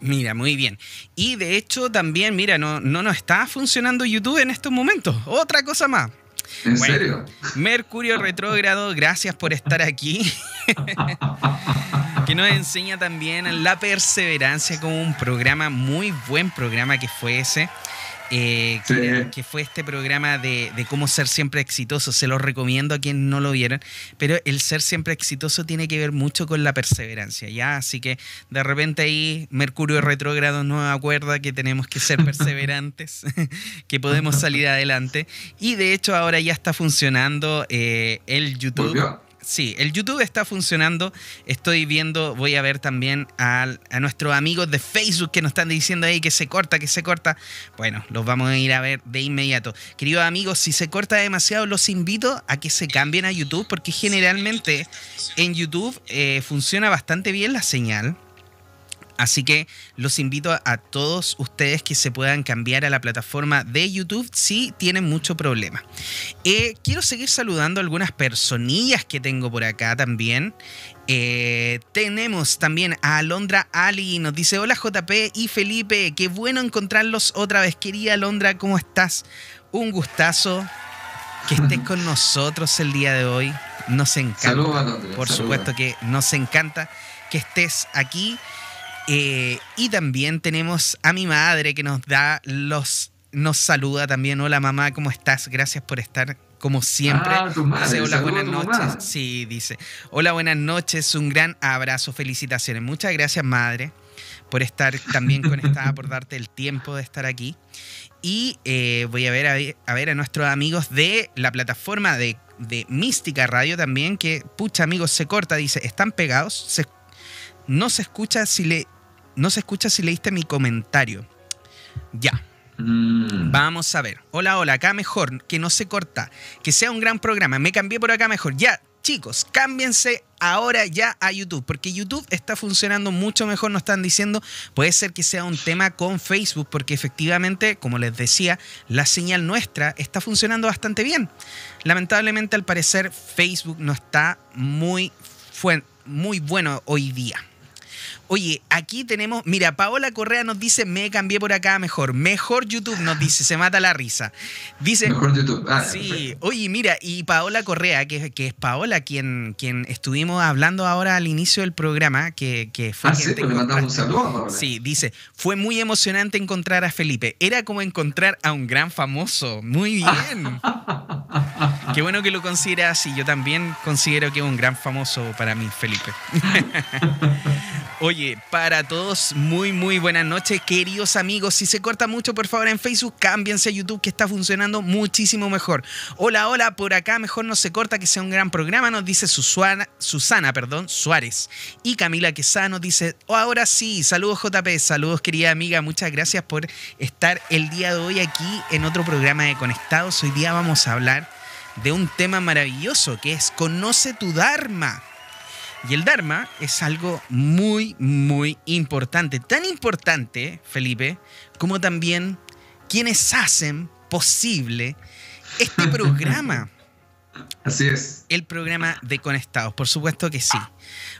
Mira, muy bien. Y de hecho también, mira, no, no nos está funcionando YouTube en estos momentos. Otra cosa más. ¿En serio? Mercurio retrógrado, gracias por estar aquí. que nos enseña también la perseverancia como un programa, muy buen programa que fue ese. Eh, que, fue este programa de, cómo ser siempre exitoso. Se lo recomiendo a quienes no lo vieron, pero el ser siempre exitoso tiene que ver mucho con la perseverancia, ¿ya? Así que de repente ahí Mercurio retrógrado nos acuerda que tenemos que ser perseverantes, que podemos salir adelante. Y de hecho ahora ya está funcionando eh, el YouTube. Sí, el YouTube está funcionando. Estoy viendo, voy a ver también a, nuestros amigos de Facebook que nos están diciendo ahí que se corta, que se corta. Bueno, los vamos a ir a ver de inmediato. Queridos amigos, si se corta demasiado, los invito a que se cambien a YouTube porque generalmente en YouTube eh, funciona bastante bien la señal. Así que los invito a, todos ustedes que se puedan cambiar a la plataforma de YouTube si tienen mucho problema. Eh, quiero seguir saludando a algunas personillas que tengo por acá también. Eh, tenemos también a Alondra Ali, nos dice, hola JP y Felipe, qué bueno encontrarlos otra vez. Querida Alondra, ¿cómo estás? Un gustazo que estés con nosotros el día de hoy. Nos encanta. Saludos, Por supuesto que nos encanta que estés aquí. Eh, y también tenemos a mi madre que nos da los. Nos saluda también. Hola mamá, ¿cómo estás? Gracias por estar como siempre. Ah, dice, hola, buenas noches. Sí, dice. Hola, buenas noches. Un gran abrazo. Felicitaciones. Muchas gracias, madre, por estar también conectada, por darte el tiempo de estar aquí. Y eh, voy a ver, a ver, a nuestros amigos de la plataforma de, de Mística Radio también, que, pucha, amigos, se corta, dice, están pegados, se no se escucha si le. No se escucha si leíste mi comentario. Ya. Mm. Vamos a ver. Hola, hola, acá mejor, que no se corta. Que sea un gran programa. Me cambié por acá mejor. Ya, chicos, cámbiense ahora ya a YouTube, porque YouTube está funcionando mucho mejor, nos están diciendo, puede ser que sea un tema con Facebook, porque efectivamente, como les decía, la señal nuestra está funcionando bastante bien. Lamentablemente, al parecer, Facebook no está muy, muy bueno hoy día. Oye, aquí tenemos, mira, Paola Correa nos dice, me cambié por acá mejor. Mejor YouTube nos dice, se mata la risa. Dice, mejor YouTube. Ah, sí, oye, mira, y Paola Correa, que, que, es Paola quien, quien estuvimos hablando ahora al inicio del programa, que, que fue... Ah, sí, le mandamos un saludo Paola. Sí, dice, fue muy emocionante encontrar a Felipe. Era como encontrar a un gran famoso. Muy bien. Qué bueno que lo considera así. Yo también considero que es un gran famoso para mí, Felipe. Oye, para todos, muy, muy buenas noches, queridos amigos. Si se corta mucho, por favor, en Facebook, cámbiense a YouTube, que está funcionando muchísimo mejor. Hola, hola, por acá mejor no se corta, que sea un gran programa, nos dice Susana, Susana perdón, Suárez. Y Camila Quesada nos dice, oh, ahora sí, saludos JP, saludos querida amiga, muchas gracias por estar el día de hoy aquí en otro programa de Conectados. Hoy día vamos a hablar de un tema maravilloso que es Conoce tu Dharma. Y el Dharma es algo muy, muy importante. Tan importante, Felipe, como también quienes hacen posible este programa. Así es. El programa de Conectados, por supuesto que sí.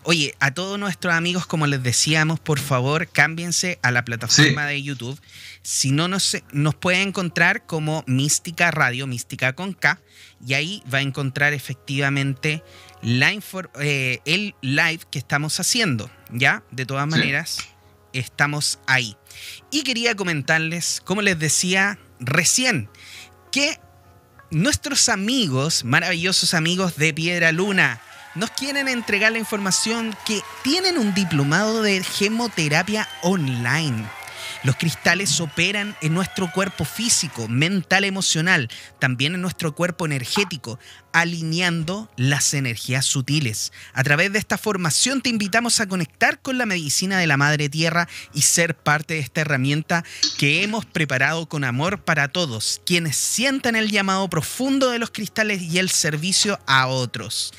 Oye, a todos nuestros amigos, como les decíamos, por favor, cámbiense a la plataforma de YouTube. Si no, nos, nos puede encontrar como Mística Radio, Mística con K, y ahí va a encontrar efectivamente la eh, el live que estamos haciendo, ¿ya? De todas maneras, estamos ahí. Y quería comentarles, como les decía recién, que nuestros amigos, maravillosos amigos de Piedra Luna, nos quieren entregar la información que tienen un diplomado de gemoterapia online los cristales operan en nuestro cuerpo físico, mental, emocional, también en nuestro cuerpo energético, alineando las energías sutiles. A través de esta formación te invitamos a conectar con la medicina de la Madre Tierra y ser parte de esta herramienta que hemos preparado con amor para todos, quienes sientan el llamado profundo de los cristales y el servicio a otros.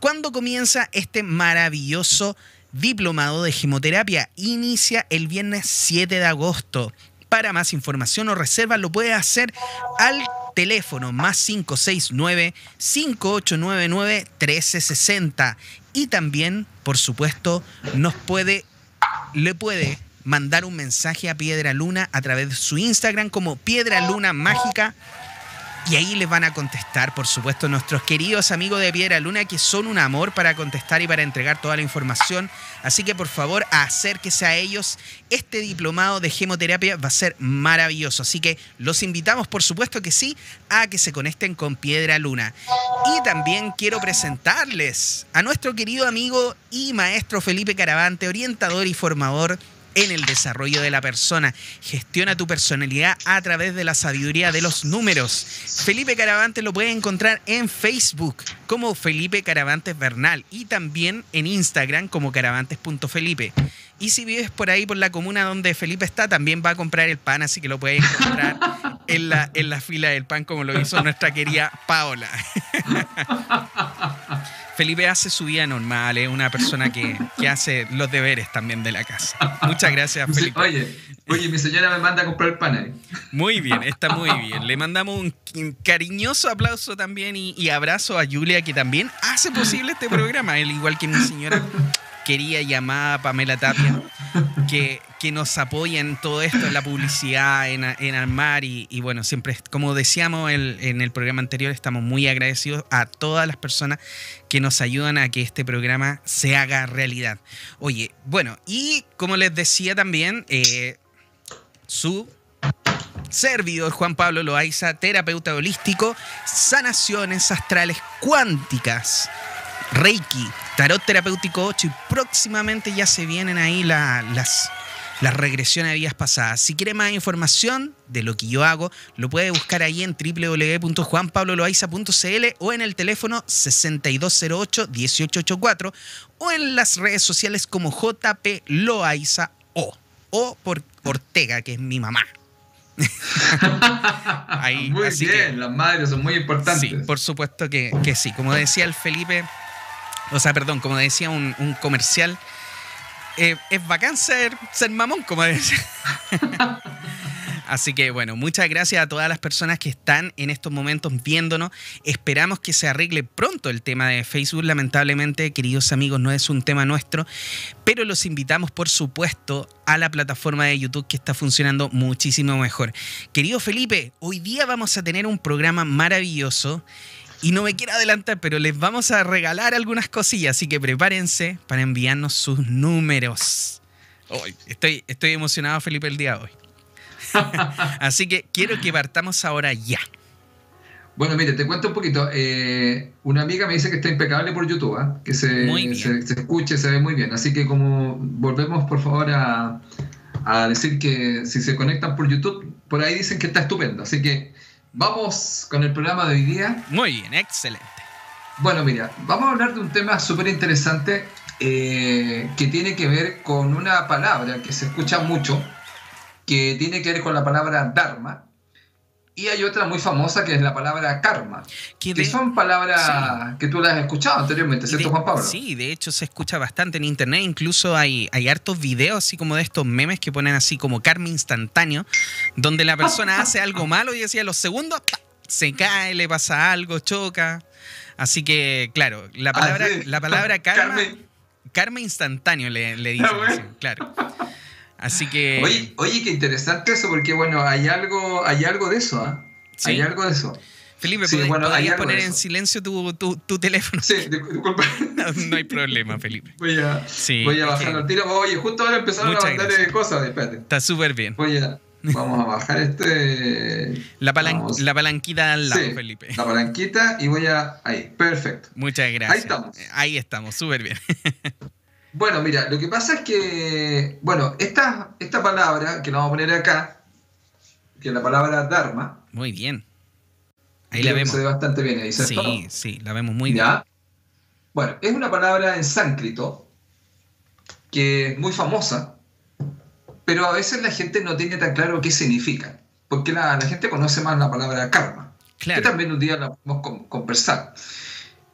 ¿Cuándo comienza este maravilloso diplomado de gemoterapia. Inicia el viernes 7 de agosto. Para más información o reserva lo puede hacer al teléfono más 569-5899-1360. Y también, por supuesto, nos puede, le puede mandar un mensaje a Piedra Luna a través de su Instagram como Piedra Luna Mágica y ahí les van a contestar, por supuesto, nuestros queridos amigos de Piedra Luna, que son un amor para contestar y para entregar toda la información. Así que por favor, acérquese a ellos. Este diplomado de gemoterapia va a ser maravilloso. Así que los invitamos, por supuesto que sí, a que se conecten con Piedra Luna. Y también quiero presentarles a nuestro querido amigo y maestro Felipe Caravante, orientador y formador en el desarrollo de la persona. Gestiona tu personalidad a través de la sabiduría de los números. Felipe Caravantes lo puedes encontrar en Facebook como Felipe Caravantes Bernal y también en Instagram como caravantes.felipe. Y si vives por ahí, por la comuna donde Felipe está, también va a comprar el pan, así que lo puedes encontrar en la, en la fila del pan como lo hizo nuestra querida Paola. Felipe hace su vida normal, es una persona que, hace los deberes también de la casa. Muchas gracias, Felipe. Oye, oye, mi señora me manda a comprar el pan ahí. Muy bien, está muy bien. Le mandamos un, cariñoso aplauso también y, y, abrazo a Julia, que también hace posible este programa, al igual que mi señora quería llamada Pamela Tapia, que, que nos apoya en todo esto, en la publicidad, en, en armar y, bueno, siempre, como decíamos en el programa anterior, estamos muy agradecidos a todas las personas que nos ayudan a que este programa se haga realidad. Oye, bueno, y como les decía también, eh, su servidor Juan Pablo Loaiza, terapeuta holístico, sanaciones astrales cuánticas Reiki, Tarot Terapéutico 8 y próximamente ya se vienen ahí las, las regresiones de vidas pasadas. Si quiere más información de lo que yo hago, lo puede buscar ahí en www.juanpabloloaiza.cl o en el teléfono 6208-1884 o en las redes sociales como JP Loaiza o, o por Ortega, que es mi mamá. muy bien, las madres son muy importantes. Sí, por supuesto que, que sí. Como decía el Felipe, o sea, perdón, como decía un, comercial, eh, es bacán ser, ser mamón, como decía. Así que bueno, muchas gracias a todas las personas que están en estos momentos viéndonos. Esperamos que se arregle pronto el tema de Facebook. Lamentablemente, queridos amigos, no es un tema nuestro, pero los invitamos, por supuesto, a la plataforma de YouTube que está funcionando muchísimo mejor. Querido Felipe, hoy día vamos a tener un programa maravilloso y no me quiero adelantar, pero les vamos a regalar algunas cosillas, así que prepárense para enviarnos sus números. estoy, estoy emocionado, Felipe, el día de hoy. así que quiero que partamos ahora ya. Bueno, mire, te cuento un poquito. Eh, una amiga me dice que está impecable por YouTube, ¿ah? que se, se, se, escuche, se ve muy bien. Así que como volvemos por favor a, a decir que si se conectan por YouTube, por ahí dicen que está estupendo. Así que Vamos con el programa de hoy día. Muy bien, excelente. Bueno, mira, vamos a hablar de un tema súper interesante eh, que tiene que ver con una palabra que se escucha mucho, que tiene que ver con la palabra Dharma, y hay otra muy famosa que es la palabra karma, que, son palabras que tú las has escuchado anteriormente, ¿cierto, Juan Pablo? Sí, de hecho se escucha bastante en internet, incluso hay, hay hartos videos así como de estos memes que ponen así como karma instantáneo, donde la persona hace algo malo y decía los segundos se cae, le pasa algo, choca. Así que, claro, la ah, palabra, la palabra karma, karma instantáneo le, le dicen, claro. Así que. Oye, oye, qué interesante eso, porque bueno, hay algo, hay algo de eso, ¿ah? Hay algo de eso. Felipe, sí, bueno, ¿podrías poner en silencio tu, tu, tu, teléfono? Sí, disculpa. No, hay problema, Felipe. Voy a, sí, voy a bajar el tiro. Oye, justo ahora empezaron a mandarle cosas, espérate. Está súper bien. Voy a, vamos a bajar este. La, la palanquita al lado, Felipe. La palanquita y voy a. Ahí, perfecto. Muchas gracias. Ahí estamos. Ahí estamos, súper bien. Bueno, mira, lo que pasa es que, bueno, esta, esta palabra que la vamos a poner acá, que es la palabra Dharma. Muy bien. Ahí la vemos. Se ve bastante bien ahí, Sí, sí, la vemos muy bien. Bueno, es una palabra en sánscrito que es muy famosa, pero a veces la gente no tiene tan claro qué significa, porque la, gente conoce más la palabra karma, que también un día la podemos conversar.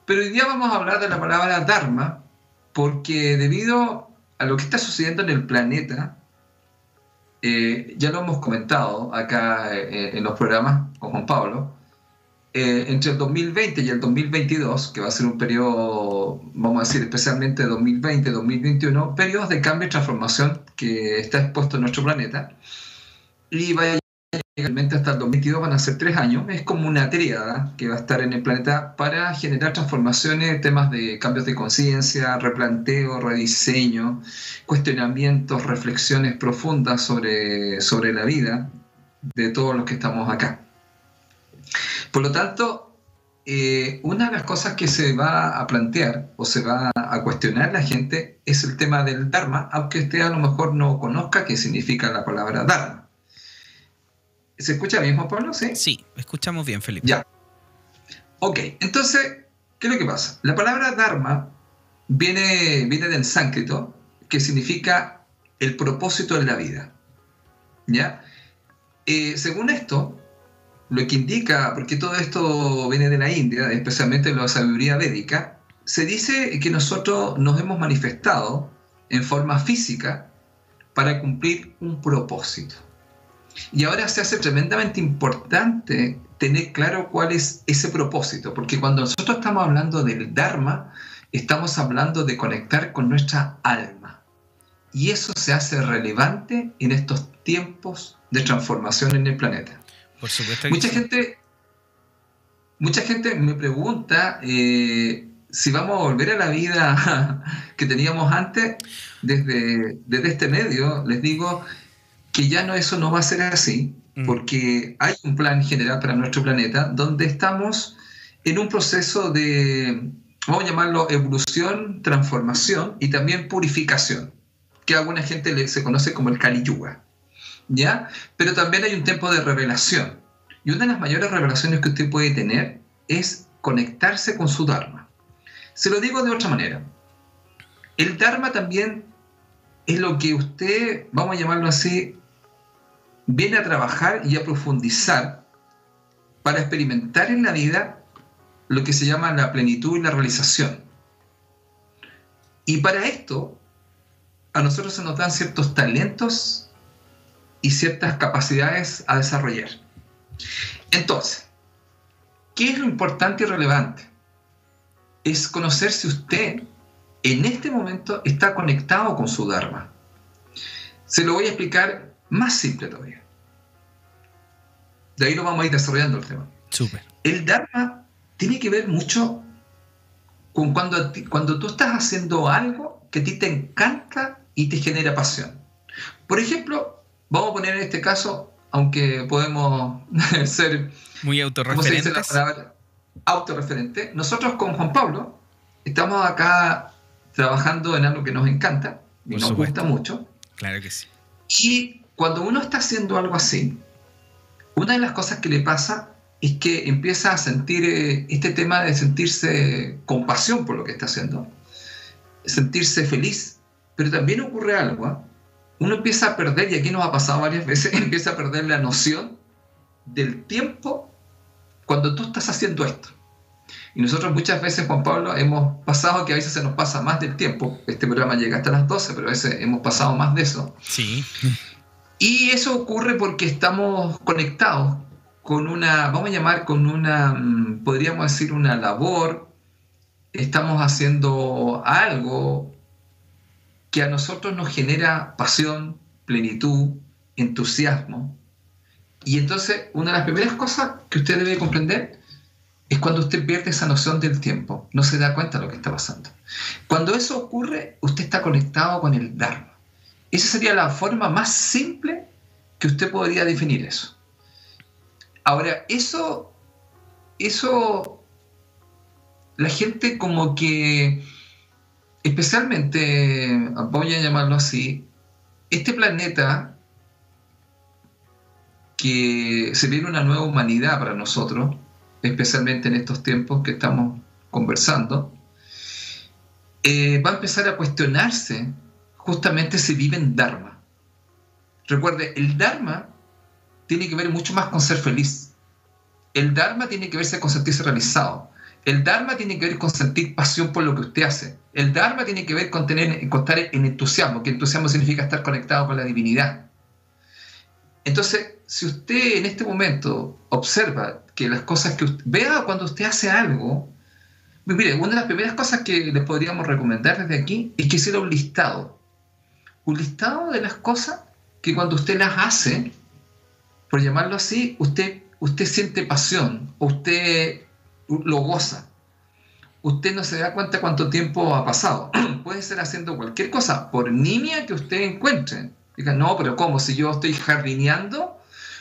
Pero hoy día vamos a hablar de la palabra dharma, porque debido a lo que está sucediendo en el planeta, eh, ya lo hemos comentado acá eh, en los programas con Juan Pablo, eh, entre el 2020 y el 2022, que va a ser un periodo, vamos a decir, especialmente 2020-2021, periodos de cambio y transformación que está expuesto en nuestro planeta, y vaya realmente hasta el 2022 van a ser tres años, es como una tríada que va a estar en el planeta para generar transformaciones, temas de cambios de conciencia, replanteo, rediseño, cuestionamientos, reflexiones profundas sobre, sobre la vida de todos los que estamos acá. Por lo tanto, eh, una de las cosas que se va a plantear o se va a cuestionar la gente es el tema del Dharma, aunque usted a lo mejor no conozca qué significa la palabra Dharma. ¿Se escucha bien, Juan Pablo? Sí, sí escuchamos bien, Felipe. Ya. Ok, entonces, ¿qué es lo que pasa? La palabra Dharma viene, viene del sánscrito, que significa el propósito de la vida. ¿Ya? Eh, según esto, lo que indica, porque todo esto viene de la India, especialmente la sabiduría védica, se dice que nosotros nos hemos manifestado en forma física para cumplir un propósito. Y ahora se hace tremendamente importante tener claro cuál es ese propósito, porque cuando nosotros estamos hablando del Dharma, estamos hablando de conectar con nuestra alma. Y eso se hace relevante en estos tiempos de transformación en el planeta. Por supuesto. mucha gente, mucha gente me pregunta eh, si vamos a volver a la vida que teníamos antes. Desde, desde este medio les digo que ya no eso no va a ser así, mm. porque hay un plan general para nuestro planeta donde estamos en un proceso de, vamos a llamarlo evolución, transformación y también purificación, que a alguna gente le, se conoce como el Kali Yuga. ¿ya? Pero también hay un tiempo de revelación. Y una de las mayores revelaciones que usted puede tener es conectarse con su Dharma. Se lo digo de otra manera. El Dharma también es lo que usted, vamos a llamarlo así, viene a trabajar y a profundizar para experimentar en la vida lo que se llama la plenitud y la realización. Y para esto, a nosotros se nos dan ciertos talentos y ciertas capacidades a desarrollar. Entonces, ¿qué es lo importante y relevante? Es conocer si usted en este momento está conectado con su Dharma. Se lo voy a explicar más simple todavía. De ahí lo vamos a ir desarrollando el tema. Súper. El Dharma tiene que ver mucho con cuando, cuando tú estás haciendo algo que a ti te encanta y te genera pasión. Por ejemplo, Vamos a poner en este caso, aunque podemos ser... Muy autorreferentes. Autorreferente. Nosotros con Juan Pablo estamos acá trabajando en algo que nos encanta y nos gusta mucho. Claro que sí. Y cuando uno está haciendo algo así, una de las cosas que le pasa es que empieza a sentir eh, este tema de sentirse compasión por lo que está haciendo, sentirse feliz, pero también ocurre algo, ¿ah? uno empieza a perder, y aquí nos ha pasado varias veces, empieza a perder la noción del tiempo cuando tú estás haciendo esto. Y nosotros muchas veces, Juan Pablo, hemos pasado que a veces se nos pasa más del tiempo. Este programa llega hasta las 12, pero a veces hemos pasado más de eso. Sí. Y eso ocurre porque estamos conectados con una, vamos a llamar con una, mm, podríamos decir una labor, estamos haciendo algo que a nosotros nos genera pasión, plenitud, entusiasmo. Y entonces, una de las primeras cosas que usted debe comprender es cuando usted pierde esa noción del tiempo, no se da cuenta de lo que está pasando. Cuando eso ocurre, usted está conectado con el Dharma. Esa sería la forma más simple que usted podría definir eso. Ahora, eso, eso, la gente como que especialmente, voy a llamarlo así, este planeta que se viene una nueva humanidad para nosotros, especialmente en estos tiempos que estamos conversando, eh, va a empezar a cuestionarse justamente si vive en Dharma. Recuerde, el Dharma tiene que ver mucho más con ser feliz. El Dharma tiene que verse con sentirse realizado. El Dharma tiene que ver con sentir pasión por lo que usted hace. El Dharma tiene que ver con, tener, estar en entusiasmo, que entusiasmo significa estar conectado con la divinidad. Entonces, si usted en este momento observa que las cosas que usted vea cuando usted hace algo, mire, una de las primeras cosas que les podríamos recomendar desde aquí es que hiciera un listado. Un listado de las cosas que cuando usted las hace, por llamarlo así, usted, usted siente pasión, usted lo goza. Usted no se da cuenta cuánto tiempo ha pasado. Puede ser haciendo cualquier cosa, por nimia que usted encuentre. Diga, no, pero ¿cómo? Si yo estoy jardineando,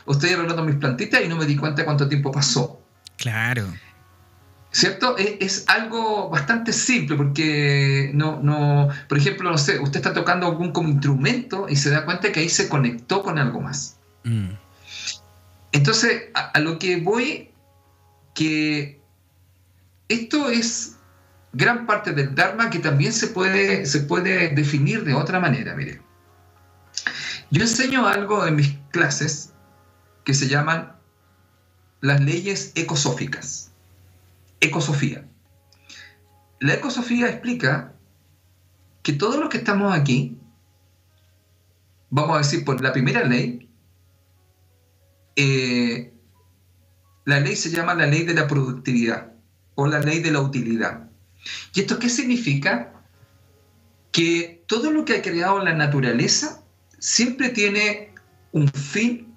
estoy arreglando mis plantitas y no me di cuenta cuánto tiempo pasó. Claro. ¿Cierto? Es, algo bastante simple porque no, no, por ejemplo, no sé, usted está tocando algún como instrumento y se da cuenta que ahí se conectó con algo más. Mm. Entonces, a, lo que voy, que esto es gran parte del Dharma que también se puede, se puede definir de otra manera, mire. Yo enseño algo en mis clases que se llaman las leyes ecosóficas. Ecosofía. La ecosofía explica que todos los que estamos aquí, vamos a decir por la primera ley, eh, la ley se llama la ley de la productividad o la ley de la utilidad. ¿Y esto qué significa? Que todo lo que ha creado la naturaleza siempre tiene un fin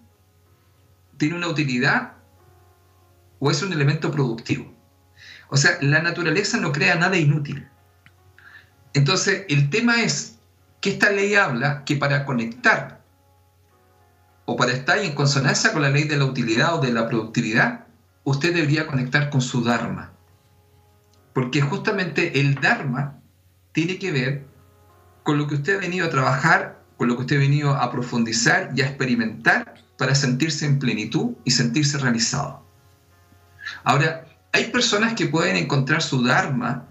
tiene una utilidad o es un elemento productivo. O sea, la naturaleza no crea nada inútil. Entonces, el tema es que esta ley habla que para conectar o para estar en consonancia con la ley de la utilidad o de la productividad, usted debería conectar con su Dharma. Porque justamente el Dharma tiene que ver con lo que usted ha venido a trabajar, con lo que usted ha venido a profundizar y a experimentar para sentirse en plenitud y sentirse realizado. Ahora, hay personas que pueden encontrar su Dharma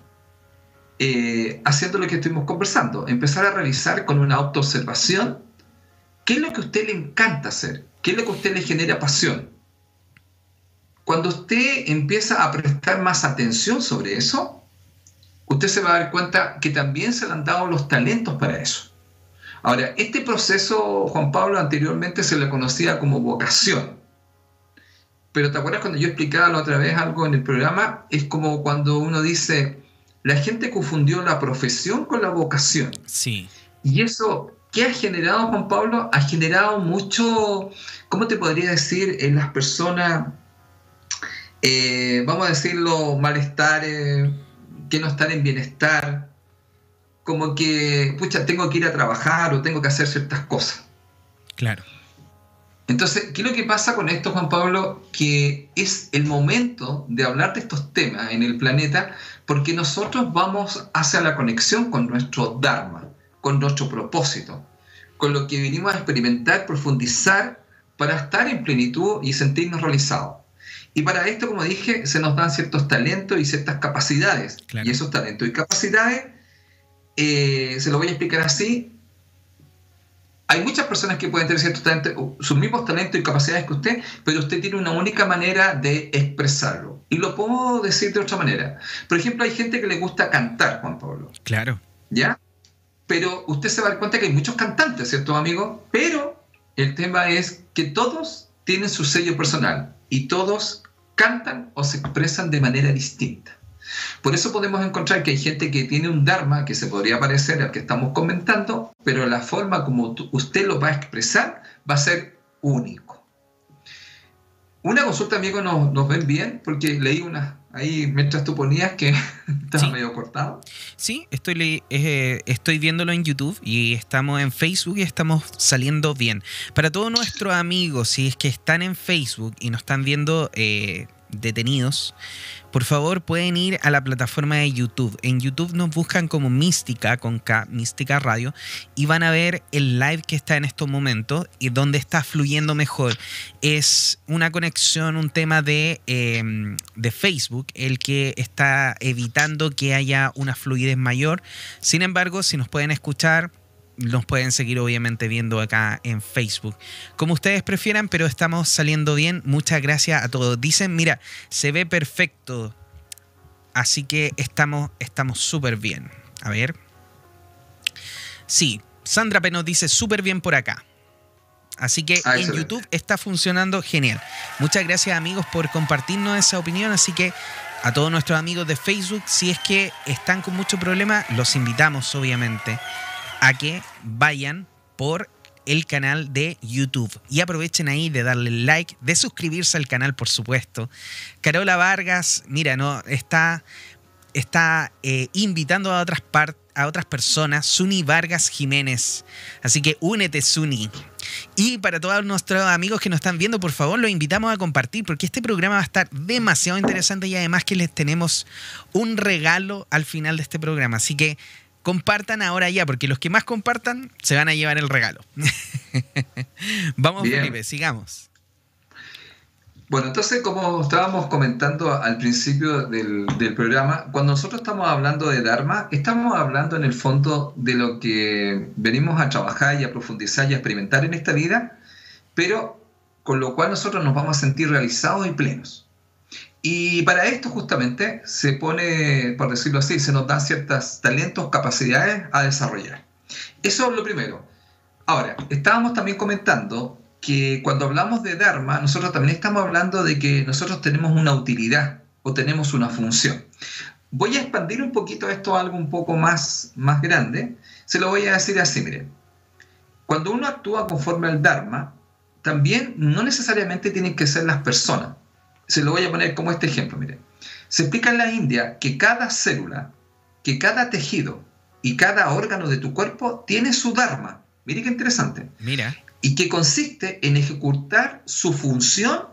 eh, haciendo lo que estuvimos conversando, empezar a realizar con una autoobservación qué es lo que a usted le encanta hacer, qué es lo que a usted le genera pasión. Cuando usted empieza a prestar más atención sobre eso, usted se va a dar cuenta que también se le han dado los talentos para eso. Ahora, este proceso, Juan Pablo, anteriormente se le conocía como vocación. Pero ¿te acuerdas cuando yo explicaba la otra vez algo en el programa? Es como cuando uno dice, la gente confundió la profesión con la vocación. Sí. Y eso, ¿qué ha generado, Juan Pablo? Ha generado mucho, ¿cómo te podría decir? En las personas, eh, vamos a decirlo, malestar, que no están en bienestar, como que, pucha, tengo que ir a trabajar o tengo que hacer ciertas cosas. Claro. Entonces, ¿qué es lo que pasa con esto, Juan Pablo? Que es el momento de hablar de estos temas en el planeta porque nosotros vamos hacia la conexión con nuestro Dharma, con nuestro propósito, con lo que vinimos a experimentar, profundizar para estar en plenitud y sentirnos realizados. Y para esto, como dije, se nos dan ciertos talentos y ciertas capacidades. Y esos talentos y capacidades eh, se lo voy a explicar así. Hay muchas personas que pueden tener ciertos talentos, sus mismos talentos y capacidades que usted, pero usted tiene una única manera de expresarlo. Y lo puedo decir de otra manera. Por ejemplo, hay gente que le gusta cantar, Juan Pablo. Claro. ¿Ya? Pero usted se va a dar cuenta que hay muchos cantantes, ¿cierto, amigo? Pero el tema es que todos tienen su sello personal y todos cantan o se expresan de manera distinta. Por eso podemos encontrar que hay gente que tiene un Dharma que se podría parecer al que estamos comentando, pero la forma como usted lo va a expresar va a ser único. Una consulta, amigo, nos, nos ven bien, porque leí una ahí mientras tú ponías que estaba medio cortado. Sí, estoy, eh, estoy viéndolo en YouTube y estamos en Facebook y estamos saliendo bien. Para todos nuestros amigos, si es que están en Facebook y nos están viendo eh, detenidos, por favor pueden ir a la plataforma de YouTube. En YouTube nos buscan como Mística con K, Mística Radio, y van a ver el live que está en estos momentos y donde está fluyendo mejor. Es una conexión, un tema de, em, de Facebook, el que está evitando que haya una fluidez mayor. Sin embargo, si nos pueden escuchar, nos pueden seguir obviamente viendo acá en Facebook. Como ustedes prefieran, pero estamos saliendo bien. Muchas gracias a todos. Dicen, mira, se ve perfecto. Así que estamos súper bien. A ver. Sí, Sandra Peno dice súper bien por acá. Así que Ah, en excelente. YouTube está funcionando genial. Muchas gracias amigos por compartirnos esa opinión. Así que a todos nuestros amigos de Facebook, si es que están con mucho problema, los invitamos obviamente a que vayan por el canal de YouTube y aprovechen ahí de darle like, de suscribirse al canal, por supuesto. Carola Vargas, mira, no está está eh, invitando a otras a otras personas, Suni Vargas Jiménez. Así que únete, Suni. Y para todos nuestros amigos que nos están viendo, por favor, los invitamos a compartir porque este programa va a estar demasiado interesante y además que les tenemos un regalo al final de este programa. Así que compartan ahora ya, porque los que más compartan se van a llevar el regalo. Vamos, Bien. Felipe, sigamos. Bueno, entonces, como estábamos comentando al principio del, del programa, cuando nosotros estamos hablando de Dharma, estamos hablando en el fondo de lo que venimos a trabajar y a profundizar y a experimentar en esta vida, pero con lo cual nosotros nos vamos a sentir realizados y plenos. Y para esto justamente se pone, por decirlo así, se nos dan ciertos talentos, capacidades a desarrollar. Eso es lo primero. Ahora, estábamos también comentando que cuando hablamos de Dharma, nosotros también estamos hablando de que nosotros tenemos una utilidad o tenemos una función. Voy a expandir un poquito esto algo un poco más, más grande. Se lo voy a decir así, miren. Cuando uno actúa conforme al Dharma, también no necesariamente tienen que ser las personas. Se lo voy a poner como este ejemplo, miren. Se explica en la India que cada célula, que cada tejido y cada órgano de tu cuerpo tiene su Dharma. Mire qué interesante Mira, y que consiste en ejecutar su función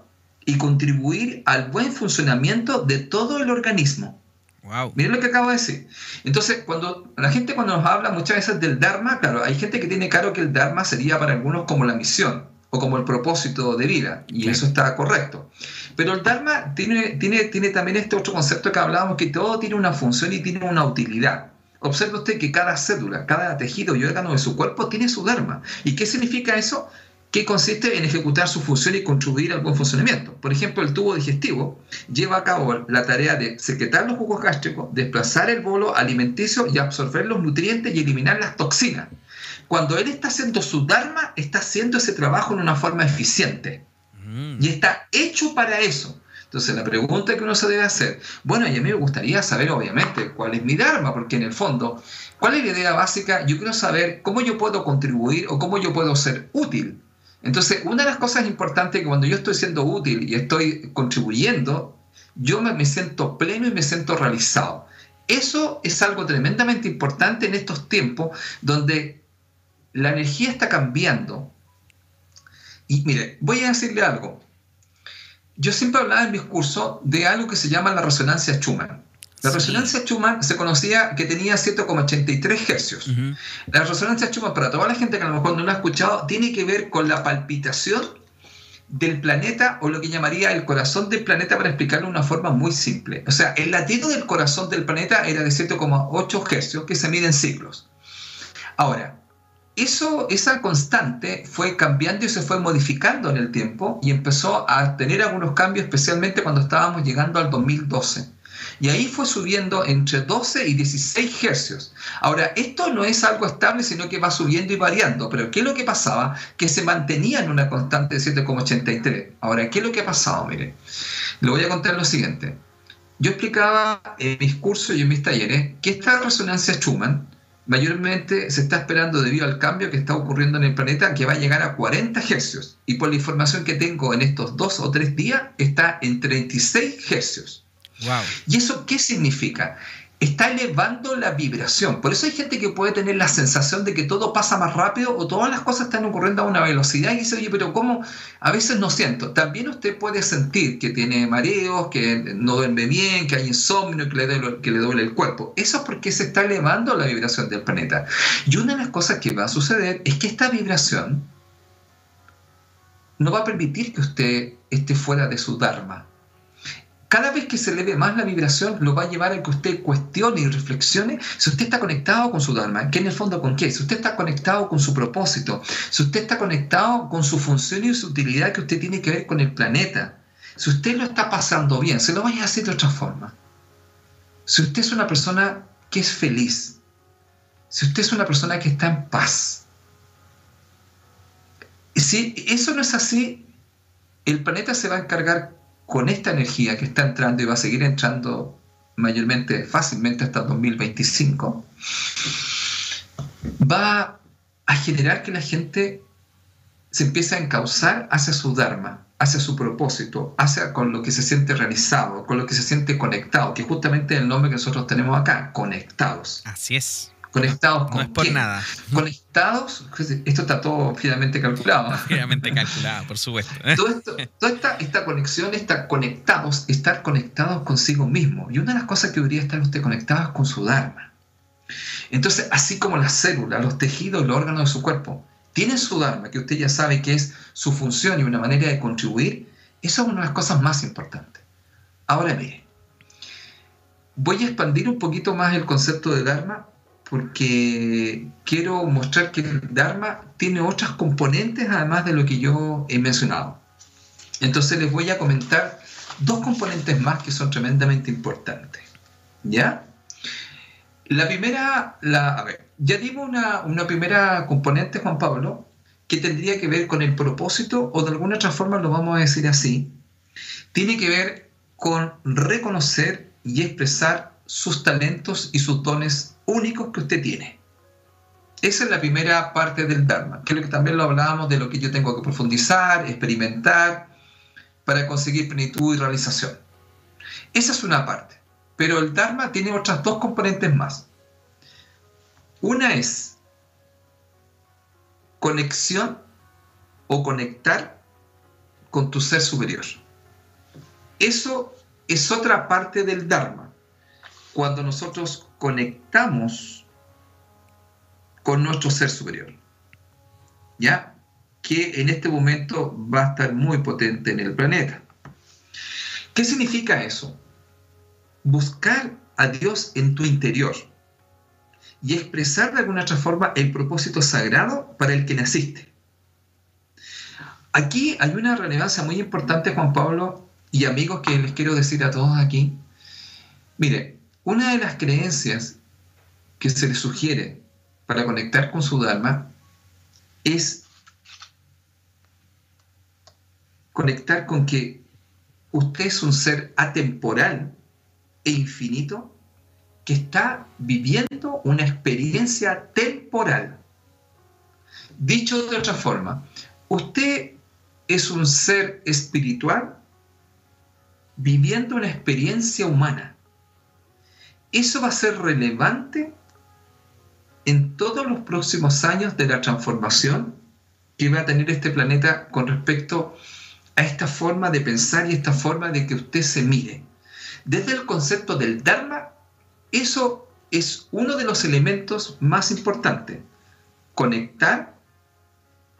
y contribuir al buen funcionamiento de todo el organismo. wow. Miren lo que acabo de decir. Entonces, cuando la gente cuando nos habla muchas veces del Dharma, claro, hay gente que tiene claro que el Dharma sería para algunos como la misión o como el propósito de vida, y eso está correcto. Pero el Dharma tiene, también este otro concepto que hablábamos, que todo tiene una función y tiene una utilidad. Observe usted que cada célula, cada tejido y órgano de su cuerpo tiene su Dharma. ¿Y qué significa eso? Que consiste en ejecutar su función y contribuir al buen funcionamiento. Por ejemplo, el tubo digestivo lleva a cabo la tarea de secretar los jugos gástricos, desplazar el bolo alimenticio y absorber los nutrientes y eliminar las toxinas. Cuando él está haciendo su Dharma, está haciendo ese trabajo en una forma eficiente Mm. y está hecho para eso. Entonces la pregunta que uno se debe hacer, bueno, y a mí me gustaría saber obviamente cuál es mi Dharma, porque en el fondo, ¿cuál es la idea básica? Yo quiero saber cómo yo puedo contribuir o cómo yo puedo ser útil. Entonces, una de las cosas importantes es que cuando yo estoy siendo útil y estoy contribuyendo, yo me, me siento pleno y me siento realizado. Eso es algo tremendamente importante en estos tiempos donde la energía está cambiando. Y mire, voy a decirle algo. Yo siempre hablaba en mis cursos de algo que se llama la resonancia Schumann. La Sí. resonancia Schumann se conocía que tenía 7,83 hercios. Ujú. La resonancia Schumann, para toda la gente que a lo mejor no lo ha escuchado, tiene que ver con la palpitación del planeta o lo que llamaría el corazón del planeta para explicarlo de una forma muy simple. O sea, el latido del corazón del planeta era de 7,8 hercios que se mide en ciclos. Ahora, eso, esa constante fue cambiando y se fue modificando en el tiempo y empezó a tener algunos cambios, especialmente cuando estábamos llegando al 2012. Y ahí fue subiendo entre 12 y 16 hercios. Ahora, esto no es algo estable, sino que va subiendo y variando. Pero ¿qué es lo que pasaba? Que se mantenía en una constante de 7,83. Ahora, ¿qué es lo que ha pasado? Mire, le voy a contar lo siguiente. Yo explicaba en mis cursos y en mis talleres que esta resonancia Schumann mayormente se está esperando debido al cambio que está ocurriendo en el planeta que va a llegar a 40 hercios. Y por la información que tengo en estos dos o tres días, está en 36 hercios. Wow. ¿Y eso qué significa? Está elevando la vibración. Por eso hay gente que puede tener la sensación de que todo pasa más rápido o todas las cosas están ocurriendo a una velocidad y dice, oye, pero ¿cómo? A veces no siento. También usted puede sentir que tiene mareos, que no duerme bien, que hay insomnio, que le duele, que le duele el cuerpo. Eso es porque se está elevando la vibración del planeta. Y una de las cosas que va a suceder es que esta vibración no va a permitir que usted esté fuera de su Dharma cada vez que se eleve más la vibración, lo va a llevar a que usted cuestione y reflexione si usted está conectado con su Dharma, que en el fondo con qué, si usted está conectado con su propósito, si usted está conectado con su función y su utilidad que usted tiene que ver con el planeta, si usted lo está pasando bien, se lo voy a decir de otra forma. Si usted es una persona que es feliz, si usted es una persona que está en paz, si eso no es así, el planeta se va a encargar con esta energía que está entrando y va a seguir entrando mayormente, fácilmente hasta 2025, va a generar que la gente se empiece a encauzar hacia su Dharma, hacia su propósito, hacia con lo que se siente realizado, con lo que se siente conectado, que justamente es el nombre que nosotros tenemos acá, conectados. Así es. Conectados con No es por nada. Conectados, esto está todo finalmente calculado. Finalmente calculado, por supuesto. Todo esto, toda esta, esta conexión está conectados, estar conectados consigo mismo. Y una de las cosas que debería estar usted conectados con su Dharma. Entonces, así como las células, los tejidos los órganos de su cuerpo tienen su Dharma, que usted ya sabe que es su función y una manera de contribuir, eso es una de las cosas más importantes. Ahora mire, voy a expandir un poquito más el concepto de Dharma porque quiero mostrar que el Dharma tiene otras componentes además de lo que yo he mencionado. Entonces les voy a comentar dos componentes más que son tremendamente importantes. ¿Ya? La primera, la, a ver, ya dimos una, una primera componente, Juan Pablo, que tendría que ver con el propósito, o de alguna otra forma lo vamos a decir así, tiene que ver con reconocer y expresar sus talentos y sus dones únicos que usted tiene. Esa es la primera parte del Dharma, que que también lo hablábamos de lo que yo tengo que profundizar, experimentar, para conseguir plenitud y realización. Esa es una parte. Pero el Dharma tiene otras dos componentes más. Una es conexión o conectar con tu ser superior. Eso es otra parte del Dharma. Cuando nosotros conectamos con nuestro ser superior. ¿Ya? Que en este momento va a estar muy potente en el planeta. ¿Qué significa eso? Buscar a Dios en tu interior y expresar de alguna otra forma el propósito sagrado para el que naciste. Aquí hay una relevancia muy importante, Juan Pablo y amigos, que les quiero decir a todos aquí. Mire, una de las creencias que se les sugiere para conectar con su Dharma es conectar con que usted es un ser atemporal e infinito que está viviendo una experiencia temporal. Dicho de otra forma, usted es un ser espiritual viviendo una experiencia humana. Eso va a ser relevante en todos los próximos años de la transformación que va a tener este planeta con respecto a esta forma de pensar y esta forma de que usted se mire. Desde el concepto del Dharma, eso es uno de los elementos más importantes. Conectar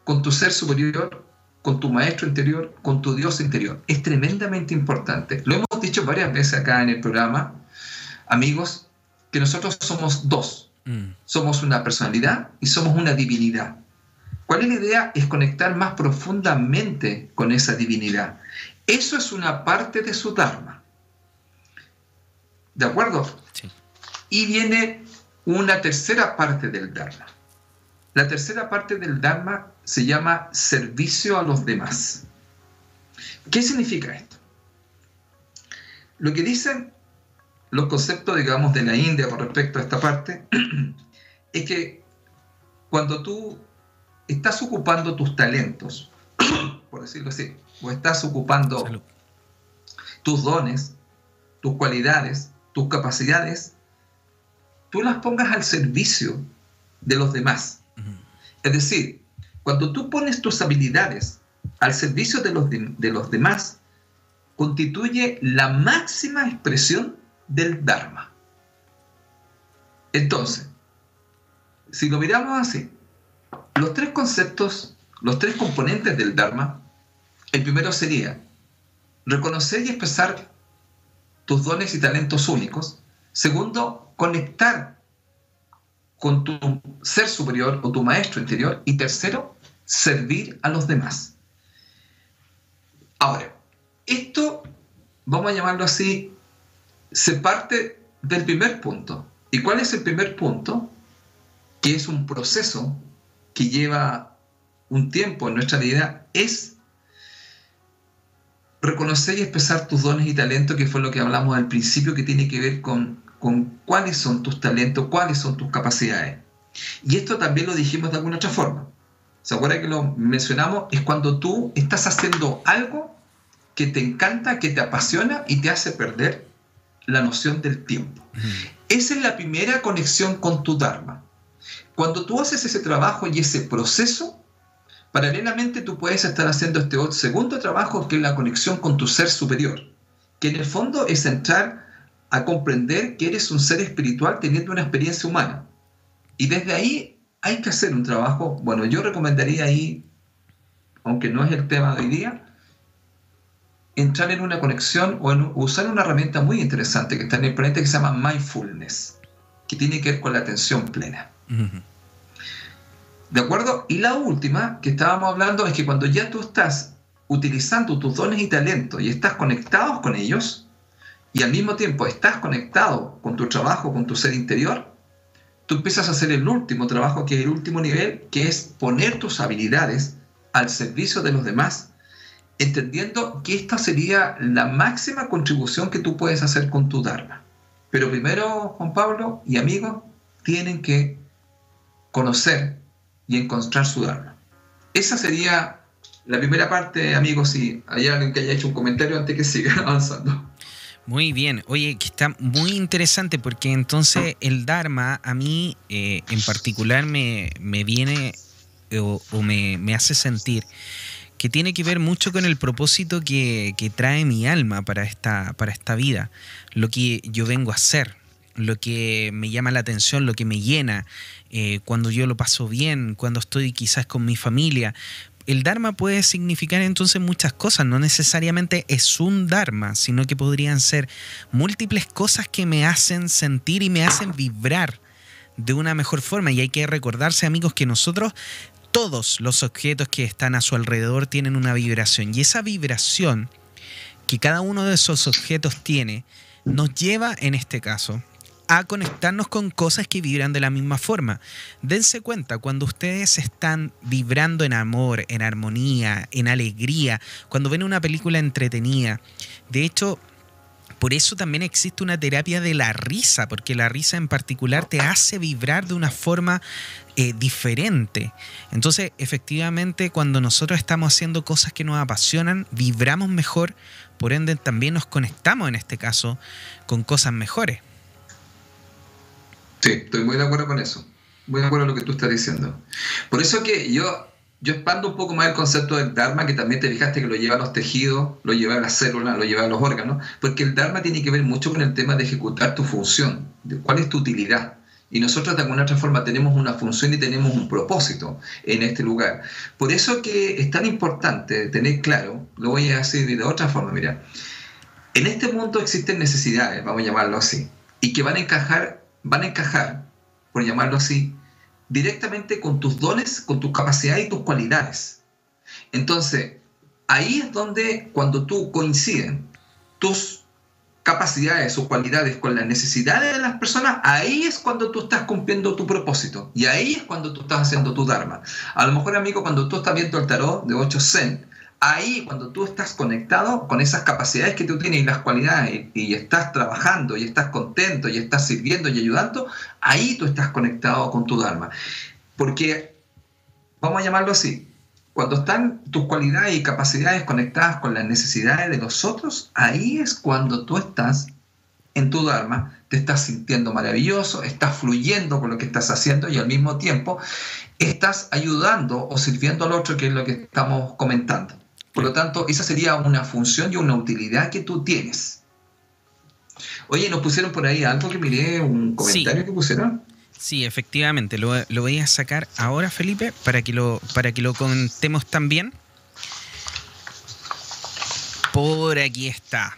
con tu ser superior, con tu maestro interior, con tu Dios interior. Es tremendamente importante. Lo hemos dicho varias veces acá en el programa, amigos, que nosotros somos dos. Mm. Somos una personalidad y somos una divinidad. ¿Cuál es la idea? Es conectar más profundamente con esa divinidad. Eso es una parte de su Dharma. ¿De acuerdo? Sí. Y viene una tercera parte del Dharma. La tercera parte del Dharma se llama servicio a los demás. ¿Qué significa esto? Lo que dicen los conceptos, digamos, de la India con respecto a esta parte es que cuando tú estás ocupando tus talentos, por decirlo así, o estás ocupando tus dones, tus cualidades, tus capacidades, tú las pongas al servicio de los demás. Es decir, cuando tú pones tus habilidades al servicio de los, de, los demás, constituye la máxima expresión del Dharma. Entonces, si lo miramos así, los tres conceptos, los tres componentes del Dharma, el primero sería reconocer y expresar tus dones y talentos únicos. Segundo, conectar con tu ser superior o tu maestro interior. Y tercero, servir a los demás. Ahora, esto, vamos a llamarlo así, se parte del primer punto. ¿Y cuál es el primer punto? Que es un proceso que lleva un tiempo en nuestra vida es reconocer y expresar tus dones y talentos, que fue lo que hablamos al principio, que tiene que ver con, con cuáles son tus talentos, cuáles son tus capacidades. Y esto también lo dijimos de alguna otra forma. ¿Se acuerda que lo mencionamos? Es cuando tú estás haciendo algo que te encanta, que te apasiona y te hace perder la noción del tiempo. Esa es la primera conexión con tu Dharma. Cuando tú haces ese trabajo y ese proceso, paralelamente tú puedes estar haciendo este segundo trabajo que es la conexión con tu ser superior, que en el fondo es entrar a comprender que eres un ser espiritual teniendo una experiencia humana. Y desde ahí hay que hacer un trabajo, bueno, yo recomendaría ahí, aunque no es el tema de hoy día, entrar en una conexión o usar una herramienta muy interesante que está en el planeta que se llama mindfulness, que tiene que ver con la atención plena. ¿De acuerdo? Y la última que estábamos hablando es que cuando ya tú estás utilizando tus dones y talentos y estás conectados con ellos, y al mismo tiempo estás conectado con tu trabajo, con tu ser interior, tú empiezas a hacer el último trabajo, que es el último nivel, que es poner tus habilidades al servicio de los demás entendiendo que esta sería la máxima contribución que tú puedes hacer con tu Dharma. Pero primero, Juan Pablo y amigos, tienen que conocer y encontrar su Dharma. Esa sería la primera parte, amigos, si hay alguien que haya hecho un comentario antes que siga avanzando. Muy bien, oye, que está muy interesante porque entonces el Dharma a mí eh, en particular me, viene o, me, me hace sentir que tiene que ver mucho con el propósito que, trae mi alma para esta, para esta vida, lo que yo vengo a hacer, lo que me llama la atención, lo que me llena, eh, cuando yo lo paso bien, cuando estoy quizás con mi familia. El Dharma puede significar entonces muchas cosas, no necesariamente es un Dharma, sino que podrían ser múltiples cosas que me hacen sentir y me hacen vibrar de una mejor forma. Y hay que recordarse, amigos, que nosotros todos los objetos que están a su alrededor tienen una vibración y esa vibración que cada uno de esos objetos tiene nos lleva, en este caso, a conectarnos con cosas que vibran de la misma forma. Dense cuenta, cuando ustedes están vibrando en amor, en armonía, en alegría, cuando ven una película entretenida, de hecho, por eso también existe una terapia de la risa, porque la risa en particular te hace vibrar de una forma eh, diferente. Entonces, efectivamente, cuando nosotros estamos haciendo cosas que nos apasionan, vibramos mejor, por ende también nos conectamos en este caso con cosas mejores. Sí, estoy muy de acuerdo con eso. Muy de acuerdo con lo que tú estás diciendo. Por eso que yo yo expando un poco más el concepto del Dharma, que también te fijaste que lo lleva a los tejidos, lo lleva a las células, lo lleva a los órganos, porque el Dharma tiene que ver mucho con el tema de ejecutar tu función, de cuál es tu utilidad. Y nosotros de alguna otra forma tenemos una función y tenemos un propósito en este lugar. Por eso que es tan importante tener claro, lo voy a decir de otra forma, mira, en este mundo existen necesidades, vamos a llamarlo así, y que van a encajar, van a encajar, por llamarlo así, directamente con tus dones, con tus capacidades y tus cualidades. Entonces, ahí es donde cuando tú coinciden tus capacidades o cualidades con las necesidades de las personas, ahí es cuando tú estás cumpliendo tu propósito y ahí es cuando tú estás haciendo tu Dharma. A lo mejor, amigo, cuando tú estás viendo el tarot de 8 Zen, ahí cuando tú estás conectado con esas capacidades que tú tienes y las cualidades y, estás trabajando y estás contento y estás sirviendo y ayudando, ahí tú estás conectado con tu Dharma. Porque, vamos a llamarlo así, cuando están tus cualidades y capacidades conectadas con las necesidades de los otros, ahí es cuando tú estás en tu Dharma, te estás sintiendo maravilloso, estás fluyendo con lo que estás haciendo y al mismo tiempo estás ayudando o sirviendo al otro, que es lo que estamos comentando. Por lo tanto, esa sería una función y una utilidad que tú tienes. Oye, nos pusieron por ahí algo que miré, un comentario que pusieron. Sí, efectivamente, lo, voy a sacar ahora, Felipe, para que lo, para que lo contemos también. Por aquí está.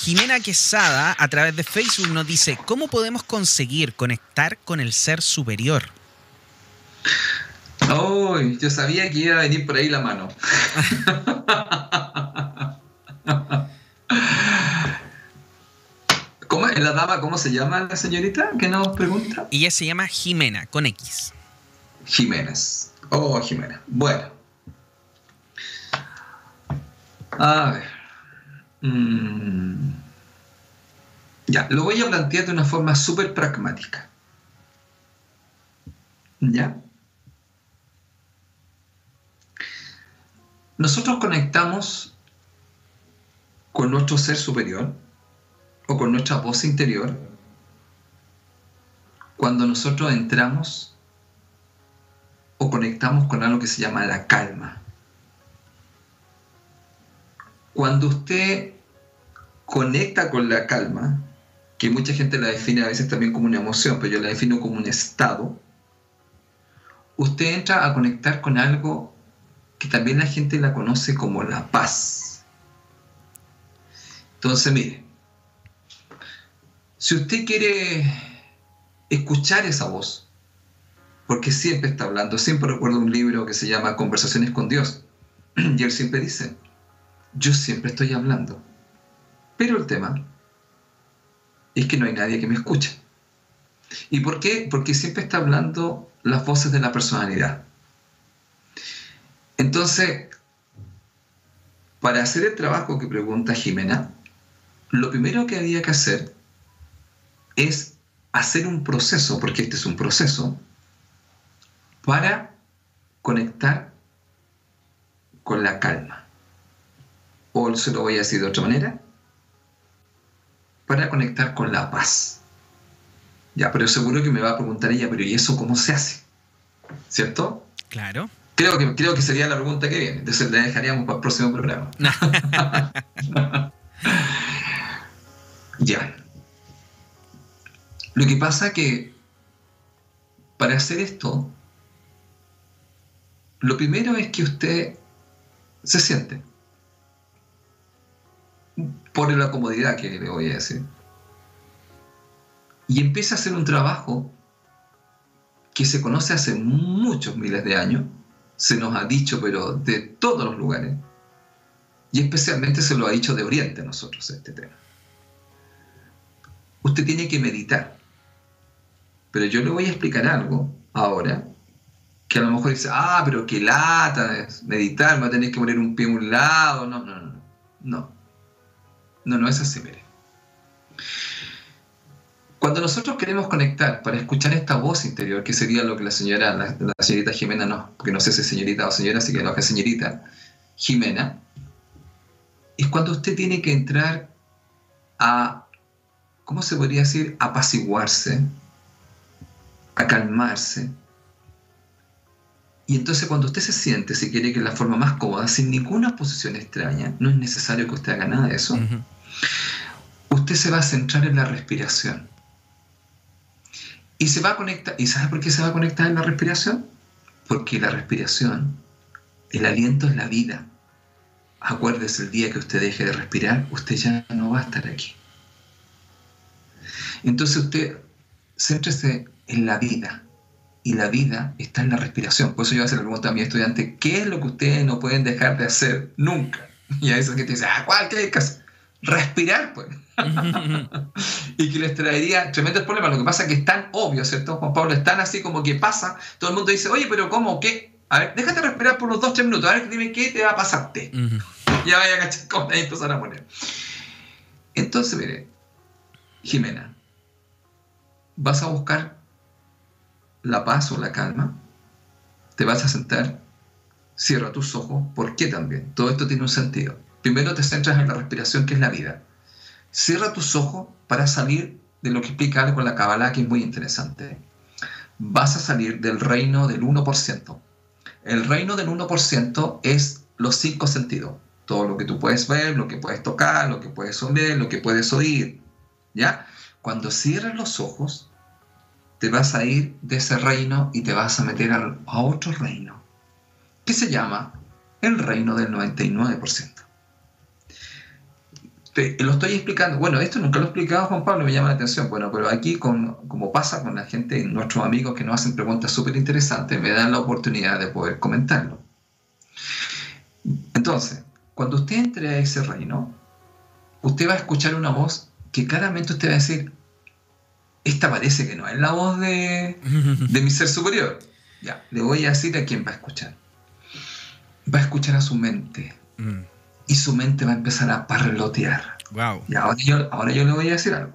Jimena Quesada, a través de Facebook, nos dice, ¿cómo podemos conseguir conectar con el ser superior? Oh, yo sabía que iba a venir por ahí la mano. ¿Cómo es la dama? ¿Cómo se llama la señorita que nos pregunta? Ella se llama Jimena, con X. Jiménez. Oh, Jiménez. Bueno. A ver. Mm. Ya, lo voy a plantear de una forma súper pragmática. ¿Ya? Nosotros conectamos con nuestro ser superior o con nuestra voz interior cuando nosotros entramos o conectamos con algo que se llama la calma. Cuando usted conecta con la calma, que mucha gente la define a veces también como una emoción, pero yo la defino como un estado, usted entra a conectar con algo que también la gente la conoce como la paz. Entonces, mire, si usted quiere escuchar esa voz, porque siempre está hablando, siempre recuerdo un libro que se llama Conversaciones con Dios, y él siempre dice, yo siempre estoy hablando, pero el tema es que no hay nadie que me escuche. ¿Y por qué? Porque siempre está hablando las voces de la personalidad. Entonces, para hacer el trabajo que pregunta Jimena, lo primero que había que hacer es hacer un proceso, porque este es un proceso, para conectar con la calma. O se lo voy a decir de otra manera, para conectar con la paz. Ya, pero seguro que me va a preguntar ella, pero ¿y eso cómo se hace? ¿Cierto? Claro. Creo que, creo que sería la pregunta que viene. Entonces la dejaríamos para el próximo programa. ya. Lo que pasa que para hacer esto, lo primero es que usted se siente. Por la comodidad que le voy a decir. Y empieza a hacer un trabajo que se conoce hace muchos miles de años, se nos ha dicho, pero de todos los lugares, y especialmente se lo ha dicho de Oriente a nosotros este tema. Usted tiene que meditar. Pero yo le voy a explicar algo ahora, que a lo mejor dice, ah, pero qué lata es meditar, me va a tener que poner un pie a un lado. No, no, no, no. No, no es así, mire. Cuando nosotros queremos conectar para escuchar esta voz interior, que sería lo que la señora, la, señorita Jimena, no, porque no sé si es señorita o señora, así que lo que es señorita Jimena, es cuando usted tiene que entrar a, ¿cómo se podría decir? Apaciguarse, a calmarse. Y entonces cuando usted se siente, si quiere que la forma más cómoda, sin ninguna posición extraña, no es necesario que usted haga nada de eso, usted se va a centrar en la respiración. Y se va a conectar. ¿Y sabe por qué se va a conectar en la respiración? Porque la respiración, el aliento es la vida. Acuérdese el día que usted deje de respirar, usted ya no va a estar aquí. Entonces usted céntrese en la vida. Y la vida está en la respiración. Por eso yo a hacer la pregunta a mi estudiante, ¿qué es lo que ustedes no pueden dejar de hacer nunca? Y a veces que te dice, ah, ¿cuál? ¿Qué Respirar, pues. y que les traería tremendos problemas. Lo que pasa es que es tan obvio, ¿cierto? Juan Pablo es tan así como que pasa. Todo el mundo dice, oye, pero ¿cómo? ¿Qué? A ver, déjate respirar por los dos, tres minutos. A ver, dime qué te va a pasarte. Ya vaya a cachar cómo ahí empezar a poner. Entonces, mire, Jimena, vas a buscar la paz o la calma, te vas a sentar, cierra tus ojos. ¿Por qué también? Todo esto tiene un sentido. Primero te centras en la respiración, que es la vida. Cierra tus ojos para salir de lo que explica algo en la Kabbalah, que es muy interesante. Vas a salir del reino del 1%. El reino del 1% es los cinco sentidos. Todo lo que tú puedes ver, lo que puedes tocar, lo que puedes oler, lo que puedes oír. ¿Ya? Cuando cierras los ojos, te vas a ir de ese reino y te vas a meter a otro reino, que se llama el reino del 99% lo estoy explicando. Bueno, esto nunca lo he explicado Juan Pablo, me llama la atención. Bueno, pero aquí, con, como pasa con la gente, nuestros amigos que nos hacen preguntas súper interesantes, me dan la oportunidad de poder comentarlo. Entonces, cuando usted entre a ese reino, usted va a escuchar una voz que claramente usted va a decir, esta parece que no es la voz de, de mi ser superior. Ya, le voy a decir a quién va a escuchar. Va a escuchar a su mente. Mm. Y su mente va a empezar a parlotear. Wow. Y ahora yo, ahora yo le voy a decir algo.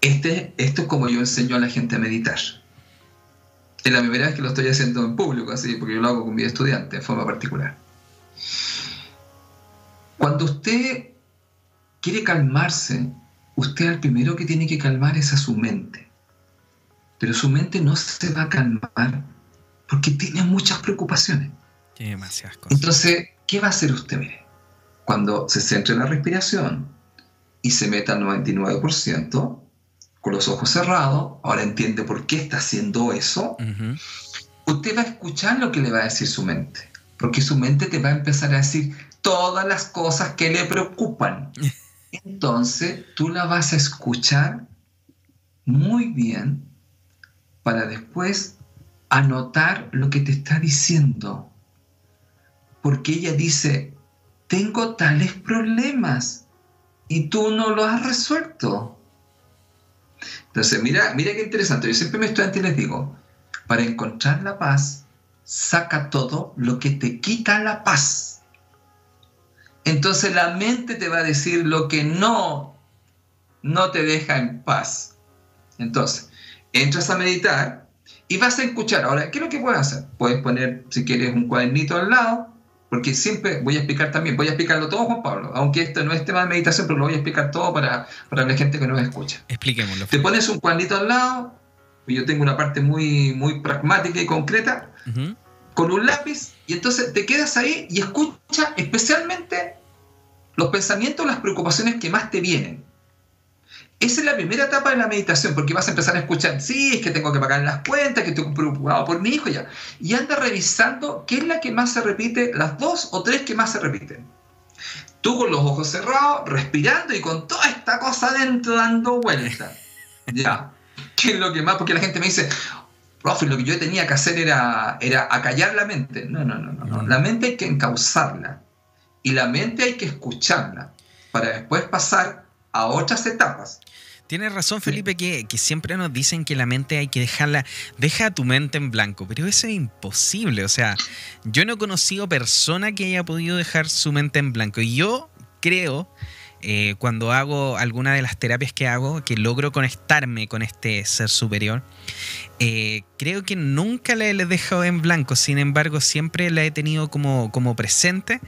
Este, esto es como yo enseño a la gente a meditar. Es la primera vez que lo estoy haciendo en público, así, porque yo lo hago con mi estudiante de forma particular. Cuando usted quiere calmarse, usted al primero que tiene que calmar es a su mente. Pero su mente no se va a calmar porque tiene muchas preocupaciones. Tiene demasiadas cosas. Entonces, ¿qué va a hacer usted? Mire, cuando se centre en la respiración y se meta al 99%, con los ojos cerrados, ahora entiende por qué está haciendo eso, usted va a escuchar lo que le va a decir su mente. Porque su mente te va a empezar a decir todas las cosas que le preocupan. Entonces tú la vas a escuchar muy bien para después anotar lo que te está diciendo. Porque ella dice, tengo tales problemas y tú no los has resuelto. Entonces, mira, mira qué interesante. Yo siempre a mis estudiantes les digo, para encontrar la paz, saca todo lo que te quita la paz. Entonces la mente te va a decir lo que no, no te deja en paz. Entonces, entras a meditar y vas a escuchar. Ahora, ¿qué es lo que puedes hacer? Puedes poner, si quieres, un cuadernito al lado, porque siempre voy a explicar también, voy a explicarlo todo, Juan Pablo, aunque esto no es tema de meditación, pero lo voy a explicar todo para, para la gente que nos escucha. Expliquémoslo. Te pones un cuadernito al lado, yo tengo una parte muy, muy pragmática y concreta, con un lápiz, y entonces te quedas ahí y escucha especialmente los pensamientos, las preocupaciones que más te vienen. Esa es la primera etapa de la meditación, porque vas a empezar a escuchar, sí, es que tengo que pagar las cuentas, que estoy preocupado por mi hijo ya. Y anda revisando qué es la que más se repite, las dos o tres que más se repiten. Tú con los ojos cerrados, respirando y con toda esta cosa adentro dando vueltas. Ya. ¿Qué es lo que más? Porque la gente me dice, profe, lo que yo tenía que hacer era, era acallar la mente. No, no, no, no, no. La mente hay que encauzarla. Y la mente hay que escucharla para después pasar a otras etapas. Tienes razón, Felipe, que, que siempre nos dicen que la mente hay que dejarla, deja tu mente en blanco, pero eso es imposible. O sea, yo no he conocido persona que haya podido dejar su mente en blanco. Y yo creo, eh, cuando hago alguna de las terapias que hago, que logro conectarme con este ser superior, eh, creo que nunca la he dejado en blanco. Sin embargo, siempre la he tenido como, como presente,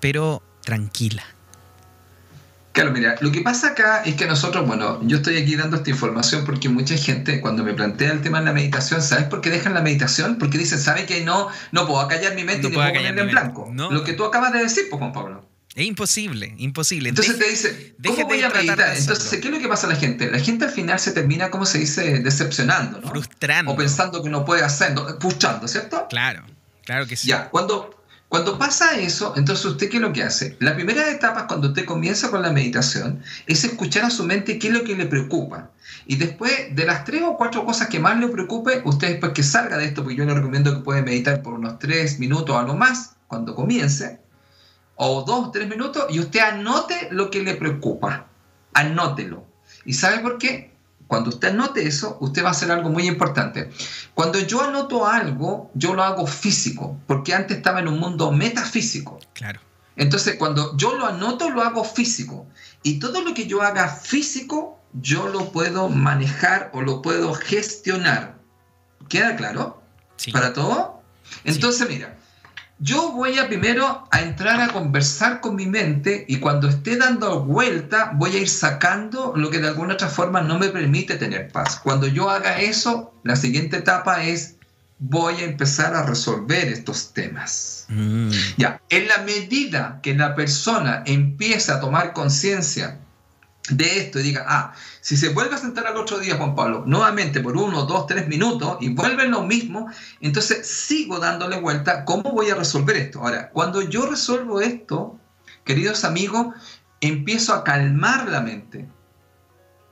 pero tranquila. Claro, mira, lo que pasa acá es que nosotros, bueno, yo estoy aquí dando esta información porque mucha gente cuando me plantea el tema de la meditación, ¿sabes por qué dejan la meditación? Porque dicen, ¿sabe que no, no puedo acallar mi mente No y ni puedo ponerla en blanco? No. Lo que tú acabas de decir, pues Juan Pablo. Es imposible, imposible. Entonces te dice, ¿cómo voy a meditar? Entonces, ¿qué es lo que pasa a la gente? La gente al final se termina, ¿cómo se dice? Decepcionando, ¿no? frustrando. O pensando que no puede hacerlo, frustrando, ¿cierto? Claro, claro que sí. Ya, cuando, cuando pasa eso, entonces usted qué es lo que hace? La primera etapa cuando usted comienza con la meditación es escuchar a su mente qué es lo que le preocupa. Y después de las tres o cuatro cosas que más le preocupe, usted después que salga de esto, porque yo le recomiendo que puede meditar por unos tres minutos a lo más cuando comience, o dos o tres minutos, y usted anote lo que le preocupa. Anótelo. ¿Y sabe por qué? Cuando usted anote eso, usted va a hacer algo muy importante. Cuando yo anoto algo, yo lo hago físico, porque antes estaba en un mundo metafísico. Claro. Entonces, cuando yo lo anoto, lo hago físico. Y todo lo que yo haga físico, yo lo puedo manejar o lo puedo gestionar. ¿Queda claro? Sí. ¿Para todo? Entonces, mira, yo voy a primero a entrar a conversar con mi mente y cuando esté dando vuelta voy a ir sacando lo que de alguna otra forma no me permite tener paz. Cuando yo haga eso, la siguiente etapa es voy a empezar a resolver estos temas. Mm, Ya, en la medida que la persona empieza a tomar conciencia de esto y diga, ah, si se vuelve a sentar al otro día, Juan Pablo, nuevamente por uno, dos, tres minutos y vuelve lo mismo, entonces sigo dándole vuelta, ¿cómo voy a resolver esto? Ahora, cuando yo resuelvo esto, queridos amigos, empiezo a calmar la mente.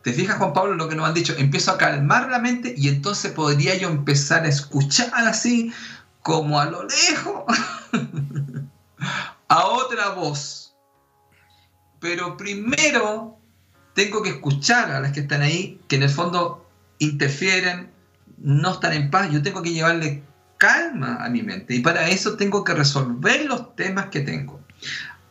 ¿Te fijas, Juan Pablo, lo que nos han dicho? Empiezo a calmar la mente y entonces podría yo empezar a escuchar así, como a lo lejos, a otra voz. Pero primero tengo que escuchar a las que están ahí, que en el fondo interfieren, no están en paz, yo tengo que llevarle calma a mi mente y para eso tengo que resolver los temas que tengo.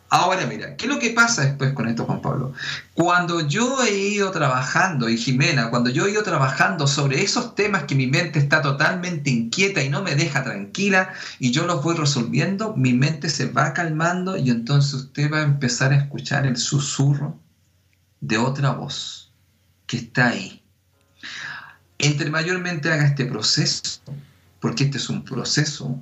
Ahora mira, ¿qué es lo que pasa después con esto, Juan Pablo? Cuando yo he ido trabajando, y Jimena, cuando yo he ido trabajando sobre esos temas que mi mente está totalmente inquieta y no me deja tranquila, y yo los voy resolviendo, mi mente se va calmando y entonces usted va a empezar a escuchar el susurro de otra voz que está ahí. Entre mayormente haga este proceso, porque este es un proceso,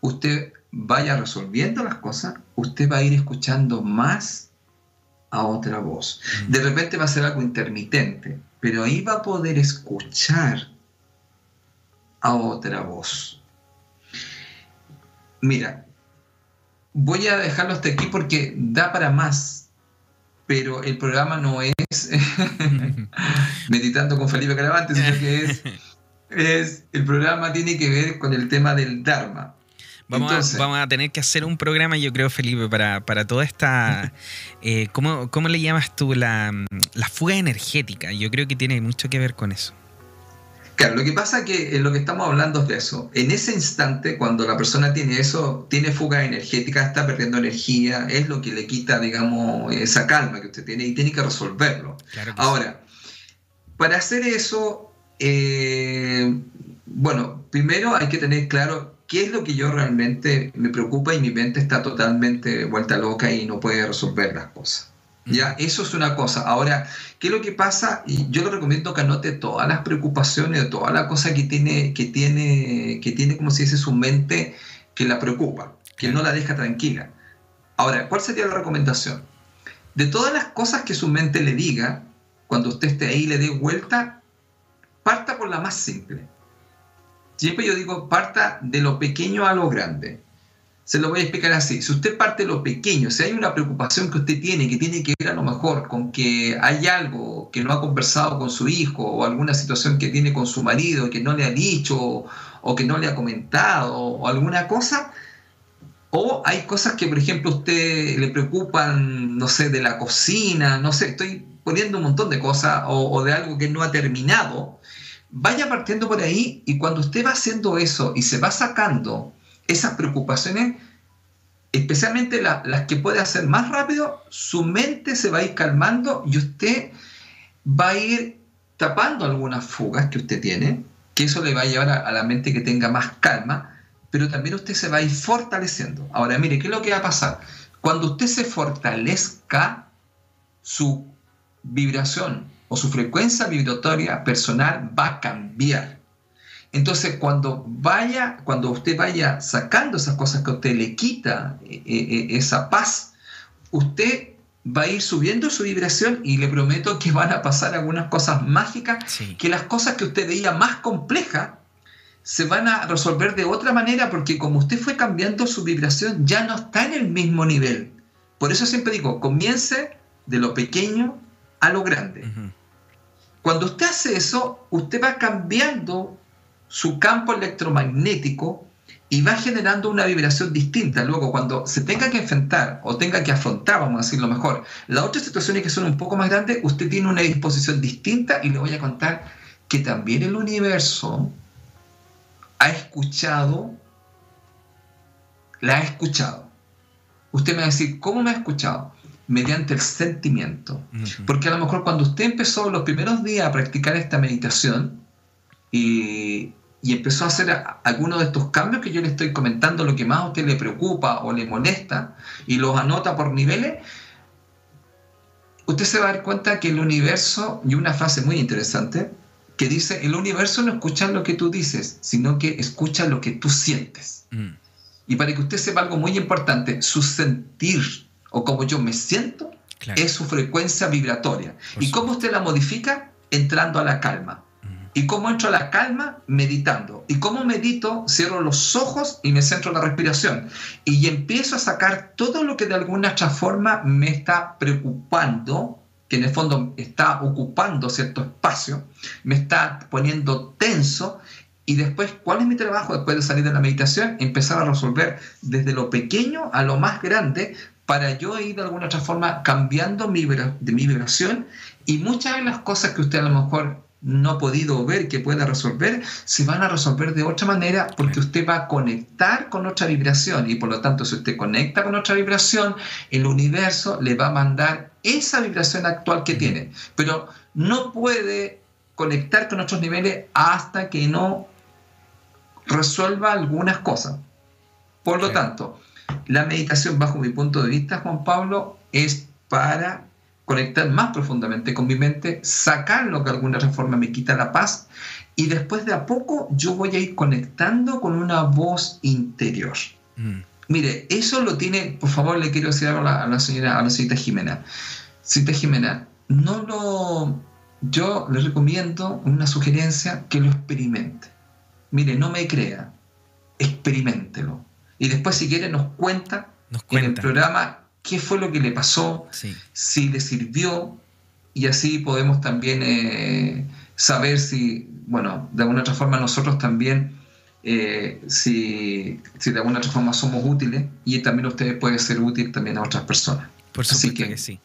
usted vaya resolviendo las cosas, usted va a ir escuchando más a otra voz. De repente va a ser algo intermitente, pero ahí va a poder escuchar a otra voz. Mira, voy a dejarlo hasta aquí porque da para más, pero el programa no es meditando con Felipe Caravante, sino que es, es, el programa tiene que ver con el tema del Dharma. Vamos, a, tener que hacer un programa, yo creo, Felipe, para, para toda esta... Eh, ¿cómo, le llamas tú? La, la, fuga energética. Yo creo que tiene mucho que ver con eso. Claro, lo que pasa es que lo que estamos hablando es de eso. En ese instante, cuando la persona tiene eso, tiene fuga energética, está perdiendo energía, es lo que le quita, digamos, esa calma que usted tiene y tiene que resolverlo. Ahora, para hacer eso, eh, bueno, primero hay que tener claro qué es lo que yo realmente me preocupa y mi mente está totalmente vuelta loca y no puede resolver las cosas. Ya, eso es una cosa. Ahora, ¿qué es lo que pasa? Y yo le recomiendo que anote todas las preocupaciones, todas las cosas que tiene, que tiene, que tiene como si dice su mente que la preocupa, que no la deja tranquila. Ahora, ¿cuál sería la recomendación? De todas las cosas que su mente le diga, cuando usted esté ahí y le dé vuelta, parta por la más simple. Siempre yo digo, parta de lo pequeño a lo grande. Se lo voy a explicar así. Si usted parte lo pequeño, si hay una preocupación que usted tiene, que tiene que ver a lo mejor con que hay algo que no ha conversado con su hijo o alguna situación que tiene con su marido que no le ha dicho o que no le ha comentado o alguna cosa, o hay cosas que, por ejemplo, usted le preocupan, no sé, de la cocina, no sé, estoy poniendo un montón de cosas o de algo que no ha terminado vaya partiendo por ahí y cuando usted va haciendo eso y se va sacando esas preocupaciones, especialmente las que puede hacer más rápido, su mente se va a ir calmando y usted va a ir tapando algunas fugas que usted tiene, que eso le va a llevar a, a la mente que tenga más calma, pero también usted se va a ir fortaleciendo. Ahora, mire, ¿qué es lo que va a pasar? Cuando usted se fortalezca, su vibración, o su frecuencia vibratoria personal va a cambiar. Entonces, cuando vaya, cuando usted vaya sacando esas cosas que a usted le quita eh, eh, esa paz, usted va a ir subiendo su vibración y le prometo que van a pasar algunas cosas mágicas, que las cosas que usted veía más complejas se van a resolver de otra manera porque como usted fue cambiando su vibración ya no está en el mismo nivel. Por eso siempre digo, comience de lo pequeño a lo grande. Cuando usted hace eso, usted va cambiando su campo electromagnético y va generando una vibración distinta. Luego, cuando se tenga que enfrentar o tenga que afrontar, vamos a decirlo mejor, las otras situaciones que son un poco más grandes, usted tiene una disposición distinta y le voy a contar que también el universo ha escuchado, la ha escuchado. Usted me va a decir, ¿cómo me ha escuchado? mediante el sentimiento. Porque a lo mejor cuando usted empezó los primeros días a practicar esta meditación y, empezó a hacer algunos de estos cambios que yo le estoy comentando, lo que más a usted le preocupa o le molesta, y los anota por niveles, usted se va a dar cuenta que el universo, y una frase muy interesante, que dice, el universo no escucha lo que tú dices, sino que escucha lo que tú sientes. Y para que usted sepa algo muy importante, su sentir o como yo me siento, es su frecuencia vibratoria. ¿Y cómo usted la modifica? Entrando a la calma. ¿Y cómo entro a la calma? Meditando. ¿Y cómo medito? Cierro los ojos y me centro en la respiración. Y empiezo a sacar todo lo que de alguna otra forma me está preocupando, que en el fondo está ocupando cierto espacio, me está poniendo tenso. Y después, ¿cuál es mi trabajo después de salir de la meditación? Empezar a resolver desde lo pequeño a lo más grande para yo ir de alguna otra forma cambiando mi, de mi vibración y muchas de las cosas que usted a lo mejor no ha podido ver que pueda resolver, se van a resolver de otra manera porque usted va a conectar con otra vibración y por lo tanto si usted conecta con otra vibración, el universo le va a mandar esa vibración actual que tiene. Pero no puede conectar con otros niveles hasta que no resuelva algunas cosas. Por lo tanto, la meditación bajo mi punto de vista, Juan Pablo, es para conectar más profundamente con mi mente, sacar lo que de alguna forma me quita la paz y después de a poco yo voy a ir conectando con una voz interior. Mm. Mire, eso lo tiene, por favor le quiero decir a la, a la señora, a la señorita Jimena. Señorita Jimena, no lo, yo le recomiendo una sugerencia que lo experimente. Mire, no me crea, experimentelo. Y después si quiere nos cuenta, nos cuenta. en el programa qué fue lo que le pasó, si le sirvió, y así podemos también eh, saber si, bueno, de alguna otra forma nosotros también, eh, si, de alguna otra forma somos útiles, y también ustedes pueden ser útil también a otras personas. Por supuesto que sí.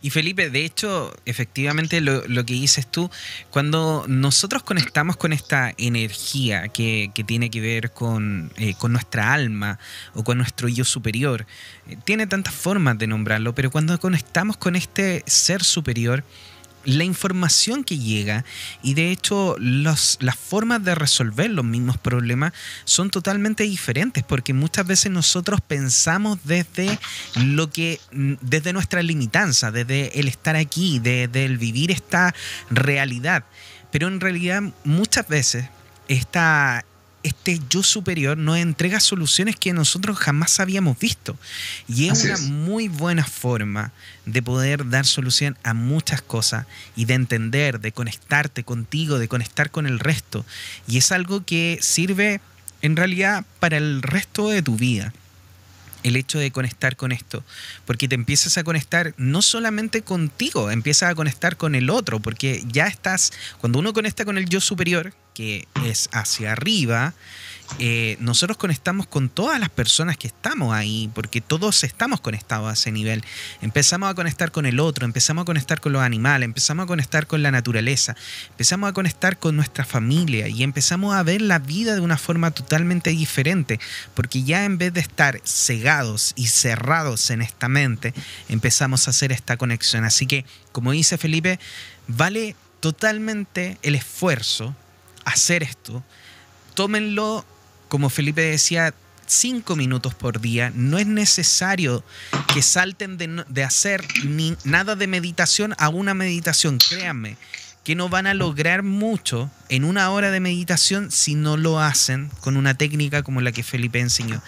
Y Felipe, de hecho, efectivamente lo, que dices tú, cuando nosotros conectamos con esta energía que, tiene que ver con, eh, con, nuestra alma o con nuestro yo superior, eh, tiene tantas formas de nombrarlo, pero cuando conectamos con este ser superior, la información que llega y de hecho las formas de resolver los mismos problemas son totalmente diferentes porque muchas veces nosotros pensamos desde lo que desde nuestra limitanza, desde el estar aquí, desde el vivir esta realidad. Pero en realidad muchas veces esta, este yo superior nos entrega soluciones que nosotros jamás habíamos visto. Y es una muy buena forma de poder dar solución a muchas cosas y de entender, de conectarte contigo, de conectar con el resto. Y es algo que sirve en realidad para el resto de tu vida el hecho de conectar con esto, porque te empiezas a conectar no solamente contigo, empiezas a conectar con el otro, porque ya estás, cuando uno conecta con el yo superior, que es hacia arriba, eh, nosotros conectamos con todas las personas que estamos ahí, porque todos estamos conectados a ese nivel. Empezamos a conectar con el otro, empezamos a conectar con los animales, empezamos a conectar con la naturaleza, empezamos a conectar con nuestra familia y empezamos a ver la vida de una forma totalmente diferente, porque ya en vez de estar cegados y cerrados en esta mente, empezamos a hacer esta conexión. Así que, como dice Felipe, vale totalmente el esfuerzo hacer esto, tómenlo, como Felipe decía, cinco minutos por día. No es necesario que salten de, hacer nada de meditación a una meditación. Créanme que no van a lograr mucho en una hora de meditación si no lo hacen con una técnica como la que Felipe enseñó.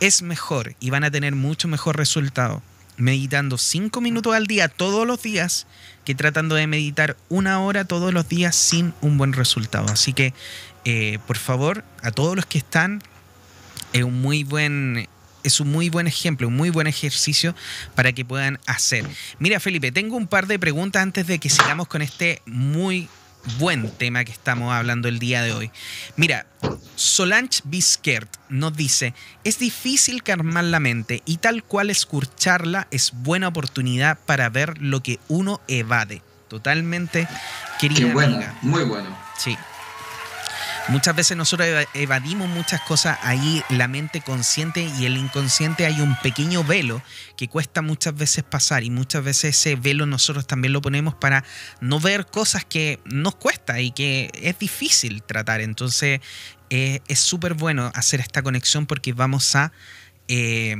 Es mejor y van a tener mucho mejor resultado meditando cinco minutos al día todos los días que tratando de meditar una hora todos los días sin un buen resultado. Así que, eh, por favor, a todos los que están, es un muy buen es un muy buen ejemplo, un muy buen ejercicio para que puedan hacer. Mira, Felipe, tengo un par de preguntas antes de que sigamos con este muy buen tema que estamos hablando el día de hoy. Mira, Solange Bisquert nos dice, es difícil calmar la mente y tal cual escucharla es buena oportunidad para ver lo que uno evade. Totalmente querida. Qué bueno, muy bueno. Sí, Muchas veces nosotros evadimos muchas cosas, ahí la mente consciente y el inconsciente hay un pequeño velo que cuesta muchas veces pasar y muchas veces ese velo nosotros también lo ponemos para no ver cosas que nos cuesta y que es difícil tratar. Entonces eh, es súper bueno hacer esta conexión porque vamos a... Eh,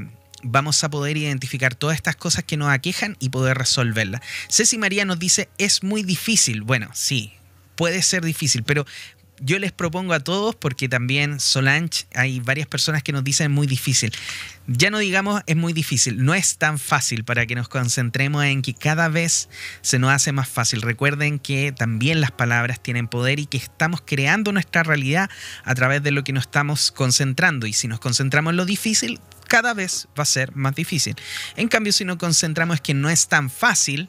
vamos a poder identificar todas estas cosas que nos aquejan y poder resolverlas. Ceci María nos dice, es muy difícil. Bueno, sí, puede ser difícil, pero yo les propongo a todos, porque también Solange, hay varias personas que nos dicen muy difícil. Ya no digamos es muy difícil, no es tan fácil para que nos concentremos en que cada vez se nos hace más fácil. Recuerden que también las palabras tienen poder y que estamos creando nuestra realidad a través de lo que nos estamos concentrando. Y si nos concentramos en lo difícil, cada vez va a ser más difícil. En cambio, si nos concentramos en que no es tan fácil,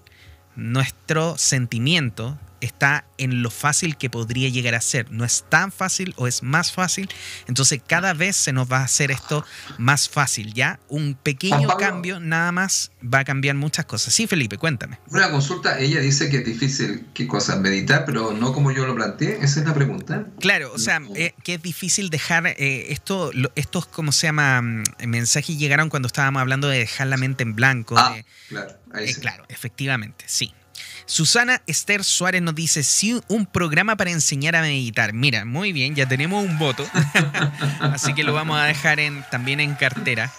nuestro sentimiento está en lo fácil que podría llegar a ser. No es tan fácil o es más fácil. Entonces cada vez se nos va a hacer esto más fácil, ¿ya? Un pequeño cambio nada más va a cambiar muchas cosas. Sí, Felipe, cuéntame. Una consulta, ella dice que es difícil, ¿qué cosa? Meditar, pero no como yo lo planteé. Esa es la pregunta. Claro, o sea, eh, que es difícil dejar eh, esto, estos, ¿cómo se llama? Mm, mensajes llegaron cuando estábamos hablando de dejar la mente en blanco. Ah, claro, ahí eh, claro, efectivamente, sí. Susana Esther Suárez nos dice, sí, un programa para enseñar a meditar. Mira, muy bien, ya tenemos un voto. Así que lo vamos a dejar en, también en cartera.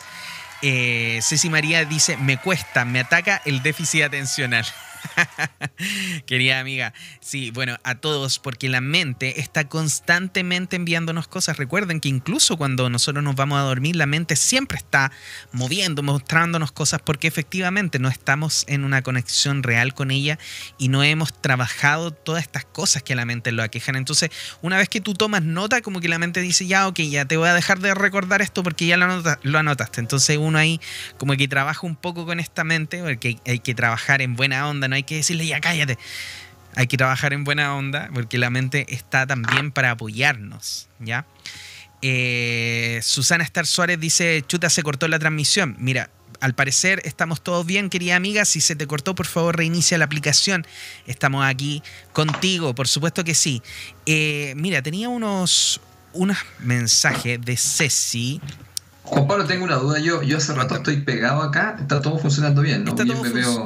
Eh, Ceci María dice, me cuesta, me ataca el déficit atencional. Querida amiga, sí, bueno, a todos, porque la mente está constantemente enviándonos cosas. Recuerden que incluso cuando nosotros nos vamos a dormir, la mente siempre está moviendo, mostrándonos cosas, porque efectivamente no estamos en una conexión real con ella y no hemos trabajado todas estas cosas que a la mente lo aquejan. Entonces, una vez que tú tomas nota, como que la mente dice, ya, ok, ya te voy a dejar de recordar esto porque ya lo, lo anotaste. Entonces, uno ahí como que trabaja un poco con esta mente, porque hay que trabajar en buena onda, no hay que decirle ya cállate. Hay que trabajar en buena onda porque la mente está también para apoyarnos, ¿ya? Eh, Susana Star Suárez dice, chuta, se cortó la transmisión. Mira, al parecer estamos todos bien, querida amiga. Si se te cortó, por favor, reinicia la aplicación. Estamos aquí contigo, por supuesto que sí. Eh, mira, tenía unos, unos mensajes de Ceci. Juan Pablo, tengo una duda. Yo, yo hace rato estoy pegado acá. Está todo funcionando bien, ¿no?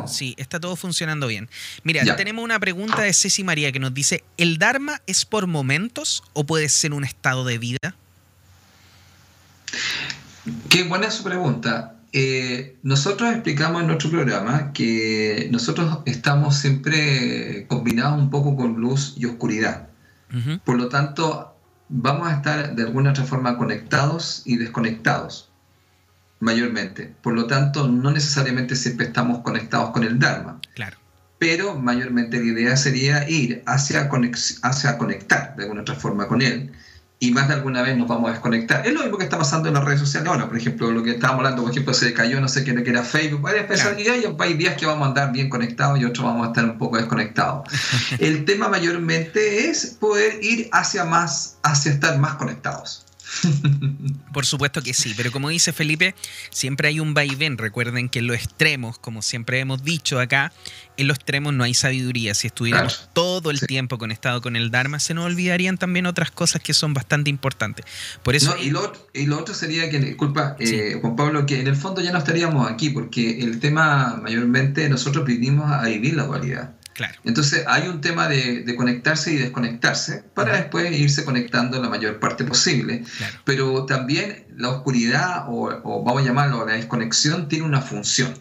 Sí, está todo funcionando bien. Mira, tenemos una pregunta de Ceci María que nos dice: ¿el Dharma es por momentos o puede ser un estado de vida? Qué buena su pregunta. Eh, nosotros explicamos en nuestro programa que nosotros estamos siempre combinados un poco con luz y oscuridad. Por lo tanto, vamos a estar de alguna otra forma conectados y desconectados, mayormente. Por lo tanto, no necesariamente siempre estamos conectados con el Dharma. Claro. Pero mayormente la idea sería ir hacia, hacia conectar de alguna otra forma con él y más de alguna vez nos vamos a desconectar. Es lo mismo que está pasando en las redes sociales ahora, por ejemplo, lo que estábamos hablando, por ejemplo, se cayó, no sé qué era Facebook, varias personalidades, y hay días que vamos a andar bien conectados y otros vamos a estar un poco desconectados. El tema mayormente es poder ir hacia más, hacia estar más conectados. Por supuesto que sí, pero como dice Felipe, siempre hay un vaivén. Recuerden que en los extremos, como siempre hemos dicho acá, en los extremos no hay sabiduría. Si estuviéramos todo el tiempo conectado con el Dharma, se nos olvidarían también otras cosas que son bastante importantes. Por eso, y, lo, otro sería que, disculpa, eh, Juan Pablo, que en el fondo ya no estaríamos aquí, porque el tema mayormente nosotros vinimos a vivir la dualidad. Entonces hay un tema de, conectarse y desconectarse para después irse conectando la mayor parte posible. Pero también la oscuridad, o, o, vamos a llamarlo la desconexión, tiene una función.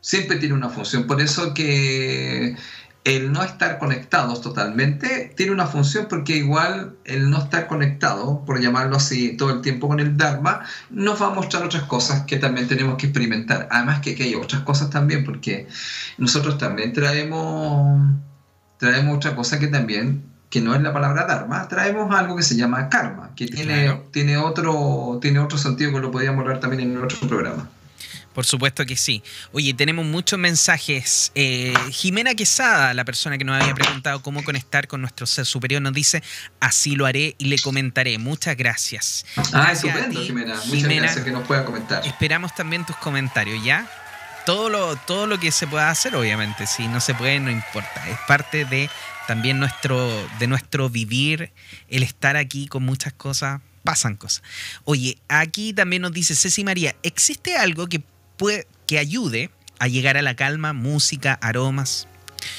Siempre tiene una función. Por eso que el no estar conectados totalmente tiene una función porque igual el no estar conectado, por llamarlo así, todo el tiempo con el Dharma, nos va a mostrar otras cosas que también tenemos que experimentar. Además que, hay otras cosas también, porque nosotros también traemos, traemos otra cosa que también, que no es la palabra Dharma, traemos algo que se llama karma, que tiene, tiene, otro, tiene otro sentido que lo podíamos hablar también en otro programa. Por supuesto que sí. Oye, tenemos muchos mensajes. Eh, Jimena Quesada, la persona que nos había preguntado cómo conectar con nuestro ser superior, nos dice, así lo haré y le comentaré. Muchas gracias. Ah, estupendo, Jimena. Muchas gracias que nos pueda comentar. Esperamos también tus comentarios, ¿ya? Todo lo, todo lo que se pueda hacer, obviamente. Si no se puede, no importa. Es parte de también nuestro, de nuestro vivir, el estar aquí con muchas cosas pasan cosas. Oye, aquí también nos dice Ceci María, ¿existe algo que que ayude a llegar a la calma, música, aromas?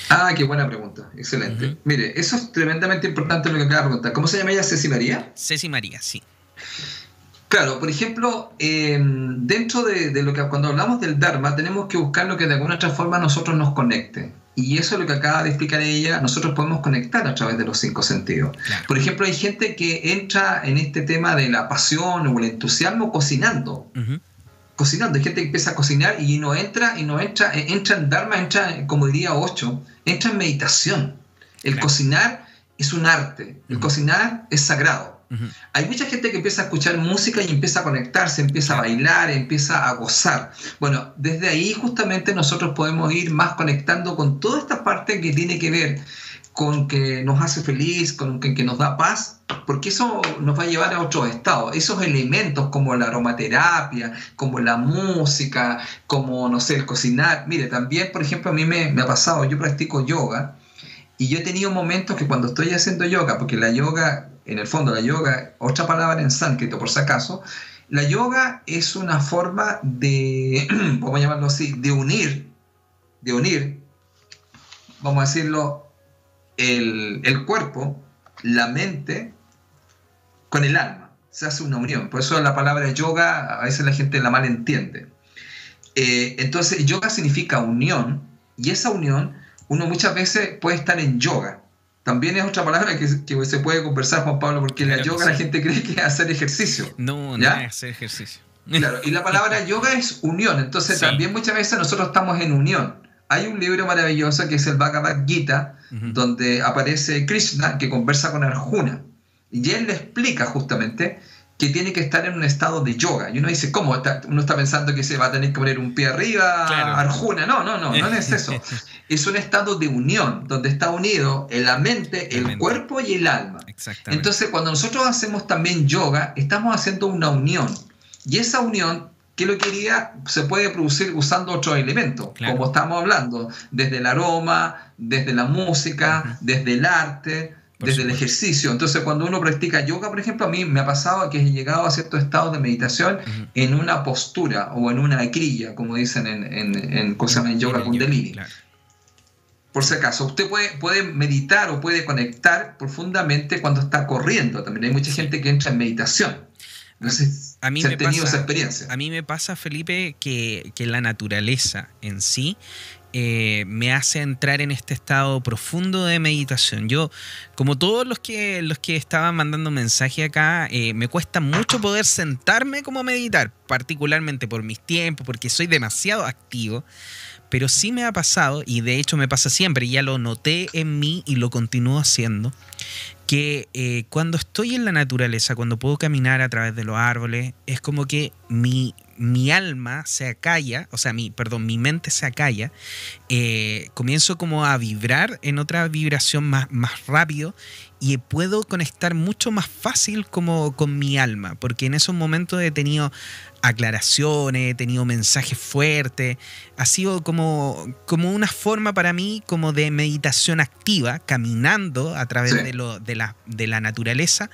Ah, qué buena pregunta, excelente. Mire, eso es tremendamente importante lo que acaba de preguntar. ¿Cómo se llama ella? Ceci María. Ceci María, sí. Claro, por ejemplo, em, dentro de, lo que cuando hablamos del Dharma, tenemos que buscar lo que de alguna otra forma a nosotros nos conecte. Y eso es lo que acaba de explicar ella, nosotros podemos conectar a través de los cinco sentidos. Por ejemplo, hay gente que entra en este tema de la pasión o el entusiasmo cocinando cocinando. Hay gente que empieza a cocinar y no entra, y no entra, eh, entra en Dharma, entra, como diría Ocho, entra en meditación. El cocinar es un arte, el cocinar es sagrado. Hay mucha gente que empieza a escuchar música y empieza a conectarse, empieza a bailar, empieza a gozar. Bueno, desde ahí justamente nosotros podemos ir más conectando con toda esta parte que tiene que ver con que nos hace feliz, con que, nos da paz, porque eso nos va a llevar a otro estado. Esos elementos como la aromaterapia, como la música, como, no sé, el cocinar. Mire, también, por ejemplo, a mí me, me ha pasado, yo practico yoga y yo he tenido momentos que cuando estoy haciendo yoga, porque la yoga, en el fondo la yoga, otra palabra en sánscrito por si acaso, la yoga es una forma de, vamos a llamarlo así, de unir, de unir, vamos a decirlo, el, cuerpo, la mente, con el alma. Se hace una unión. Por eso la palabra yoga a veces la gente la malentiende. Eh, entonces, yoga significa unión y esa unión uno muchas veces puede estar en yoga. También es otra palabra que, se puede conversar, Juan Pablo, porque la yoga la gente cree que es hacer ejercicio. No, no es hacer ejercicio. Claro, y la palabra yoga es unión. Entonces, también muchas veces nosotros estamos en unión. Hay un libro maravilloso que es el Bhagavad Gita, donde aparece Krishna que conversa con Arjuna. Y él le explica justamente que tiene que estar en un estado de yoga. Y uno dice, ¿cómo? uno está pensando que se va a tener que poner un pie arriba, Arjuna. No, no, no, no es eso. es un estado de unión, donde está unido la mente, el cuerpo y el alma. Entonces, cuando nosotros hacemos también yoga, estamos haciendo una unión. Y esa unión que lo quería se puede producir usando otros elementos, como estamos hablando, desde el aroma, desde la música, desde el arte, desde el ejercicio. Entonces, cuando uno practica yoga, por ejemplo, a mí me ha pasado que he llegado a ciertos estados de meditación en una postura o en una grilla, como dicen en, en, en, en yoga kundalini. Por si acaso, usted puede, puede meditar o puede conectar profundamente cuando está corriendo. También. Hay mucha gente que entra en meditación a mí me pasa, experiencia. A mí me pasa, Felipe, que, la naturaleza en sí eh, me hace entrar en este estado profundo de meditación. Yo, como todos los que, los que estaban mandando mensaje acá, eh, me cuesta mucho poder sentarme como a meditar, particularmente por mis tiempos, porque soy demasiado activo. Pero sí me ha pasado, y de hecho me pasa siempre, ya lo noté en mí y lo continúo haciendo, que eh, cuando estoy en la naturaleza, cuando puedo caminar a través de los árboles, es como que mi, mi alma se acalla, o sea, mi, perdón, mi mente se acalla, eh, comienzo como a vibrar en otra vibración más, más rápido y puedo conectar mucho más fácil como con mi alma, porque en esos momentos he tenido aclaraciones, he tenido mensajes fuertes, ha sido como, como una forma para mí como de meditación activa, caminando a través de, lo, de, la, de la naturaleza,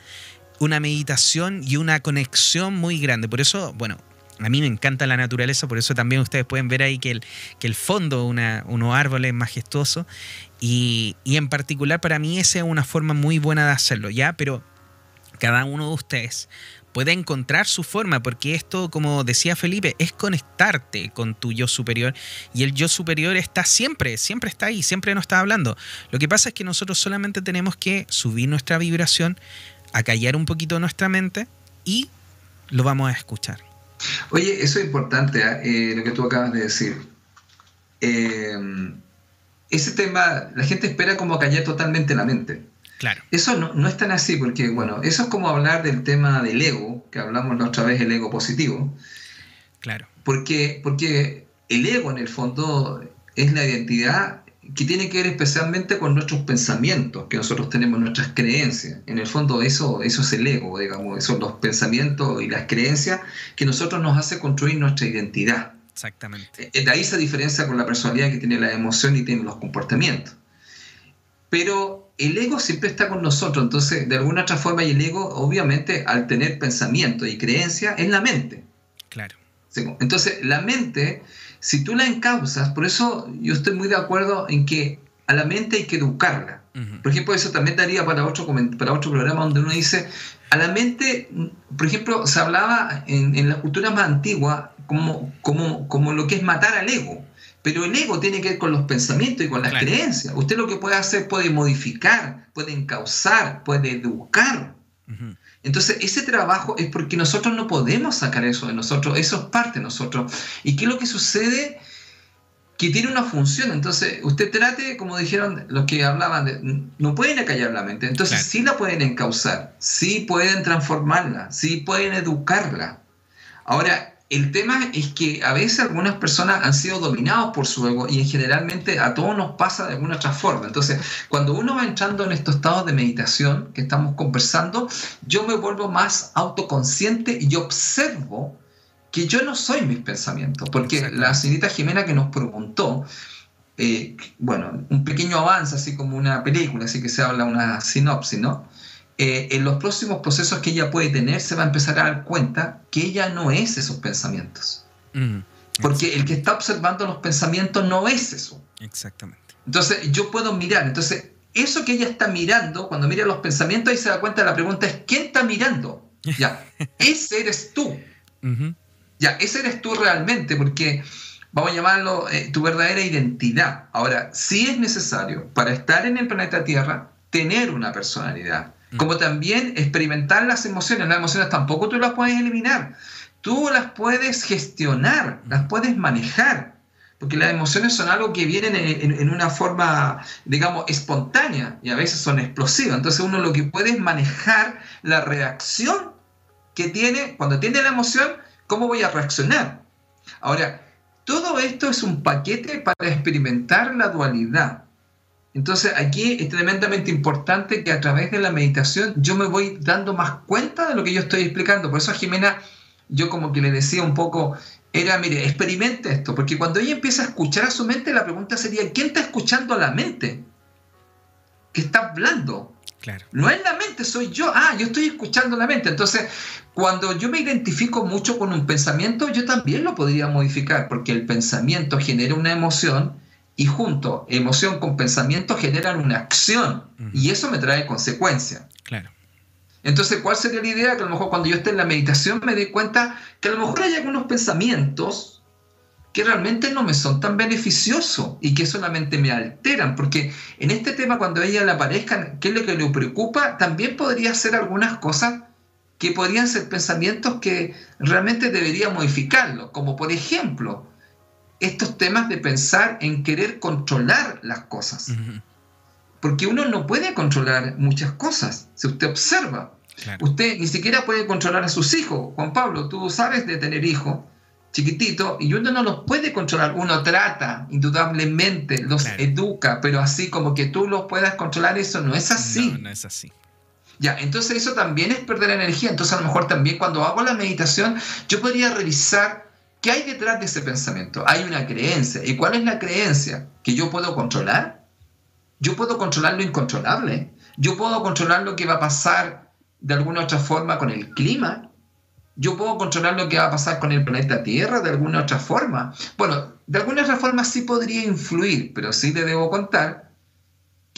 una meditación y una conexión muy grande. Por eso, bueno, a mí me encanta la naturaleza, por eso también ustedes pueden ver ahí que el, que el fondo, una, unos árboles majestuosos, y, y, en particular para mí esa es una forma muy buena de hacerlo, ¿ya? Pero cada uno de ustedes puede encontrar su forma, porque esto, como decía Felipe, es conectarte con tu yo superior y el yo superior está siempre, siempre está ahí, siempre nos está hablando. Lo que pasa es que nosotros solamente tenemos que subir nuestra vibración, acallar un poquito nuestra mente y lo vamos a escuchar. Oye, eso es importante, ¿ah? eh, lo que tú acabas de decir. Eh, ese tema, la gente espera como acallar totalmente la mente. Claro. Eso no, no, es tan así, porque, bueno, eso es como hablar del tema del ego, que hablamos la otra vez, el ego positivo. Claro. Porque, porque el ego, en el fondo, es la identidad que tiene que ver especialmente con nuestros pensamientos, que nosotros tenemos, nuestras creencias. En el fondo, eso, eso es el ego, digamos, son los pensamientos y las creencias que nosotros nos hace construir nuestra identidad. Exactamente. Eh, de ahí se diferencia con la personalidad que tiene la emoción y tiene los comportamientos. Pero el ego siempre está con nosotros, entonces de alguna otra forma y el ego obviamente al tener pensamiento y creencia es la mente. Claro. Entonces la mente, si tú la encausas, por eso yo estoy muy de acuerdo en que a la mente hay que educarla. Por ejemplo, eso también daría para otro, para otro programa donde uno dice, a la mente, por ejemplo, se hablaba en, en la cultura más antigua como, como, como lo que es matar al ego. Pero el ego tiene que ver con los pensamientos y con las creencias. Usted lo que puede hacer puede modificar, puede encauzar, puede educar. Entonces, ese trabajo es porque nosotros no podemos sacar eso de nosotros, eso es parte de nosotros. ¿Y qué es lo que sucede? que tiene una función. Entonces, usted trate, como dijeron los que hablaban, de, no pueden acallar la mente. Entonces, sí la pueden encauzar, sí pueden transformarla, sí pueden educarla. Ahora, el tema es que a veces algunas personas han sido dominados por su ego y generalmente a todos nos pasa de alguna otra forma. Entonces, cuando uno va entrando en estos estados de meditación que estamos conversando, yo me vuelvo más autoconsciente y observo que yo no soy mis pensamientos. Porque la señorita Jimena que nos preguntó, eh, bueno, un pequeño avance, así como una película, así que se habla una sinopsis, ¿no? Eh, en los próximos procesos que ella puede tener, se va a empezar a dar cuenta que ella no es esos pensamientos. Porque el que está observando los pensamientos no es eso. Exactamente. Entonces, yo puedo mirar. Entonces, eso que ella está mirando, cuando mira los pensamientos, ahí se da cuenta, la pregunta es, ¿quién está mirando? Ya, ese eres tú. Ya, ese eres tú realmente, porque vamos a llamarlo eh, tu verdadera identidad. Ahora, sí es necesario para estar en el planeta Tierra tener una personalidad como también experimentar las emociones. Las emociones tampoco tú las puedes eliminar. Tú las puedes gestionar, las puedes manejar, porque las emociones son algo que vienen en, una forma, digamos, espontánea y a veces son explosivas. Entonces uno lo que puede es manejar la reacción que tiene, cuando tiene la emoción, cómo voy a reaccionar. Ahora, todo esto es un paquete para experimentar la dualidad. Entonces aquí es tremendamente importante que a través de la meditación yo me voy dando más cuenta de lo que yo estoy explicando. Por eso a Jimena yo como que le decía un poco, era, mire, experimente esto, porque cuando ella empieza a escuchar a su mente, la pregunta sería, ¿quién está escuchando a la mente? ¿Qué está hablando? Claro. No es la mente, soy yo. Ah, yo estoy escuchando la mente. Entonces, cuando yo me identifico mucho con un pensamiento, yo también lo podría modificar, porque el pensamiento genera una emoción y junto emoción con pensamiento generan una acción y eso me trae consecuencias. Claro. Entonces, ¿cuál sería la idea? Que a lo mejor cuando yo esté en la meditación me dé cuenta que a lo mejor hay algunos pensamientos que realmente no me son tan beneficiosos y que solamente me alteran, porque en este tema cuando a ella le aparezcan, ¿qué es lo que le preocupa? También podría ser algunas cosas que podrían ser pensamientos que realmente debería modificarlo, como por ejemplo, estos temas de pensar en querer controlar las cosas. Porque uno no puede controlar muchas cosas. Si usted observa, usted ni siquiera puede controlar a sus hijos. Juan Pablo, tú sabes de tener hijos chiquititos y uno no los puede controlar. Uno trata, indudablemente, los educa, pero así como que tú los puedas controlar, eso no es así. No, no es así. Ya, entonces eso también es perder energía. Entonces a lo mejor también cuando hago la meditación, yo podría revisar ¿Qué hay detrás de ese pensamiento? Hay una creencia. ¿Y cuál es la creencia? ¿Que yo puedo controlar? Yo puedo controlar lo incontrolable. Yo puedo controlar lo que va a pasar de alguna otra forma con el clima. Yo puedo controlar lo que va a pasar con el planeta Tierra de alguna otra forma. Bueno, de alguna otra forma sí podría influir, pero sí le debo contar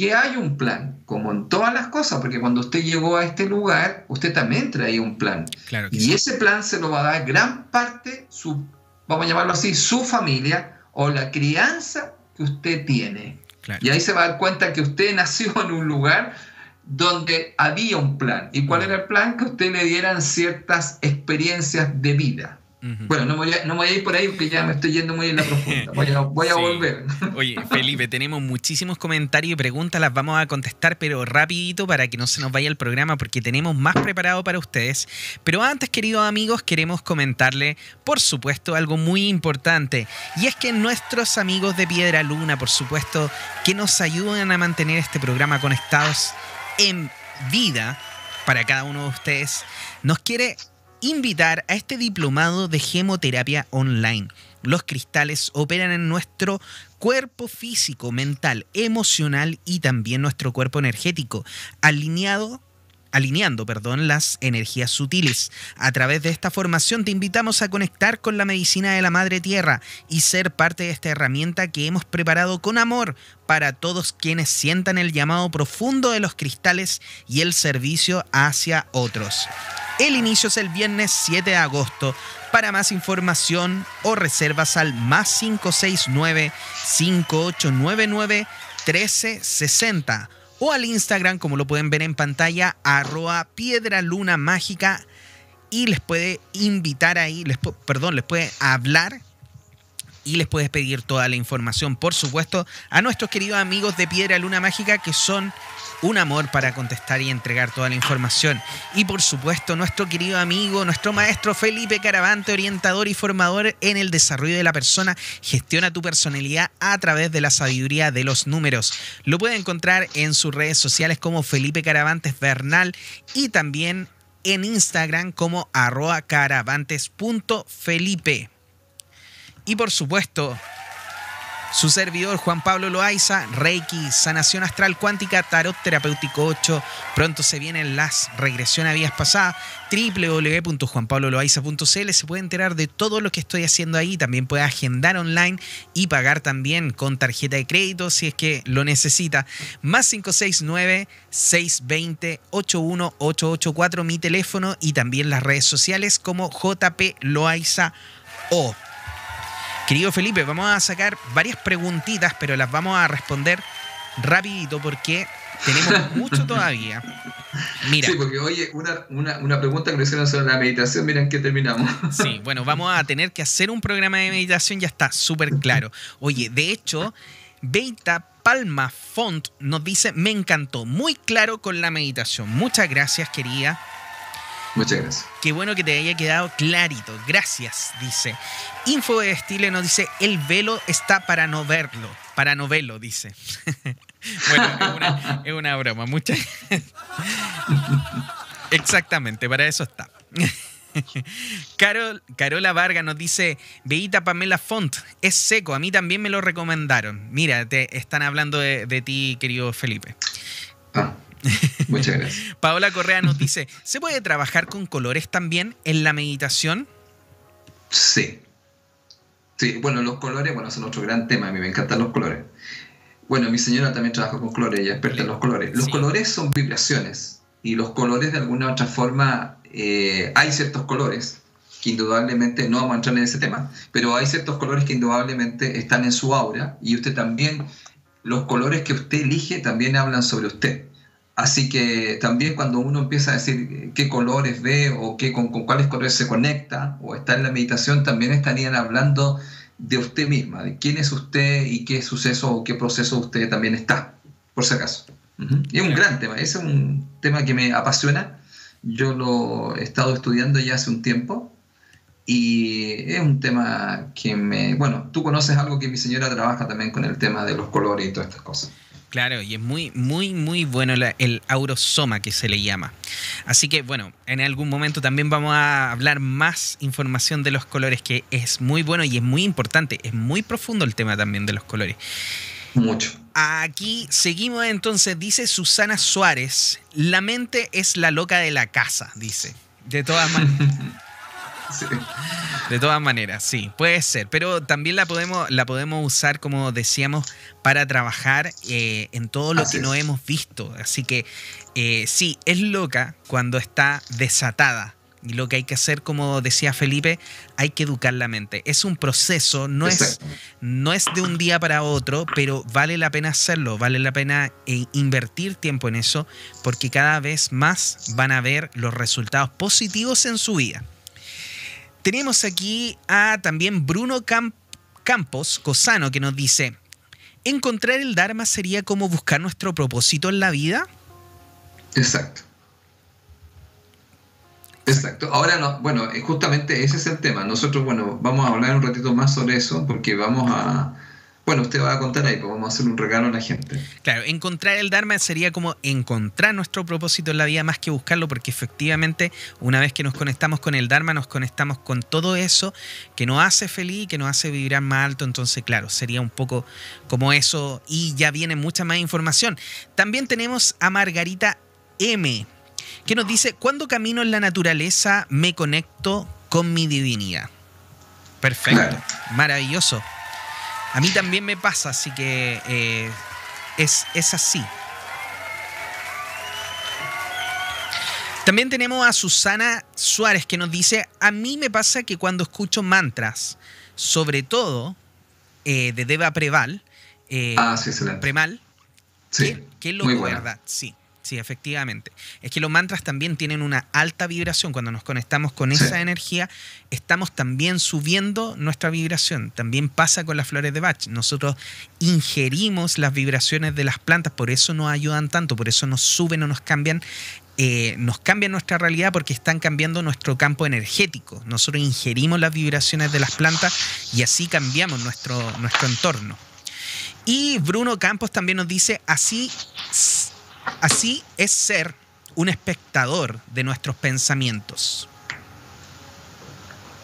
que hay un plan, como en todas las cosas, porque cuando usted llegó a este lugar, usted también traía un plan. y ese plan se lo va a dar gran parte, su, vamos a llamarlo así, su familia o la crianza que usted tiene. Y ahí se va a dar cuenta que usted nació en un lugar donde había un plan. ¿Y cuál era el plan? Que usted le dieran ciertas experiencias de vida. Bueno, no voy, a, no voy, a, ir por ahí porque ya me estoy yendo muy en la profunda. Voy a, volver. Oye, Felipe, tenemos muchísimos comentarios y preguntas, las vamos a contestar, pero rapidito para que no se nos vaya el programa porque tenemos más preparado para ustedes. Pero antes, queridos amigos, queremos comentarle, por supuesto, algo muy importante. Y es que nuestros amigos de Piedra Luna, por supuesto, que nos ayudan a mantener este programa conectados en vida para cada uno de ustedes, nos quiere invitar a este diplomado de gemoterapia online. Los cristales operan en nuestro cuerpo físico, mental, emocional y también nuestro cuerpo energético, alineando perdón, las energías sutiles. A través de esta formación te invitamos a conectar con la medicina de la Madre Tierra y ser parte de esta herramienta que hemos preparado con amor para todos quienes sientan el llamado profundo de los cristales y el servicio hacia otros. El inicio es el viernes 7 de agosto. Para más información o reservas al más 569 5899 1360 o al Instagram, como lo pueden ver en pantalla, arroba piedra luna mágica y les puede invitar ahí, les, perdón, les puede hablar y les puedes pedir toda la información, por supuesto, a nuestros queridos amigos de Piedra Luna Mágica que son un amor para contestar y entregar toda la información. Y por supuesto, nuestro querido amigo, nuestro maestro Felipe Caravante, orientador y formador en el desarrollo de la persona, gestiona tu personalidad a través de la sabiduría de los números. Lo puede encontrar en sus redes sociales como Felipe Caravantes Bernal y también en Instagram como arroba caravantes.felipe. Y por supuesto, su servidor Juan Pablo Loaiza, Reiki, Sanación Astral Cuántica, Tarot Terapéutico 8. Pronto se vienen las regresiones a vías pasadas. www.juanpabloloaiza.cl se puede enterar de todo lo que estoy haciendo ahí. También puede agendar online y pagar también con tarjeta de crédito si es que lo necesita. Más 569 620 81884 mi teléfono y también las redes sociales como JP Loaiza O. Querido Felipe, vamos a sacar varias preguntitas, pero las vamos a responder rapidito porque tenemos mucho todavía. Mira. Sí, porque oye, una, pregunta que me hicieron sobre la meditación, miren que terminamos. Sí, bueno, vamos a tener que hacer un programa de meditación, ya está súper claro. Oye, de hecho, Beita Palma Font nos dice, me encantó, muy claro con la meditación. Muchas gracias, querida. Muchas gracias. Qué bueno que te haya quedado clarito. Gracias, dice. Info de Estile nos dice, el velo está para no verlo. Para no verlo, dice. bueno, es una, broma. Muchas... Exactamente, para eso está. Carol, Carola Varga nos dice, Veita Pamela Font, es seco, a mí también me lo recomendaron. Mira, te están hablando de, de ti, querido Felipe. Ah. Muchas gracias. Paola Correa nos dice, ¿se puede trabajar con colores también en la meditación? Sí. Sí, bueno, los colores, bueno, son otro gran tema, a mí me encantan los colores. Bueno, mi señora también trabaja con colores, ella es experta en los colores. Los colores son vibraciones y los colores de alguna u otra forma, eh, hay ciertos colores que indudablemente, no vamos a entrar en ese tema, pero hay ciertos colores que indudablemente están en su aura y usted también, los colores que usted elige también hablan sobre usted. Así que también cuando uno empieza a decir qué colores ve o qué, con, cuáles colores se conecta o está en la meditación, también estarían hablando de usted misma, de quién es usted y qué suceso o qué proceso usted también está, por si acaso. Y es un gran tema, ese es un tema que me apasiona. Yo lo he estado estudiando ya hace un tiempo y es un tema que me... Bueno, tú conoces algo que mi señora trabaja también con el tema de los colores y todas estas cosas. Claro, y es muy, muy, muy bueno el aurosoma que se le llama. Así que, bueno, en algún momento también vamos a hablar más información de los colores, que es muy bueno y es muy importante. Es muy profundo el tema también de los colores. Mucho. Aquí seguimos entonces, dice Susana Suárez, la mente es la loca de la casa, dice. De todas maneras. De todas maneras, sí, puede ser. Pero también la podemos, la podemos usar, como decíamos, para trabajar eh, en todo lo que no hemos visto. Así que eh, sí, es loca cuando está desatada. Y lo que hay que hacer, como decía Felipe, hay que educar la mente. Es un proceso, no es, no es de un día para otro, pero vale la pena hacerlo, vale la pena eh, invertir tiempo en eso, porque cada vez más van a ver los resultados positivos en su vida. Tenemos aquí a también Bruno Campos Cosano que nos dice, ¿encontrar el Dharma sería como buscar nuestro propósito en la vida? Exacto. Exacto. Ahora, no, bueno, justamente ese es el tema. Nosotros, bueno, vamos a hablar un ratito más sobre eso porque vamos a bueno, usted va a contar ahí, pues vamos a hacer un regalo a la gente. Claro, encontrar el Dharma sería como encontrar nuestro propósito en la vida más que buscarlo, porque efectivamente, una vez que nos conectamos con el Dharma, nos conectamos con todo eso que nos hace feliz, que nos hace vibrar más alto. Entonces, claro, sería un poco como eso y ya viene mucha más información. También tenemos a Margarita M, que nos dice, cuando camino en la naturaleza me conecto con mi divinidad. Perfecto, maravilloso. A mí también me pasa, así que eh, es, es así. También tenemos a Susana Suárez que nos dice, a mí me pasa que cuando escucho mantras, sobre todo eh, de Deva Preval, eh, ah, sí, Premal, sí, que, es lo verdad, sí. Sí, efectivamente. Es que los mantras también tienen una alta vibración. Cuando nos conectamos con esa energía, estamos también subiendo nuestra vibración. También pasa con las flores de Bach. Nosotros ingerimos las vibraciones de las plantas, por eso nos ayudan tanto, por eso nos suben o nos cambian. Eh, nos cambian nuestra realidad porque están cambiando nuestro campo energético. Nosotros ingerimos las vibraciones de las plantas y así cambiamos nuestro, nuestro entorno. Y Bruno Campos también nos dice, así Así es ser un espectador de nuestros pensamientos.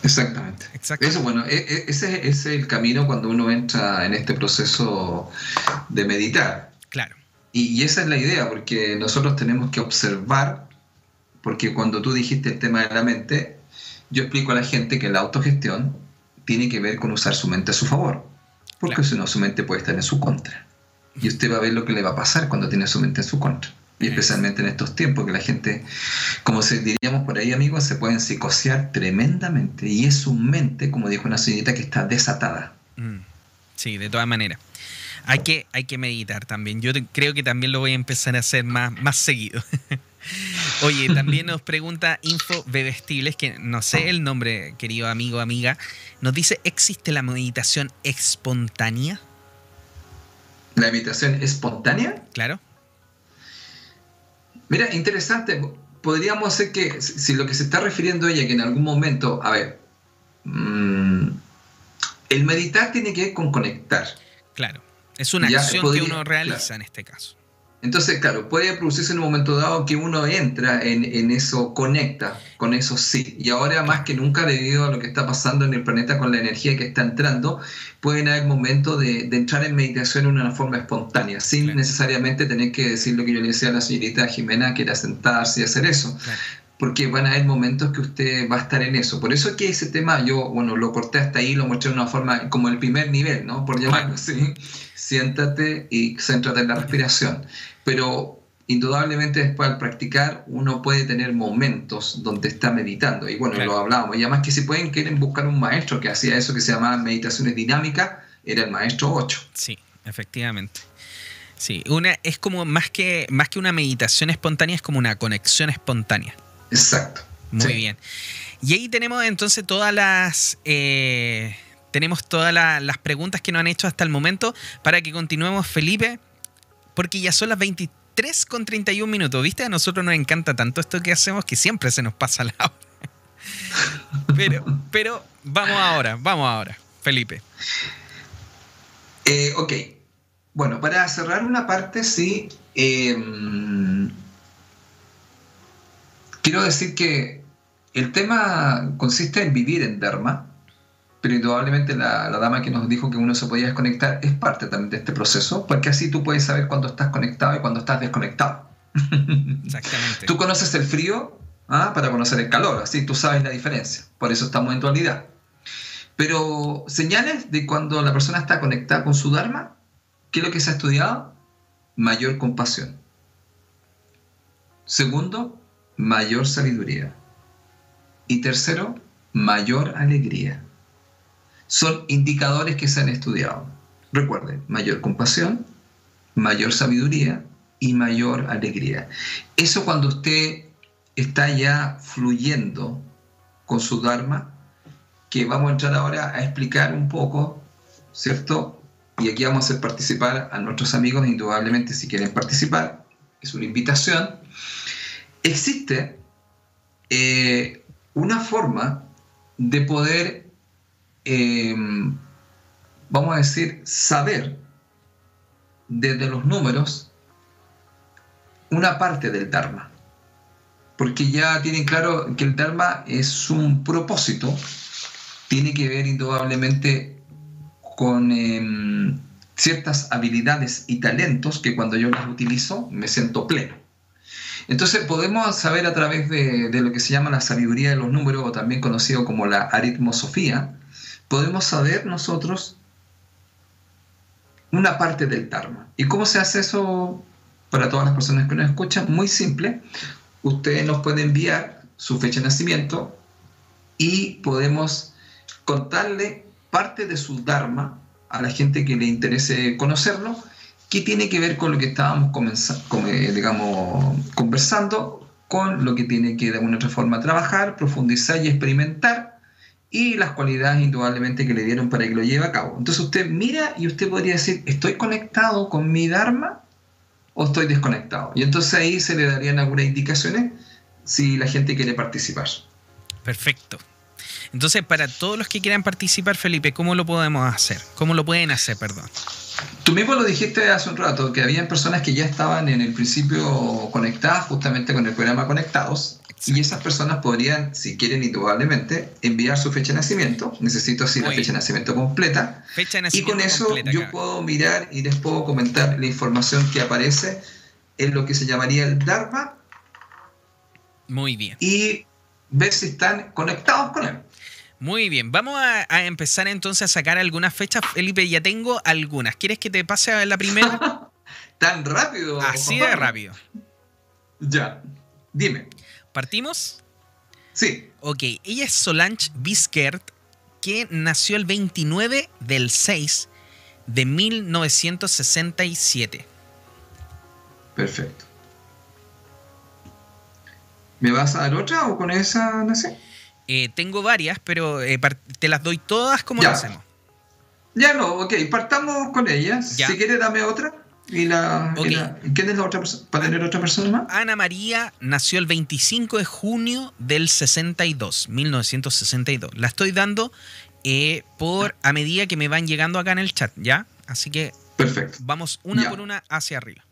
Exactamente. Eso, bueno, e, e, ese es el camino cuando uno entra en este proceso de meditar. Claro. Y, esa es la idea, porque nosotros tenemos que observar, porque cuando tú dijiste el tema de la mente, yo explico a la gente que la autogestión tiene que ver con usar su mente a su favor, porque si no, su mente puede estar en su contra y usted va a ver lo que le va a pasar cuando tiene su mente en su contra. Y especialmente en estos tiempos que la gente, como se diríamos por ahí amigos, se pueden psicosear tremendamente. Y es su mente, como dijo una señorita, que está desatada. Mm. Sí, de todas maneras. Hay que, hay que meditar también. Yo creo que también lo voy a empezar a hacer más, más seguido. Oye, también nos pregunta Info Bebestibles, que no sé el nombre, querido amigo, amiga. Nos dice, ¿existe la meditación espontánea? La imitación espontánea. Claro. Mira, interesante. Podríamos ser que, si lo que se está refiriendo ella, que en algún momento, a ver, mm, el meditar tiene que ver con conectar. Claro, es una acción que uno realiza en este caso. Entonces, claro, puede producirse en un momento dado que uno entra en, eso, conecta con eso sí. Y ahora más que nunca, debido a lo que está pasando en el planeta con la energía que está entrando, pueden haber momentos de, entrar en meditación de una forma espontánea, sin necesariamente tener que decir lo que yo le decía a la señorita Jimena, que era sentarse y hacer eso. Porque van a haber momentos que usted va a estar en eso. Por eso es que ese tema yo, bueno, lo corté hasta ahí, lo mostré de una forma como el primer nivel, ¿no? Por llamarlo así siéntate y céntrate en la respiración. Pero indudablemente después al practicar uno puede tener momentos donde está meditando. Y bueno, lo hablábamos. Y además que si pueden, quieren buscar un maestro que hacía eso que se llamaba meditaciones dinámicas, era el maestro 8. Sí, efectivamente. Sí, una, es como más que, más que una meditación espontánea, es como una conexión espontánea. Exacto. Muy bien. Y ahí tenemos entonces todas las... Eh, tenemos todas las preguntas que nos han hecho hasta el momento para que continuemos, Felipe, porque ya son las 23 con 31 minutos, ¿viste? A nosotros nos encanta tanto esto que hacemos que siempre se nos pasa la hora. Pero, pero vamos ahora, vamos ahora, Felipe. Eh, ok. Bueno, para cerrar una parte, sí. Em, quiero decir que el tema consiste en vivir en Dharma pero indudablemente la, dama que nos dijo que uno se podía desconectar es parte también de este proceso, porque así tú puedes saber cuándo estás conectado y cuándo estás desconectado. Exactamente. tú conoces el frío ¿ah? para conocer el calor, así tú sabes la diferencia, por eso estamos en dualidad. Pero señales de cuando la persona está conectada con su Dharma, ¿qué es lo que se ha estudiado? Mayor compasión. Segundo, mayor sabiduría. Y tercero, mayor alegría son indicadores que se han estudiado. Recuerden, mayor compasión, mayor sabiduría y mayor alegría. Eso cuando usted está ya fluyendo con su Dharma, que vamos a entrar ahora a explicar un poco, ¿cierto? Y aquí vamos a hacer participar a nuestros amigos, indudablemente, si quieren participar, es una invitación. Existe eh, una forma de poder Em, vamos a decir, saber desde los números una parte del Dharma. Porque ya tienen claro que el Dharma es un propósito, tiene que ver indudablemente con em, ciertas habilidades y talentos que cuando yo las utilizo me siento pleno. Entonces podemos saber a través de, lo que se llama la sabiduría de los números, o también conocido como la aritmosofía, podemos saber nosotros una parte del Dharma. ¿Y cómo se hace eso para todas las personas que nos escuchan? Muy simple. Usted nos puede enviar su fecha de nacimiento y podemos contarle parte de su Dharma a la gente que le interese conocerlo ¿Qué tiene que ver con lo que estábamos eh, digamos, conversando? Con lo que tiene que de alguna otra forma trabajar, profundizar y experimentar y las cualidades indudablemente que le dieron para que lo lleve a cabo. Entonces usted mira y usted podría decir, ¿estoy conectado con mi Dharma o estoy desconectado? Y entonces ahí se le darían algunas indicaciones si la gente quiere participar. Perfecto. Entonces, para todos los que quieran participar, Felipe, ¿cómo lo podemos hacer? ¿Cómo lo pueden hacer, perdón? Tú mismo lo dijiste hace un rato, que habían personas que ya estaban en el principio conectadas justamente con el programa Conectados. Y esas personas podrían, si quieren indudablemente, enviar su fecha de nacimiento. Necesito así la fecha de nacimiento completa. Fecha de y con eso yo puedo mirar y les puedo comentar la información que aparece en lo que se llamaría el Dharma. Muy bien. Y ver si están conectados con él. Muy bien, vamos a, empezar entonces a sacar algunas fechas. Felipe, ya tengo algunas. ¿Quieres que te pase a la primera? Tan rápido. Así de rápido. Ya, dime. ¿Partimos? Sí. Ok, ella es Solange Biskert, que nació el 29 del 6 de 1967. Perfecto. ¿Me vas a dar otra o con esa nací? Eh, tengo varias, pero eh, te las doy todas como lo hacemos. Ya no, ok, partamos con ellas. Si quieres, dame otra. ¿Y la, ¿Quién es la otra persona? ¿Para tener otra persona más? Ana María nació el 25 de junio del 62, 1962. La estoy dando eh, por a medida que me van llegando acá en el chat, ¿ya? Así que Perfecto. vamos una por una hacia arriba.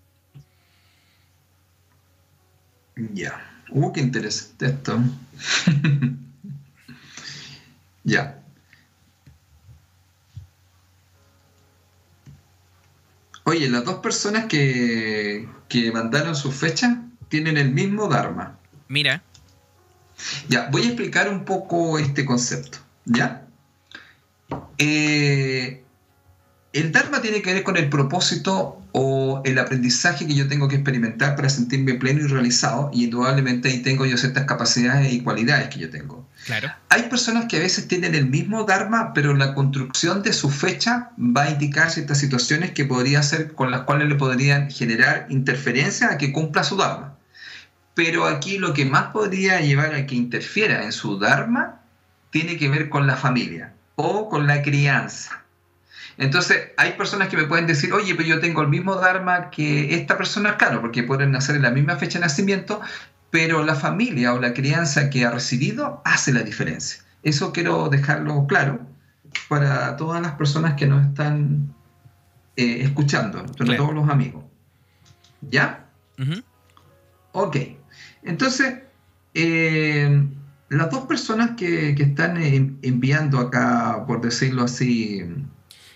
Ya. Uh, qué interesante esto. Ya. Oye, las dos personas que, mandaron su fecha tienen el mismo Dharma. Mira. Ya, voy a explicar un poco este concepto. ¿Ya? Eh, el Dharma tiene que ver con el propósito o el aprendizaje que yo tengo que experimentar para sentirme pleno y realizado, y indudablemente ahí tengo yo ciertas capacidades y cualidades que yo tengo. Hay personas que a veces tienen el mismo Dharma, pero la construcción de su fecha va a indicar ciertas situaciones que podría ser con las cuales le podrían generar interferencia a que cumpla su Dharma. Pero aquí lo que más podría llevar a que interfiera en su Dharma tiene que ver con la familia o con la crianza. Entonces, hay personas que me pueden decir, oye, pero yo tengo el mismo Dharma que esta persona, claro, porque pueden nacer en la misma fecha de nacimiento, pero la familia o la crianza que ha recibido hace la diferencia. Eso quiero dejarlo claro para todas las personas que nos están eh, escuchando, sobre todos los amigos. ¿Ya? Ok. Entonces, eh, las dos personas que, están enviando acá, por decirlo así,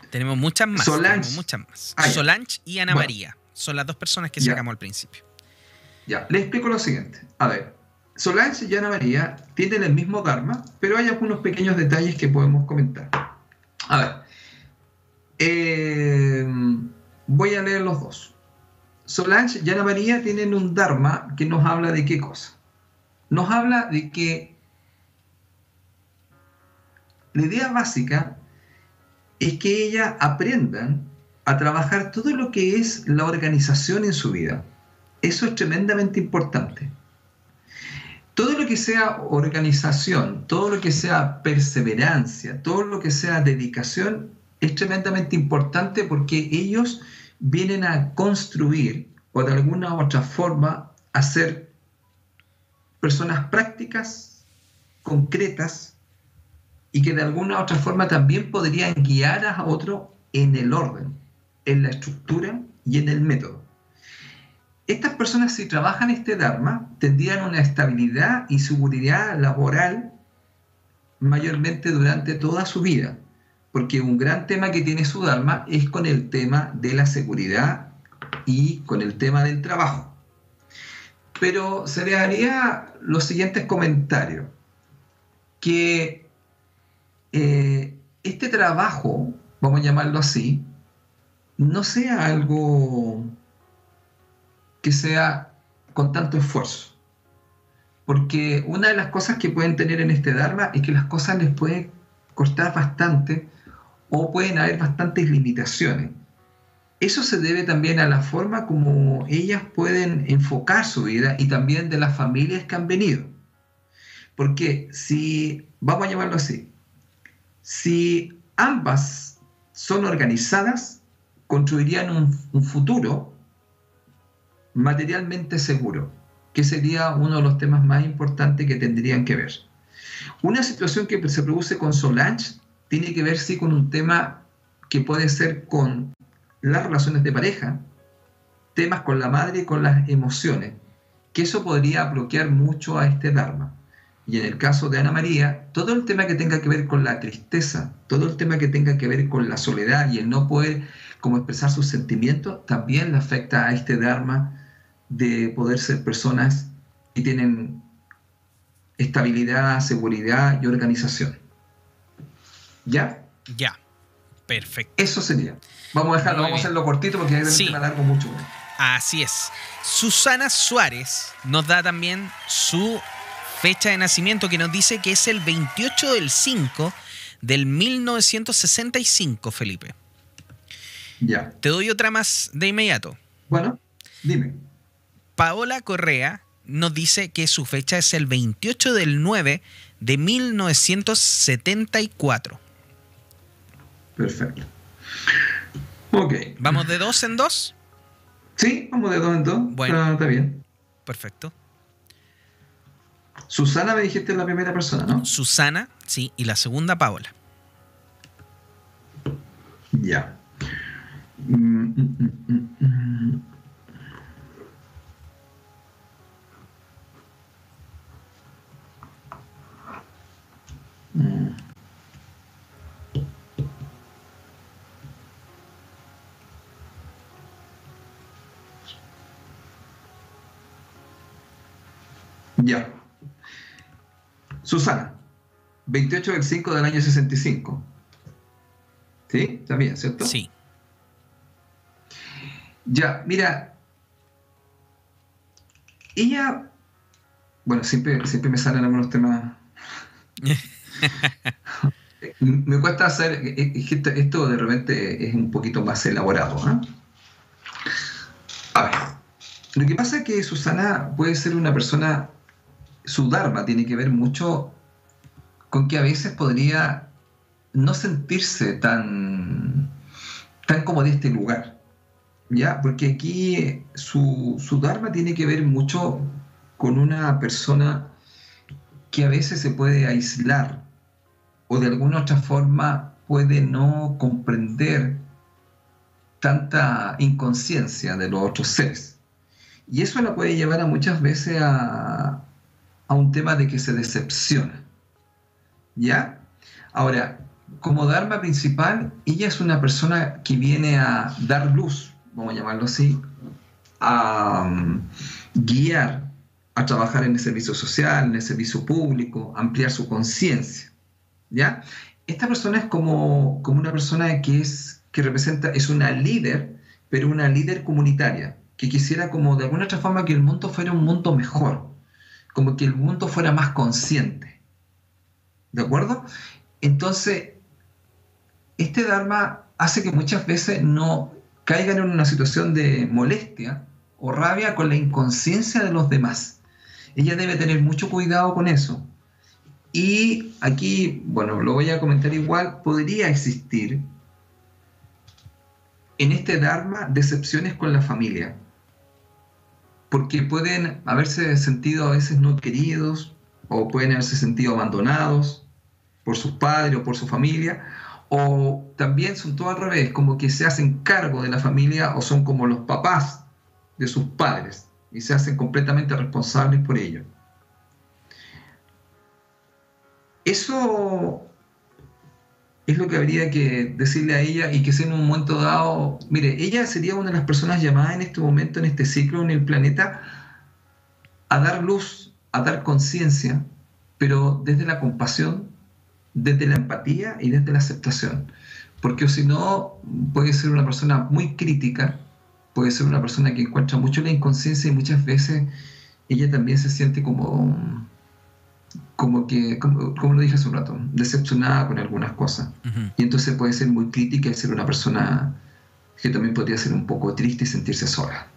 tenemos muchas más. Solange, muchas más. Ah, Solange y Ana María. Son las dos personas que sacamos al principio. Ya, les explico lo siguiente. A ver, Solange y Ana María tienen el mismo Dharma, pero hay algunos pequeños detalles que podemos comentar. A ver, eh, voy a leer los dos. Solange y Ana María tienen un Dharma que nos habla de qué cosa. Nos habla de que la idea básica es que ellas aprendan a trabajar todo lo que es la organización en su vida. Eso es tremendamente importante. Todo lo que sea organización, todo lo que sea perseverancia, todo lo que sea dedicación es tremendamente importante porque ellos vienen a construir o de alguna u otra forma a ser personas prácticas, concretas, y que de alguna u otra forma también podrían guiar a otro en el orden, en la estructura y en el método. Estas personas si trabajan este Dharma tendrían una estabilidad y seguridad laboral mayormente durante toda su vida, porque un gran tema que tiene su Dharma es con el tema de la seguridad y con el tema del trabajo. Pero se le haría los siguientes comentarios, que eh, este trabajo, vamos a llamarlo así, no sea algo que sea con tanto esfuerzo. Porque una de las cosas que pueden tener en este Dharma es que las cosas les pueden costar bastante o pueden haber bastantes limitaciones. eso se debe también a la forma como ellas pueden enfocar su vida y también de las familias que han venido. Porque si, vamos a llamarlo así, si ambas son organizadas, construirían un, futuro materialmente seguro, que sería uno de los temas más importantes que tendrían que ver. Una situación que se produce con Solange tiene que ver sí con un tema que puede ser con las relaciones de pareja, temas con la madre y con las emociones, que eso podría bloquear mucho a este Dharma. Y en el caso de Ana María, todo el tema que tenga que ver con la tristeza, todo el tema que tenga que ver con la soledad y el no poder como expresar sus sentimientos, también le afecta a este Dharma de poder ser personas que tienen estabilidad, seguridad y organización. ¿Ya? Ya. Perfecto. Eso sería. Vamos a dejarlo, vamos a hacerlo cortito porque hay sí. me largo mucho. Así es. Susana Suárez nos da también su fecha de nacimiento que nos dice que es el 28 del 5 del 1965, Felipe. Ya. Te doy otra más de inmediato. Bueno, dime. Paola Correa nos dice que su fecha es el 28 del 9 de 1974. Perfecto. Ok. ¿Vamos de dos en dos? Sí, vamos de dos en dos. Bueno. Está, bien. Perfecto. Susana me dijiste la primera persona, ¿no? Susana, sí, y la segunda Paola. Ya. Mm, mm, mm, Ya. Susana, 28 del 5 del año 65. ¿Sí? También, ¿cierto? Sí. Ya, mira. Ella. Bueno, siempre, siempre me salen algunos temas. me cuesta hacer. Esto de repente es un poquito más elaborado. ¿eh? A ver. Lo que pasa es que Susana puede ser una persona su Dharma tiene que ver mucho con que a veces podría no sentirse tan, tan como de este lugar. ¿Ya? Porque aquí su, su Dharma tiene que ver mucho con una persona que a veces se puede aislar o de alguna otra forma puede no comprender tanta inconsciencia de los otros seres. Y eso la puede llevar a muchas veces a, a un tema de que se decepciona. ¿Ya? Ahora, como Dharma principal, ella es una persona que viene a dar luz, vamos a llamarlo así, a um, guiar, a trabajar en el servicio social, en el servicio público, ampliar su conciencia. ¿Ya? Esta persona es como, como una persona que es que representa, es una líder, pero una líder comunitaria, que quisiera como de alguna otra forma que el mundo fuera un mundo mejor, como que el mundo fuera más consciente. ¿De acuerdo? Entonces, este Dharma hace que muchas veces no caigan en una situación de molestia o rabia con la inconsciencia de los demás. Ella debe tener mucho cuidado con eso. Y aquí, bueno, lo voy a comentar igual, podría existir en este Dharma decepciones con la familia porque pueden haberse sentido a veces no queridos o pueden haberse sentido abandonados por sus padres o por su familia, o también son todo al revés, como que se hacen cargo de la familia o son como los papás de sus padres y se hacen completamente responsables por ello. Eso es lo que habría que decirle a ella y que sea en un momento dado, mire, ella sería una de las personas llamadas en este momento, en este ciclo, en el planeta, a dar luz, a dar conciencia, pero desde la compasión, desde la empatía y desde la aceptación. Porque si no, puede ser una persona muy crítica, puede ser una persona que encuentra mucho la inconsciencia y muchas veces ella también se siente como como que, como, lo dije hace un rato, decepcionada con algunas cosas. Y entonces puede ser muy crítica y ser una persona que también podría ser un poco triste y sentirse sola.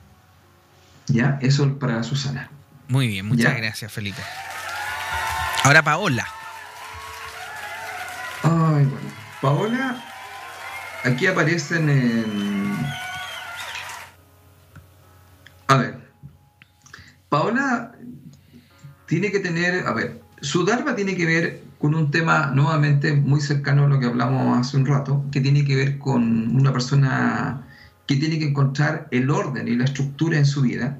¿Ya? Eso para Susana. Muy bien, muchas gracias, Felipe. Ahora Paola. Ay, bueno. Paola, aquí aparecen en... A ver. Paola tiene que tener, a ver, su Dharma tiene que ver con un tema nuevamente muy cercano a lo que hablamos hace un rato, que tiene que ver con una persona que tiene que encontrar el orden y la estructura en su vida,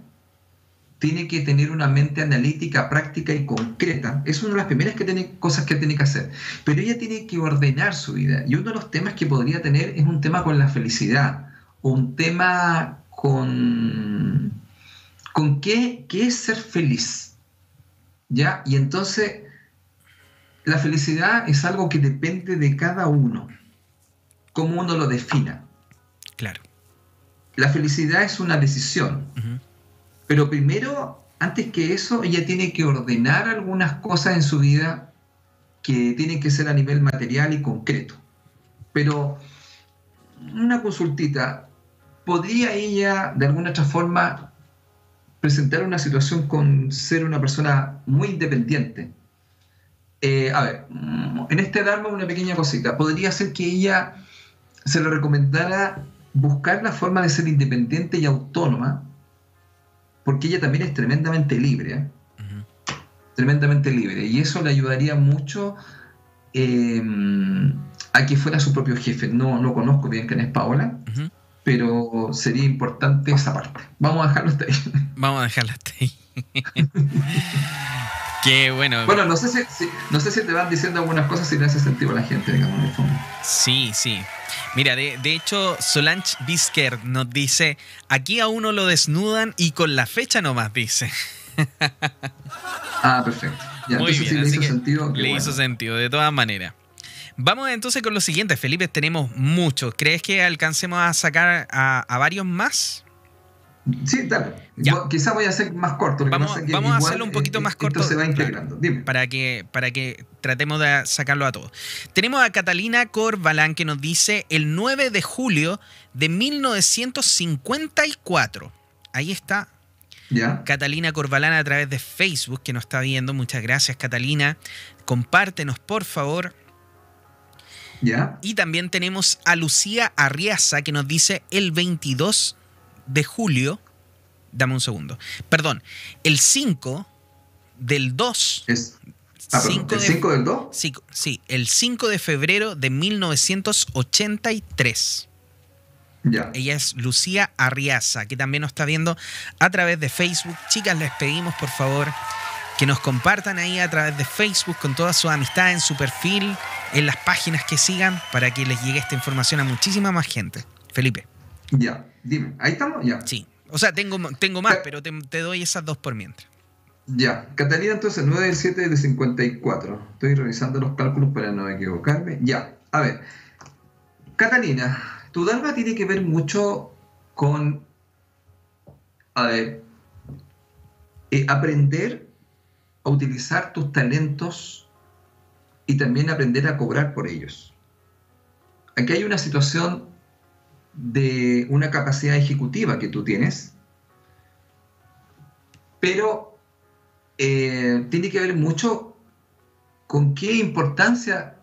tiene que tener una mente analítica, práctica y concreta. Es una de las primeras que tiene, cosas que tiene que hacer. Pero ella tiene que ordenar su vida. Y uno de los temas que podría tener es un tema con la felicidad, un tema con, con qué, qué es ser feliz. ¿Ya? Y entonces, la felicidad es algo que depende de cada uno, cómo uno lo defina. Claro. La felicidad es una decisión. Pero primero, antes que eso, ella tiene que ordenar algunas cosas en su vida que tienen que ser a nivel material y concreto. Pero una consultita, ¿podría ella de alguna otra forma presentar una situación con ser una persona muy independiente? Eh, a ver, en este Dharma una pequeña cosita. Podría ser que ella se le recomendara buscar la forma de ser independiente y autónoma porque ella también es tremendamente libre, ¿eh? tremendamente libre, y eso le ayudaría mucho em, a que fuera su propio jefe. No, no conozco bien quién es Paola, pero sería importante esa parte. Vamos a dejarlo hasta ahí. Vamos a dejarlo hasta ahí. Qué bueno. Bueno, no sé si, no sé si te van diciendo algunas cosas si le hace sentido a la gente, digamos, en el fondo. Sí, sí. Mira, de, hecho, Solange Bisker nos dice, aquí a uno lo desnudan y con la fecha nomás dice. ah, perfecto. Muy bien, le hizo sentido. Le hizo sentido, de todas maneras. Vamos entonces con lo siguiente, Felipe, tenemos muchos. ¿Crees que alcancemos a sacar a varios más? Sí, dale. Quizá voy a hacer más corto. Vamos, vamos a hacerlo un poquito más corto. se va integrando. Para, que, para que tratemos de sacarlo a todos. Tenemos a Catalina Corbalán que nos dice el 9 de julio de 1954. Ahí está. ¿Ya? Catalina Corbalán a través de Facebook que nos está viendo. Muchas gracias, Catalina. Compártenos, por favor. ¿Ya? Y también tenemos a Lucía Arriaza que nos dice el 22 de julio, dame un segundo, perdón, el 5 del 2. Es, ah, ¿El 5 del 2? Sí, sí, el 5 de febrero de 1983. Ya. Ella es Lucía Arriaza, que también nos está viendo a través de Facebook. Chicas, les pedimos por favor que nos compartan ahí a través de Facebook con toda su amistad en su perfil, en las páginas que sigan, para que les llegue esta información a muchísima más gente. Felipe. Ya. Dime, ¿ahí estamos? Ya. Sí. O sea, tengo, tengo más, pero te, doy esas dos por mientras. Ya. Catalina, entonces, 9 del 7 de 54. Estoy revisando los cálculos para no equivocarme. Ya. A ver. Catalina, tu Dharma tiene que ver mucho con. A ver. Eh, aprender a utilizar tus talentos y también aprender a cobrar por ellos. Aquí hay una situación de una capacidad ejecutiva que tú tienes, pero eh, tiene que ver mucho con qué importancia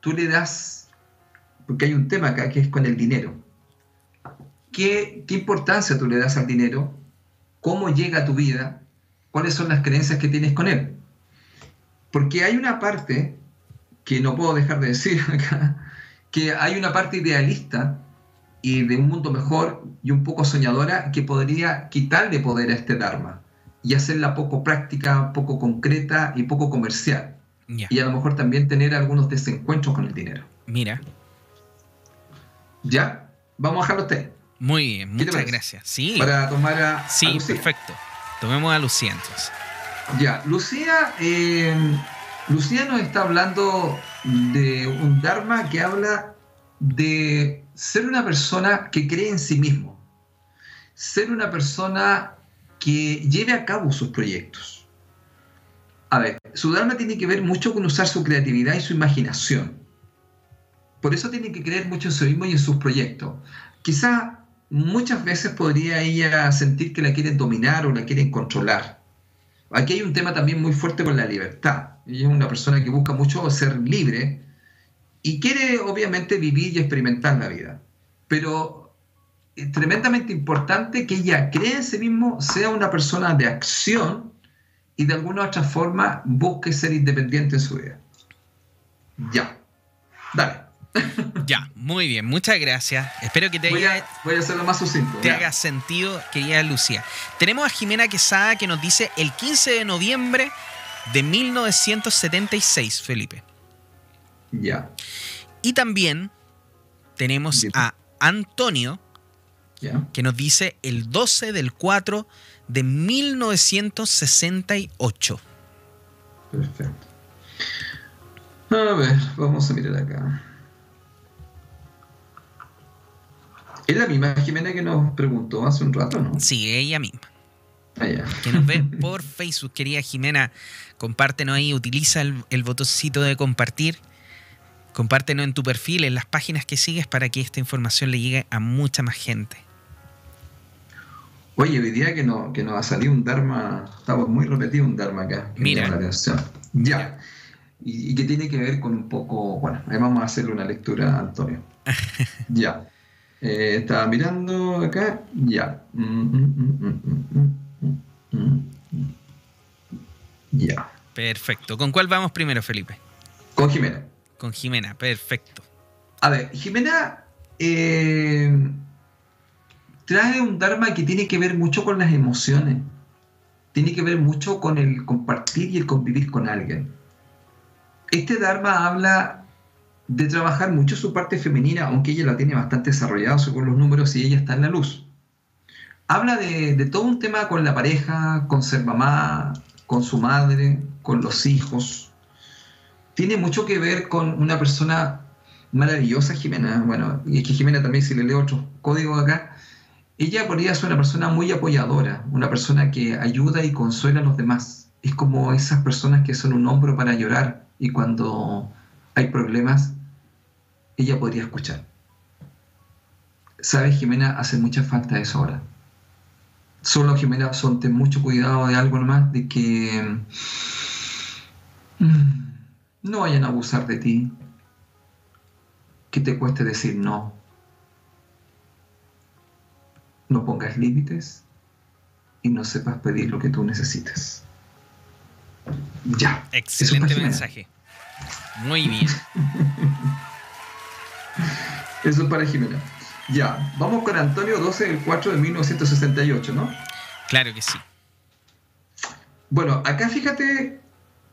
tú le das, porque hay un tema acá que es con el dinero. ¿Qué, qué importancia tú le das al dinero? ¿Cómo llega a tu vida? ¿Cuáles son las creencias que tienes con él? Porque hay una parte que no puedo dejar de decir acá, que hay una parte idealista y de un mundo mejor y un poco soñadora que podría quitarle poder a este Dharma y hacerla poco práctica, poco concreta y poco comercial. Y a lo mejor también tener algunos desencuentros con el dinero. Mira. ¿Ya? Vamos a dejarlo usted. Muy bien, muchas gracias. Sí. Para tomar a. Sí, perfecto. Tomemos a Lucía entonces. Ya, Lucía, eh, Lucía nos está hablando de un Dharma que habla de ser una persona que cree en sí mismo, ser una persona que lleve a cabo sus proyectos. A ver, su Dharma tiene que ver mucho con usar su creatividad y su imaginación. Por eso tiene que creer mucho en sí mismo y en sus proyectos. quizá muchas veces podría ella sentir que la quieren dominar o la quieren controlar. Aquí hay un tema también muy fuerte con la libertad. Ella es una persona que busca mucho ser libre y quiere obviamente vivir y experimentar la vida. Pero es tremendamente importante que ella cree en sí mismo, sea una persona de acción y de alguna u otra forma busque ser independiente en su vida. Ya. Dale. Ya, muy bien, muchas gracias. Espero que te Voy haya, a, voy a hacerlo más sucinto. te ya. haga sentido, querida Lucía. Tenemos a Jimena Quesada que nos dice el 15 de noviembre de 1976, Felipe. Ya, Y también tenemos a Antonio ya. que nos dice el 12 del 4 de 1968. Perfecto. A ver, vamos a mirar acá. Es la misma Jimena que nos preguntó hace un rato, ¿no? Sí, ella misma. Ah, ya. que nos ve por Facebook. Querida Jimena, compártenos ahí, utiliza el, el botoncito de compartir. Compártenos en tu perfil, en las páginas que sigues para que esta información le llegue a mucha más gente. Oye, hoy día que, no, que nos ha salido un Dharma, estamos muy repetido un Dharma acá. Mira. la atención. Ya. Y, y que tiene que ver con un poco, bueno, ahí vamos a hacerle una lectura Antonio. ya. Eh, estaba mirando acá, ya. Ya. Perfecto. ¿Con cuál vamos primero, Felipe? Con Jimena. Con Jimena, perfecto. A ver, Jimena eh, trae un Dharma que tiene que ver mucho con las emociones. Tiene que ver mucho con el compartir y el convivir con alguien. Este Dharma habla de trabajar mucho su parte femenina, aunque ella la tiene bastante desarrollada según los números y ella está en la luz. Habla de, todo un tema con la pareja, con ser mamá, con su madre, con los hijos. Tiene mucho que ver con una persona maravillosa, Jimena. Bueno, y es que Jimena también, si le leo otros códigos acá, ella podría ser una persona muy apoyadora, una persona que ayuda y consuela a los demás. Es como esas personas que son un hombro para llorar y cuando hay problemas, ella podría escuchar. ¿Sabes, Jimena? Hace mucha falta eso ahora. Solo, Jimena, son ten mucho cuidado de algo nomás, de que mm, no vayan a abusar de ti, que te cueste decir no. No pongas límites y no sepas pedir lo que tú necesitas. Ya. Excelente mensaje. Muy bien. Eso es para Jimena. Ya, vamos con Antonio 12 del 4 de 1968, ¿no? Claro que sí. Bueno, acá fíjate,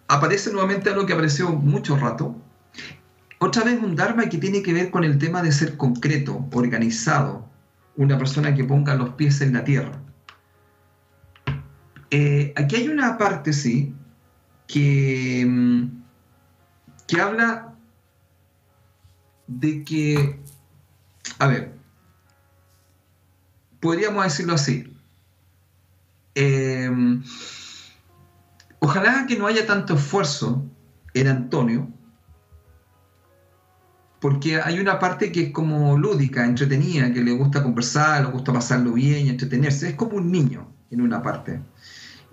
aparece nuevamente algo que apareció mucho rato. Otra vez un Dharma que tiene que ver con el tema de ser concreto, organizado, una persona que ponga los pies en la tierra. Eh, aquí hay una parte, sí, que, mm, que habla de que, a ver, podríamos decirlo así. Eh, ojalá que no haya tanto esfuerzo en Antonio, porque hay una parte que es como lúdica, entretenida, que le gusta conversar, le gusta pasarlo bien entretenerse. Es como un niño en una parte.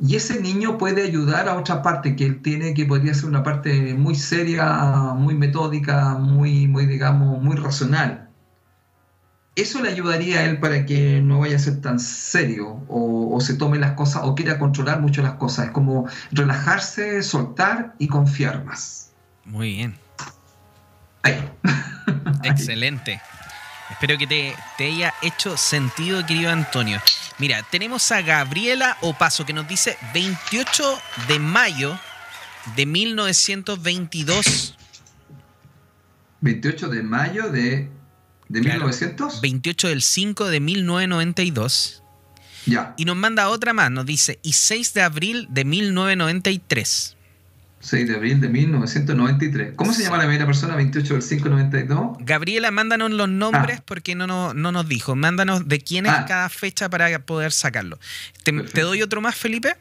Y ese niño puede ayudar a otra parte que él tiene, que podría ser una parte muy seria, muy metódica, muy, muy digamos, muy racional. Eso le ayudaría a él para que no vaya a ser tan serio o, o se tome las cosas o quiera controlar mucho las cosas. Es como relajarse, soltar y confiar más. Muy bien. Ahí. Excelente. Espero que te, te haya hecho sentido, querido Antonio. Mira, tenemos a Gabriela Opaso que nos dice 28 de mayo de 1922. 28 de mayo de, de Claro. 1900. 28 del 5 de 1992. Ya, Y nos manda otra más, nos dice, y 6 de abril de 1993. 6 de abril de 1993. ¿Cómo se llama la primera persona? 28 del 5 92. Gabriela, mándanos los nombres Ah. porque no, no, no nos dijo. Mándanos de quién es Ah. cada fecha para poder sacarlo. ¿Te, Perfecto. te doy otro más, Felipe?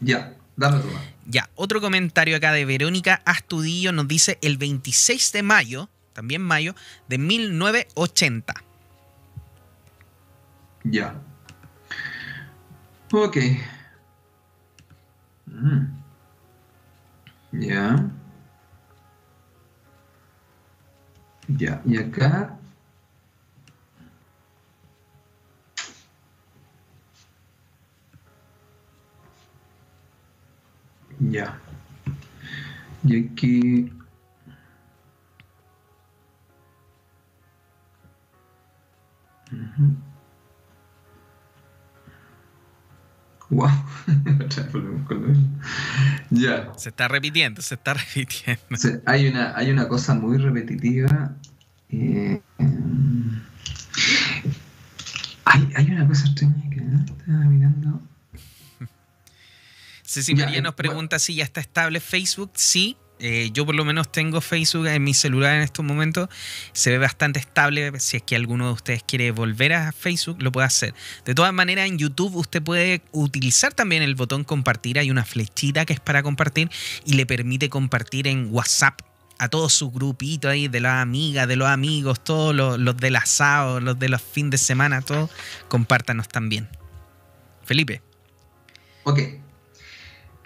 Ya, dame otro más. Ya, otro comentario acá de Verónica Astudillo nos dice el 26 de mayo, también mayo, de 1980. Ya. Ok. Mm. Ya. Ya, y acá. Ya. Y aquí. Wow. ya. Se está repitiendo, se está repitiendo. hay, una, hay una cosa muy repetitiva. Eh, hay, hay, una cosa extraña que estaba mirando. Ceci María nos pregunta si ya está estable Facebook. Sí, eh, yo por lo menos tengo Facebook en mi celular en estos momentos. Se ve bastante estable. Si es que alguno de ustedes quiere volver a Facebook, lo puede hacer. De todas maneras, en YouTube usted puede utilizar también el botón compartir. Hay una flechita que es para compartir y le permite compartir en WhatsApp a todos sus grupitos ahí, de las amigas, de los amigos, todos los, los del asado, los de los fines de semana, todos, compártanos también. Felipe. Ok.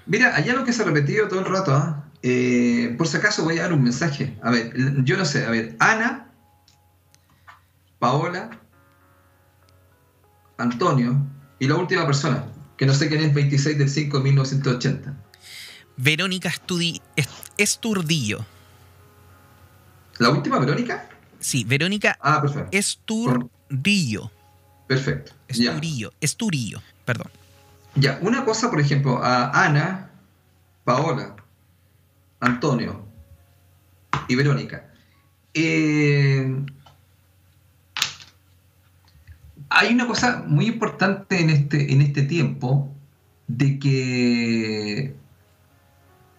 Mira, allá lo que se ha repetido todo el rato, ¿ah? Eh, por si acaso voy a dar un mensaje. A ver, yo no sé, a ver, Ana, Paola, Antonio y la última persona, que no sé quién es, 26 del 5 de 1980. Verónica Estudi Esturdillo. ¿La última, Verónica? Sí, Verónica ah, perfecto. Esturdillo. Perfecto. Esturillo, Esturillo, perdón. Ya, una cosa, por ejemplo, a Ana, Paola, Antonio y Verónica. Eh, hay una cosa muy importante en este, en este tiempo de que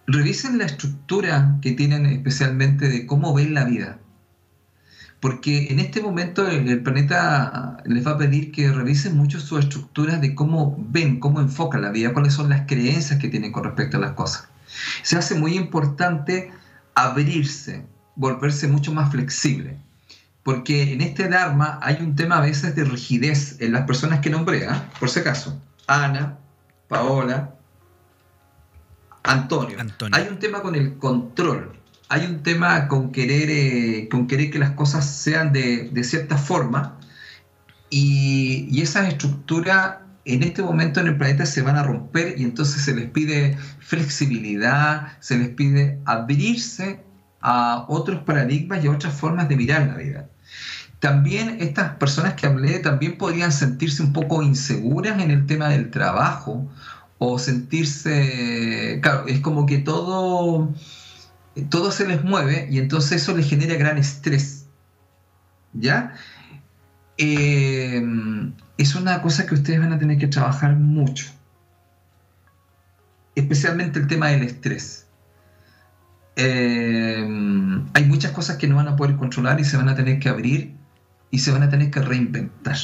revisen la estructura que tienen especialmente de cómo ven la vida. Porque en este momento el, planeta les va a pedir que revisen mucho sus estructuras de cómo ven, cómo enfocan la vida, cuáles son las creencias que tienen con respecto a las cosas se hace muy importante abrirse, volverse mucho más flexible. Porque en este Dharma hay un tema a veces de rigidez en las personas que nombré, por si acaso. Ana, Paola, Antonio. Hay un tema con el control. Hay un tema con querer, eh, con querer que las cosas sean de, cierta forma. Y, y esa estructura en este momento en el planeta se van a romper y entonces se les pide flexibilidad, se les pide abrirse a otros paradigmas y a otras formas de mirar la vida. También estas personas que hablé también podrían sentirse un poco inseguras en el tema del trabajo o sentirse, claro, es como que todo, todo se les mueve y entonces eso les genera gran estrés. ¿Ya? Eh, es una cosa que ustedes van a tener que trabajar mucho. Especialmente el tema del estrés. Eh, hay muchas cosas que no van a poder controlar y se van a tener que abrir y se van a tener que reinventar.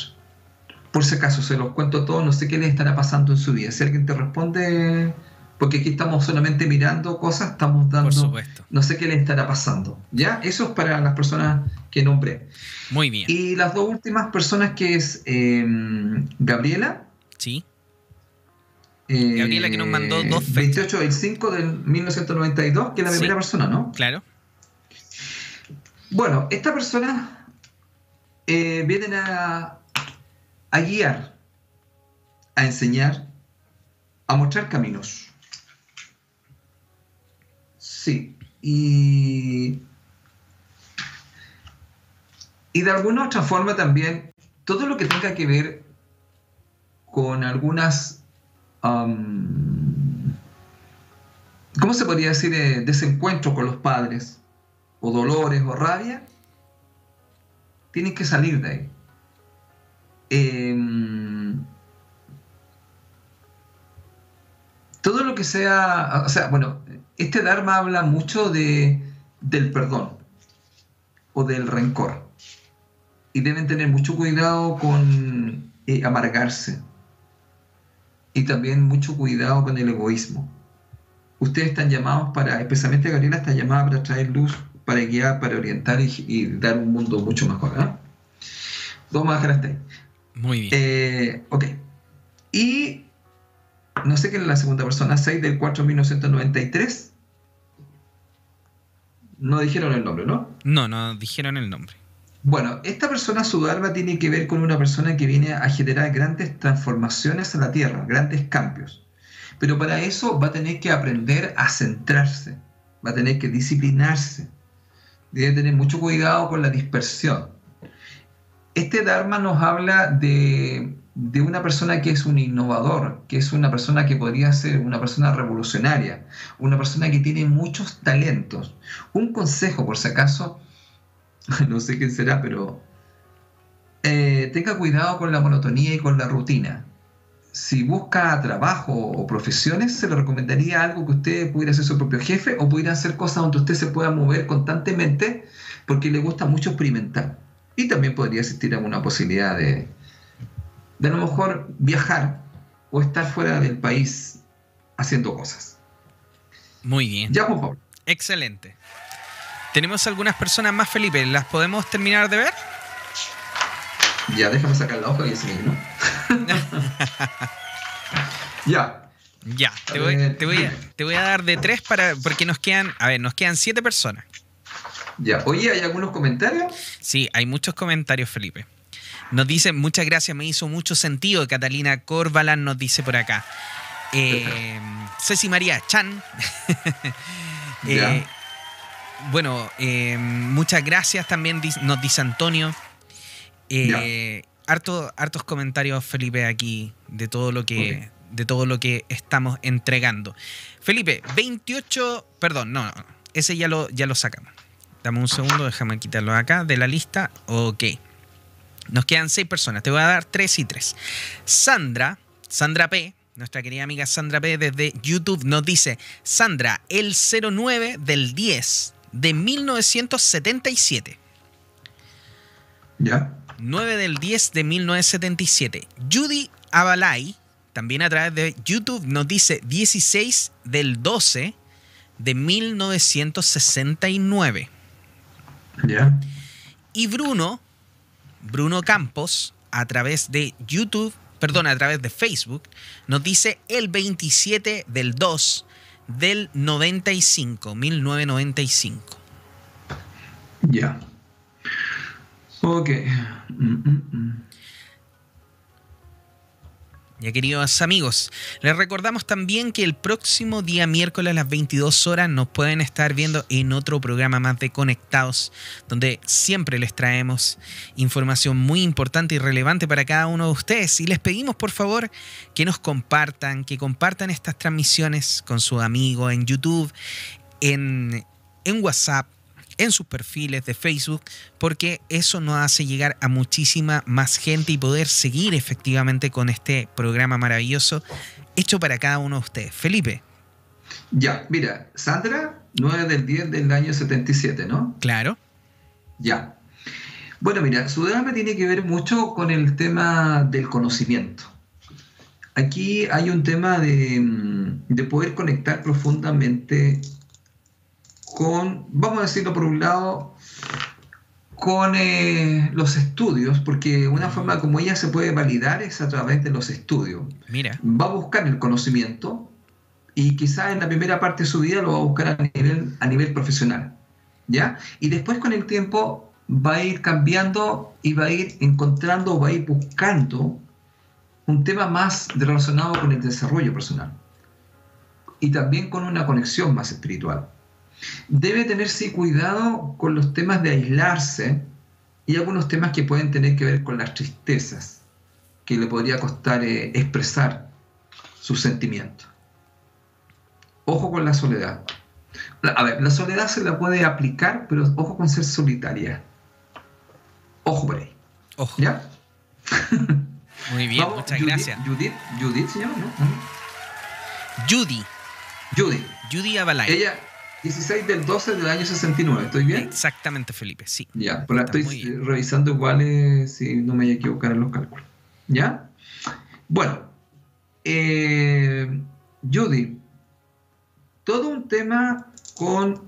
Por si acaso, se los cuento todo, no sé qué les estará pasando en su vida. Si alguien te responde, porque aquí estamos solamente mirando cosas, estamos dando, no sé qué les estará pasando. ¿Ya? Eso es para las personas que nombré. Muy bien. Y las dos últimas personas que es em, Gabriela. Sí. Eh, Gabriela que nos mandó dos fechas. 28 del 5 del 1992, que es la primera persona, ¿no? Claro. Bueno, esta persona eh, vienen a, a guiar, a enseñar, a mostrar caminos. Sí. Y y de alguna otra forma también, todo lo que tenga que ver con algunas, ¿cómo se podría decir? Eh, desencuentro con los padres, o dolores, o rabia, tienen que salir de ahí. Em, todo lo que sea, o sea, bueno, este Dharma habla mucho de, del perdón o del rencor y deben tener mucho cuidado con eh, amargarse y también mucho cuidado con el egoísmo. Ustedes están llamados para, especialmente Gabriela está llamada para traer luz, para guiar, para orientar y, dar un mundo mucho mejor. ¿eh? Vamos a dejar hasta ahí. Muy bien. Eh, ok. Y no sé qué es la segunda persona, 6 del 4 1993. No dijeron el nombre, ¿no? No, no dijeron el nombre. Bueno, esta persona, su alma tiene que ver con una persona que viene a generar grandes transformaciones en la Tierra, grandes cambios. Pero para eso va a tener que aprender a centrarse, va a tener que disciplinarse, debe tener mucho cuidado con la dispersión. Este Dharma nos habla de, de una persona que es un innovador, que es una persona que podría ser una persona revolucionaria, una persona que tiene muchos talentos. Un consejo, por si acaso, no sé quién será, pero eh, tenga cuidado con la monotonía y con la rutina. Si busca trabajo o profesiones, se le recomendaría algo que usted pudiera ser su propio jefe o pudiera hacer cosas donde usted se pueda mover constantemente porque le gusta mucho experimentar. Y también podría existir alguna posibilidad de, de a lo mejor viajar o estar fuera del país haciendo cosas. Muy bien. Ya, por favor. Excelente. Tenemos algunas personas más, Felipe. ¿Las podemos terminar de ver? Ya, déjame sacar la hoja y ese ¿no? ya. Ya, te voy, te, voy a, te voy, a, dar de tres para. porque nos quedan. A ver, nos quedan siete personas. Ya. Oye, ¿hay algunos comentarios? Sí, hay muchos comentarios, Felipe. Nos dice, muchas gracias, me hizo mucho sentido. Catalina Corvalan nos dice por acá. Eh, Ceci María Chan. eh, bueno, eh, muchas gracias también nos dice Antonio. Eh, harto, hartos comentarios, Felipe, aquí de todo lo que, okay. de todo lo que estamos entregando. Felipe, 28, perdón, no, no, ese ya lo, ya lo sacamos. Dame un segundo, déjame quitarlo acá de la lista. Ok. Nos quedan seis personas. Te voy a dar tres y tres. Sandra, Sandra P, nuestra querida amiga Sandra P desde YouTube nos dice, Sandra, el 09 del 10 de 1977. Ya. 9 del 10 de 1977. Judy Abalay, también a través de YouTube, nos dice 16 del 12 de 1969. Ya. Y Bruno, Bruno Campos, a través de YouTube, perdón, a través de Facebook, nos dice el 27 del 2 del 95, 1995. Ya. Ok. Mm, mm, mm. Ya queridos amigos, les recordamos también que el próximo día miércoles a las 22 horas nos pueden estar viendo en otro programa más de Conectados, donde siempre les traemos información muy importante y relevante para cada uno de ustedes. Y les pedimos por favor que nos compartan, que compartan estas transmisiones con sus amigos en YouTube, en, en WhatsApp, en sus perfiles de Facebook, porque eso nos hace llegar a muchísima más gente y poder seguir efectivamente con este programa maravilloso hecho para cada uno de ustedes. Felipe. Ya, mira, Sandra, 9 del 10 del año 77, ¿no? Claro. Ya. Bueno, mira, su drama tiene que ver mucho con el tema del conocimiento. Aquí hay un tema de, de poder conectar profundamente con, vamos a decirlo por un lado, con eh, los estudios, porque una forma como ella se puede validar es a través de los estudios. Mira. Va a buscar el conocimiento y quizás en la primera parte de su vida lo va a buscar a nivel, a nivel profesional. ¿Ya? Y después con el tiempo va a ir cambiando y va a ir encontrando, va a ir buscando un tema más relacionado con el desarrollo personal y también con una conexión más espiritual debe tenerse cuidado con los temas de aislarse y algunos temas que pueden tener que ver con las tristezas, que le podría costar eh, expresar sus sentimientos. Ojo con la soledad. A ver, la soledad se la puede aplicar, pero ojo con ser solitaria. Ojo por ahí. Ojo. ¿Ya? Muy bien, Vamos, muchas Judith, gracias. Judith, Judith se llama, ¿no? Judy. Judy. Judy Abalay. Ella, 16 del 12 del año 69, ¿estoy bien? Exactamente, Felipe, sí. Ya, pues la estoy revisando igual eh, si no me haya equivocado en los cálculos. ¿Ya? Bueno, eh, Judy, todo un tema con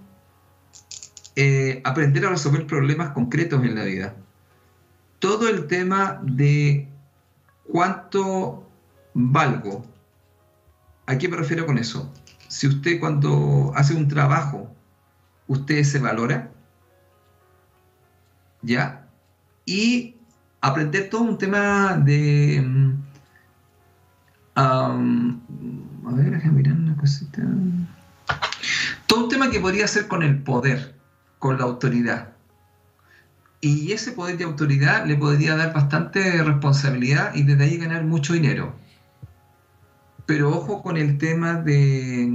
eh, aprender a resolver problemas concretos en la vida. Todo el tema de cuánto valgo. ¿A qué me refiero con eso? Si usted cuando hace un trabajo, usted se valora, ¿ya? Y aprender todo un tema de... Mm, a ver, mirar una cosita. Todo un tema que podría ser con el poder, con la autoridad. Y ese poder de autoridad le podría dar bastante responsabilidad y desde ahí ganar mucho dinero. Pero ojo con el tema de,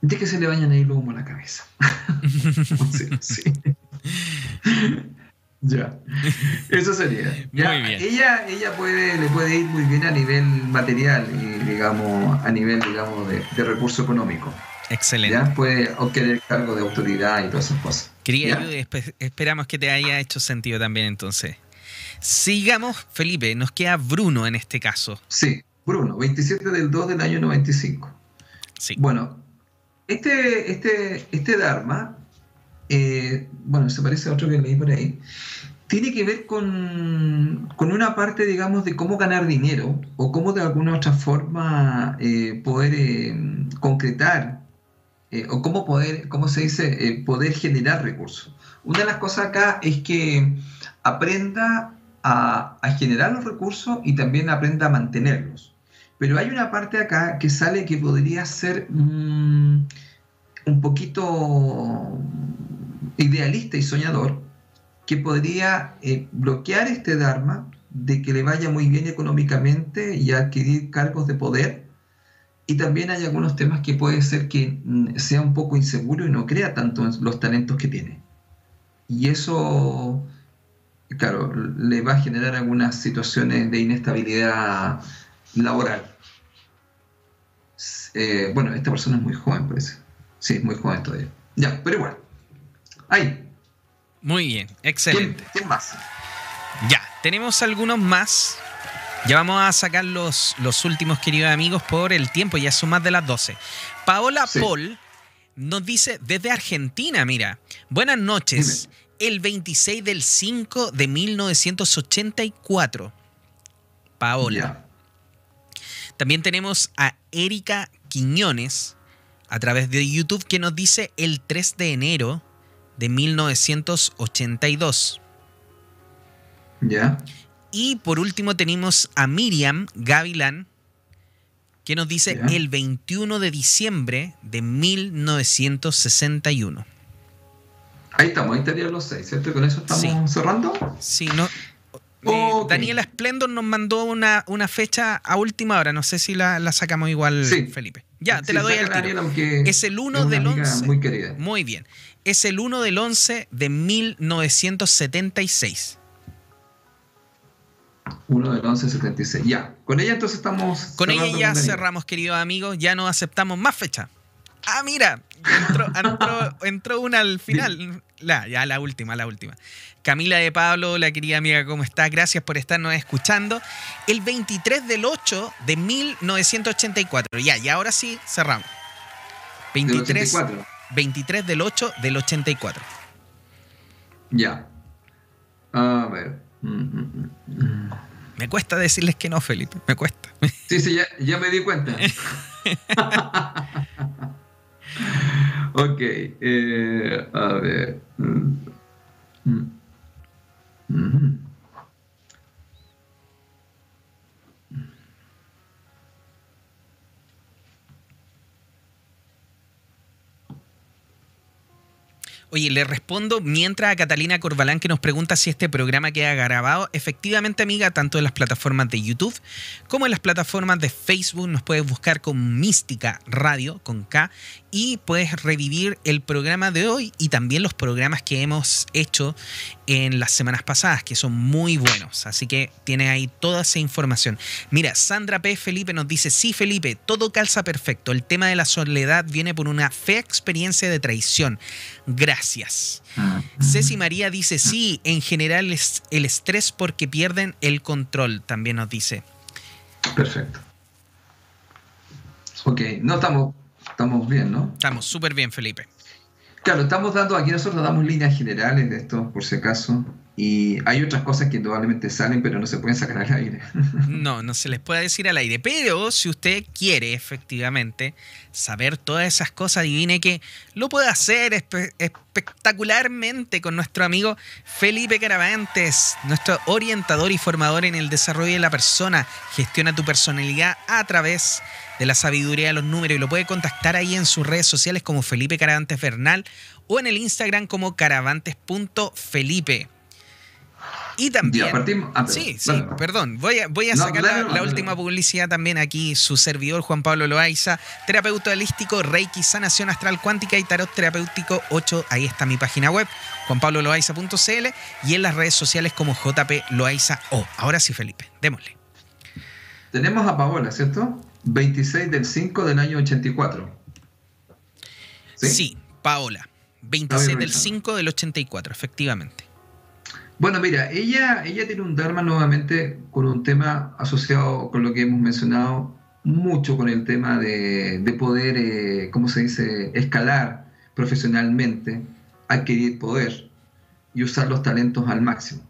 de que se le vayan a ir los humo a la cabeza. Ya. Eso sería. Ya, Ella, ella puede, le puede ir muy bien a nivel material y digamos, a nivel digamos de, de recurso económico. Excelente. Ya puede obtener cargo de autoridad y todas esas cosas. Quería esperamos que te haya hecho sentido también entonces. Sigamos, Felipe, nos queda Bruno en este caso. Sí, Bruno, 27 del 2 del año 95. Sí. Bueno, este, este, este Dharma, eh, bueno, se parece a otro que leí por ahí, tiene que ver con, una parte, digamos, de cómo ganar dinero o cómo de alguna otra forma eh, poder eh, concretar o cómo poder, cómo se dice, poder generar recursos. Una de las cosas acá es que aprenda a, generar los recursos y también aprenda a mantenerlos. Pero hay una parte acá que sale que podría ser mm, un poquito idealista y soñador, que podría eh, bloquear este Dharma de que le vaya muy bien económicamente y adquirir cargos de poder y también hay algunos temas que puede ser que mm, sea un poco inseguro y no crea tanto los talentos que tiene. Y eso, claro, le va a generar algunas situaciones de inestabilidad laboral. Eh, bueno, esta persona es muy joven, parece. Sí, es muy joven todavía. Ya, pero igual. Ahí. Muy bien, excelente. ¿Quién, más? Ya, tenemos algunos más ya vamos a sacar los, los últimos, queridos amigos, por el tiempo, ya son más de las 12. Paola Paul nos dice desde Argentina, mira, buenas noches, el 26 del 5 de 1984. Paola. También tenemos a Erika Quiñones a través de YouTube que nos dice el 3 de enero de 1982. Ya. Y por último tenemos a Miriam Gavilán, que nos dice el 21 de diciembre de 1961. Ahí estamos, ahí estarían los seis, ¿cierto? ¿Con eso estamos cerrando? Sí, no. Eh, Daniela Splendor nos mandó una, una, fecha a última hora. No sé si la, sacamos igual, Felipe. Ya, te la doy al tiro. es el 1 del 11. Muy querida. Muy bien. Es el 1 del 11 de 1976. 1 del 1176. Ya, con ella entonces estamos. Con ella ya cerramos, queridos amigos. Ya no aceptamos más fecha. Ah, mira, entró, una al final. La, ya la última, la última. Camila de Pablo, la querida amiga, ¿cómo estás? Gracias por estarnos escuchando. El 23 del 8 de 1984. Ya, y ahora sí cerramos. 23, 23 del 8 del 84. Ya. A ver. Me cuesta decirles que no, Felipe, me cuesta. Sí, sí, ya, me di cuenta. ok, eh, a ver. Mm, mm, Oye, le respondo mientras a Catalina Corbalán que nos pregunta si este programa queda grabado. Efectivamente, amiga, tanto en las plataformas de YouTube como en las plataformas de Facebook nos puedes buscar con Mística Radio, con K, y puedes revivir el programa de hoy y también los programas que hemos hecho en las semanas pasadas, que son muy buenos. Así que tienes ahí toda esa información. Mira, Sandra P. Felipe nos dice, sí, Felipe, todo calza perfecto. El tema de la soledad viene por una fea experiencia de traición. Gracias. Ceci María dice, sí, en general es el estrés porque pierden el control, también nos dice. Perfecto. Ok, no estamos, estamos bien, ¿no? Estamos súper bien, Felipe. Claro, estamos dando, aquí nosotros damos líneas generales de esto, por si acaso. Y hay otras cosas que indudablemente salen, pero no se pueden sacar al aire. No, no se les puede decir al aire. Pero si usted quiere efectivamente saber todas esas cosas, adivine que lo puede hacer espectacularmente con nuestro amigo Felipe Caravantes, nuestro orientador y formador en el desarrollo de la persona. Gestiona tu personalidad a través de la sabiduría de los números y lo puede contactar ahí en sus redes sociales como Felipe Caravantes Bernal o en el Instagram como caravantes.felipe. Y también. Ah, sí, sí, perdón. Voy a, voy a sacar la, última publicidad también aquí. Su servidor, Juan Pablo Loaiza, terapeuta holístico, Reiki, sanación astral cuántica y tarot terapéutico 8. Ahí está mi página web, juanpabloloaiza.cl y en las redes sociales como JP Loaiza O. Ahora sí, Felipe, démosle. Tenemos a Paola, ¿cierto? 26 del 5 del año 84. Sí, sí Paola. 26 del 5 del 84, efectivamente. Bueno, mira, ella, ella tiene un Dharma nuevamente con un tema asociado con lo que hemos mencionado mucho con el tema de, poder, eh, ¿cómo se dice?, escalar profesionalmente, adquirir poder y usar los talentos al máximo.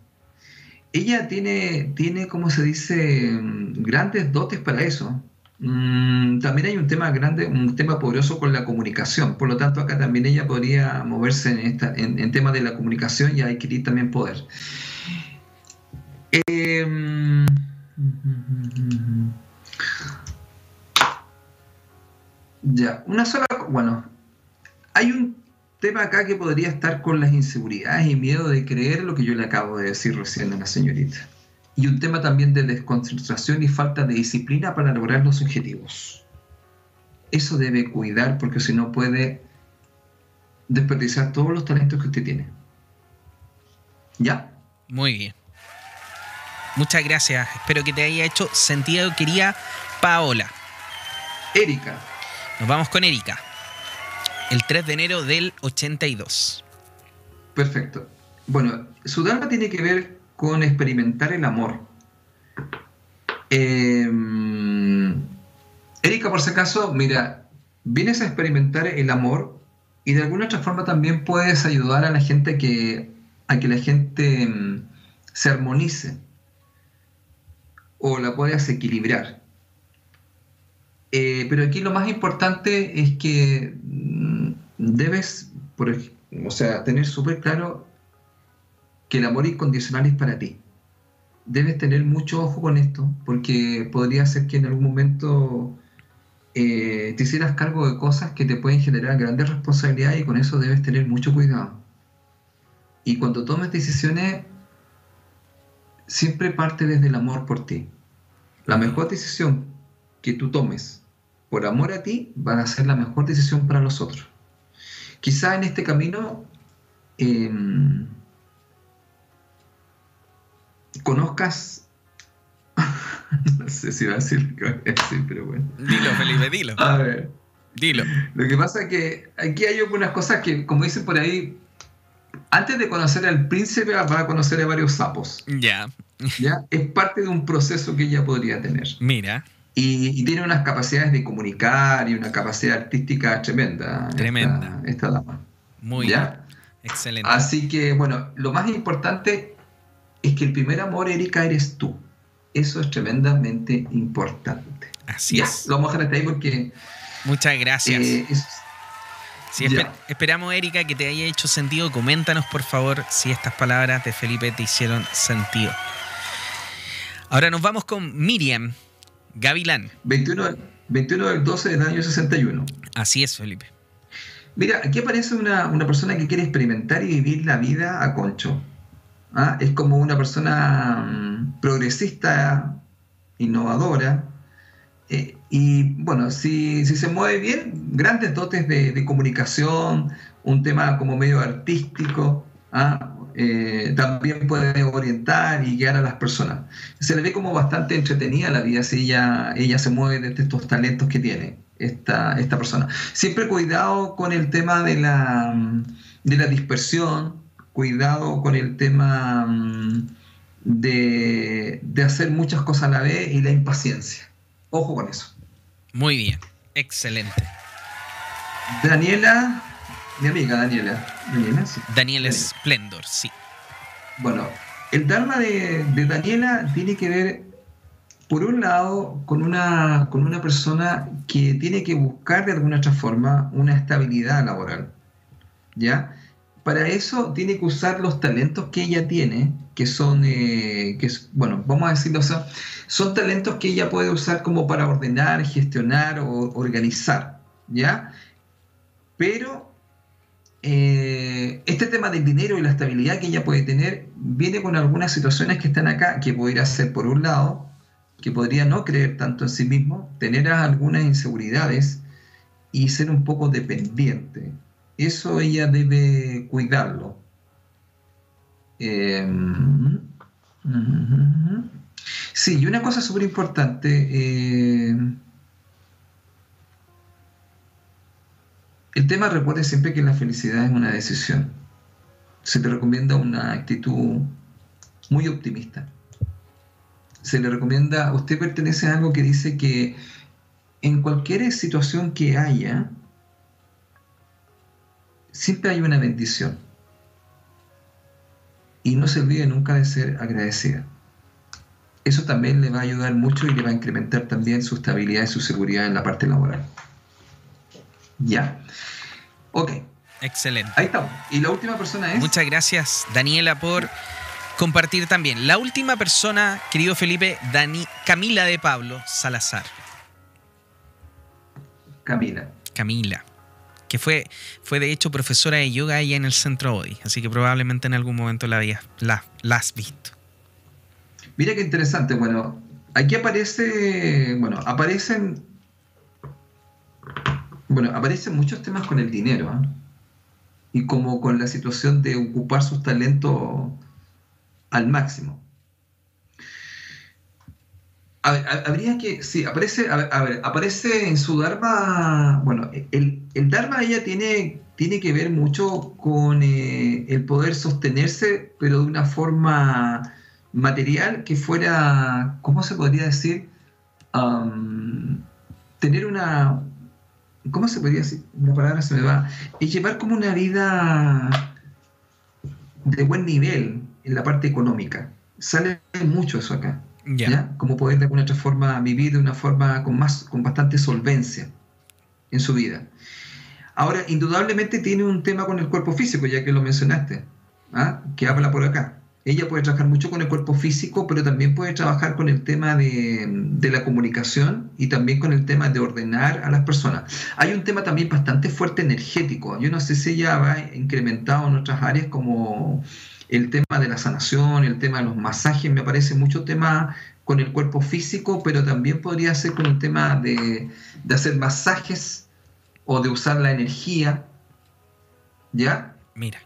Ella tiene, tiene ¿cómo se dice?, grandes dotes para eso. Mm, también hay un tema grande, un tema poderoso con la comunicación. Por lo tanto, acá también ella podría moverse en, esta, en, temas de la comunicación y adquirir también poder. Em, ya, una sola. Bueno, hay un tema acá que podría estar con las inseguridades y miedo de creer lo que yo le acabo de decir recién a la señorita y un tema también de desconcentración y falta de disciplina para lograr los objetivos. Eso debe cuidar porque si no puede desperdiciar todos los talentos que usted tiene. ¿Ya? Muy bien. Muchas gracias. Espero que te haya hecho sentido, quería Paola. Erika. Nos vamos con Erika. El 3 de enero del 82. Perfecto. Bueno, su Dharma tiene que ver con experimentar el amor. Em, Erika, por si acaso, mira, vienes a experimentar el amor y de alguna otra forma también puedes ayudar a la gente que, a que la gente em, se armonice o la puedas equilibrar. Eh, pero aquí lo más importante es que mm, debes, por, o sea, tener súper claro que el amor incondicional es para ti. Debes tener mucho ojo con esto, porque podría ser que en algún momento eh, te hicieras cargo de cosas que te pueden generar grandes responsabilidades y con eso debes tener mucho cuidado. Y cuando tomes decisiones, siempre parte desde el amor por ti. La mejor decisión que tú tomes por amor a ti va a ser la mejor decisión para los otros. Quizá en este camino em, conozcas. no sé si va a decir lo que voy a decir, pero bueno. Dilo, Felipe, dilo. A ver. Dilo. Lo que pasa es que aquí hay algunas cosas que, como dicen por ahí, antes de conocer al príncipe, va a conocer a varios sapos. Ya. Ya. Es parte de un proceso que ella podría tener. Mira. Y, tiene unas capacidades de comunicar y una capacidad artística tremenda. Tremenda. Esta, dama. Muy ¿Ya? Excelente. Así que, bueno, lo más importante es que el primer amor, Erika, eres tú. Eso es tremendamente importante. Así es. Lo vamos a dejar hasta ahí porque... Muchas gracias. Eh, esperamos, Erika, que te haya hecho sentido. Coméntanos, por favor, si estas palabras de Felipe te hicieron sentido. Ahora nos vamos con Miriam Gavilán. 21, 21 del 12 del año 61. Así es, Felipe. Mira, aquí aparece una, una persona que quiere experimentar y vivir la vida a concho. ¿Ah? es como una persona mm, progresista, innovadora, eh, y bueno, si, se mueve bien, grandes dotes de, comunicación, un tema como medio artístico, ¿ah? eh, también puede orientar y guiar a las personas. Se le ve como bastante entretenida la vida si ella, ella se mueve desde estos talentos que tiene esta, esta persona. Siempre cuidado con el tema de la, de la dispersión, cuidado con el tema mm, de, hacer muchas cosas a la vez y la impaciencia. Ojo con eso. Muy bien, excelente. Daniela, mi amiga Daniela. Daniela, sí. Daniela Splendor, sí. Bueno, el Dharma de, Daniela tiene que ver, por un lado, con una, con una persona que tiene que buscar de alguna otra forma una estabilidad laboral. ¿Ya? Para eso tiene que usar los talentos que ella tiene, que son, eh, bueno, vamos a decirlo así, son talentos que ella puede usar como para ordenar, gestionar o organizar, ¿ya? Pero eh, este tema del dinero y la estabilidad que ella puede tener viene con algunas situaciones que están acá, que podría ser por un lado, que podría no creer tanto en sí mismo, tener algunas inseguridades y ser un poco dependiente. Eso ella debe cuidarlo. Em, sí, y una cosa súper importante, eh, el tema recuerde siempre que la felicidad es una decisión. Se le recomienda una actitud muy optimista. Se le recomienda, usted pertenece a algo que dice que en cualquier situación que haya, siempre hay una bendición. Y no se olvide nunca de ser agradecida. Eso también le va a ayudar mucho y le va a incrementar también su estabilidad y su seguridad en la parte laboral. Ya. Ok. Excelente. Ahí estamos. Y la última persona es. Muchas gracias, Daniela, por compartir también. La última persona, querido Felipe, Dani, Camila de Pablo Salazar. Camila. Camila que fue, fue de hecho profesora de yoga ahí en el centro hoy, así que probablemente en algún momento la, habías, la, has visto. Mira qué interesante, bueno, aquí aparece, bueno, aparecen, bueno, aparecen muchos temas con el dinero, ¿ah? y como con la situación de ocupar sus talentos al máximo habría que, sí, aparece, a ver, aparece en su Dharma, bueno, el, el Dharma ella tiene, tiene que ver mucho con eh, el poder sostenerse, pero de una forma material que fuera, ¿cómo se podría decir? tener una, ¿cómo se podría decir? Una palabra se me va, y llevar como una vida de buen nivel en la parte económica. Sale mucho eso acá. ¿Ya? Como poder de alguna otra forma vivir de una forma con, más, con bastante solvencia en su vida. Ahora, indudablemente tiene un tema con el cuerpo físico, ya que lo mencionaste, ¿ah? que habla por acá. Ella puede trabajar mucho con el cuerpo físico, pero también puede trabajar con el tema de, de, la comunicación y también con el tema de ordenar a las personas. Hay un tema también bastante fuerte energético. Yo no sé si ella va incrementado en otras áreas como el tema de la sanación, el tema de los masajes, me parece mucho tema con el cuerpo físico, pero también podría ser con el tema de, hacer masajes o de usar la energía. ¿Ya? Mira.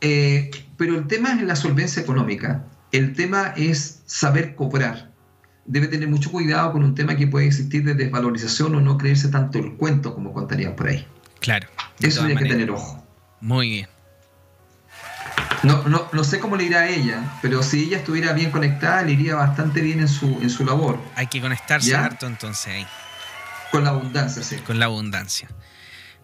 Eh, pero el tema es la solvencia económica. El tema es saber cobrar. Debe tener mucho cuidado con un tema que puede existir de desvalorización o no creerse tanto el cuento como contarían por ahí. Claro. Eso hay que tener ojo. Muy bien. No, no, no, sé cómo le irá a ella, pero si ella estuviera bien conectada, le iría bastante bien en su, en su labor. Hay que conectarse harto entonces ahí. Con la abundancia, sí. Con la abundancia.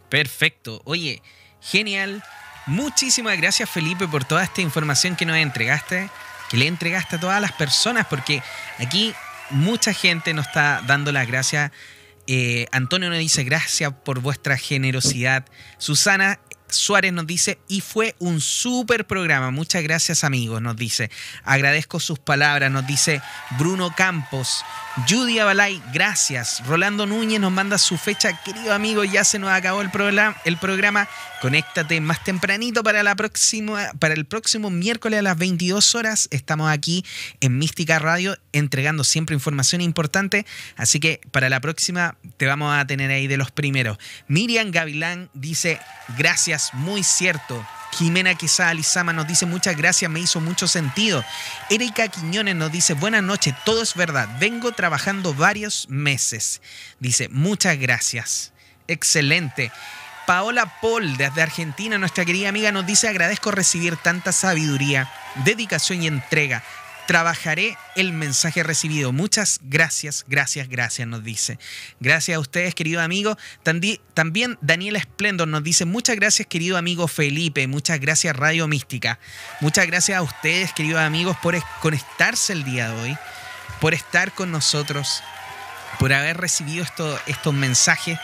Perfecto. Oye, genial. Muchísimas gracias Felipe por toda esta información que nos entregaste, que le entregaste a todas las personas, porque aquí mucha gente nos está dando las gracias. Eh, Antonio nos dice gracias por vuestra generosidad. Susana Suárez nos dice, y fue un súper programa. Muchas gracias amigos, nos dice. Agradezco sus palabras, nos dice Bruno Campos. Judy Abalay, gracias. Rolando Núñez nos manda su fecha. Querido amigo, ya se nos acabó el programa. El programa. Conéctate más tempranito para, la próxima, para el próximo miércoles a las 22 horas. Estamos aquí en Mística Radio entregando siempre información importante. Así que para la próxima te vamos a tener ahí de los primeros. Miriam Gavilán dice, gracias, muy cierto. Jimena Quesada Lizama nos dice muchas gracias, me hizo mucho sentido. Erika Quiñones nos dice buenas noches, todo es verdad, vengo trabajando varios meses. Dice muchas gracias, excelente. Paola Paul desde Argentina, nuestra querida amiga, nos dice agradezco recibir tanta sabiduría, dedicación y entrega trabajaré el mensaje recibido. Muchas gracias, gracias, gracias, nos dice. Gracias a ustedes, querido amigo. También Daniela Esplendor nos dice, muchas gracias, querido amigo Felipe. Muchas gracias, Radio Mística. Muchas gracias a ustedes, queridos amigos, por conectarse el día de hoy, por estar con nosotros, por haber recibido estos mensajes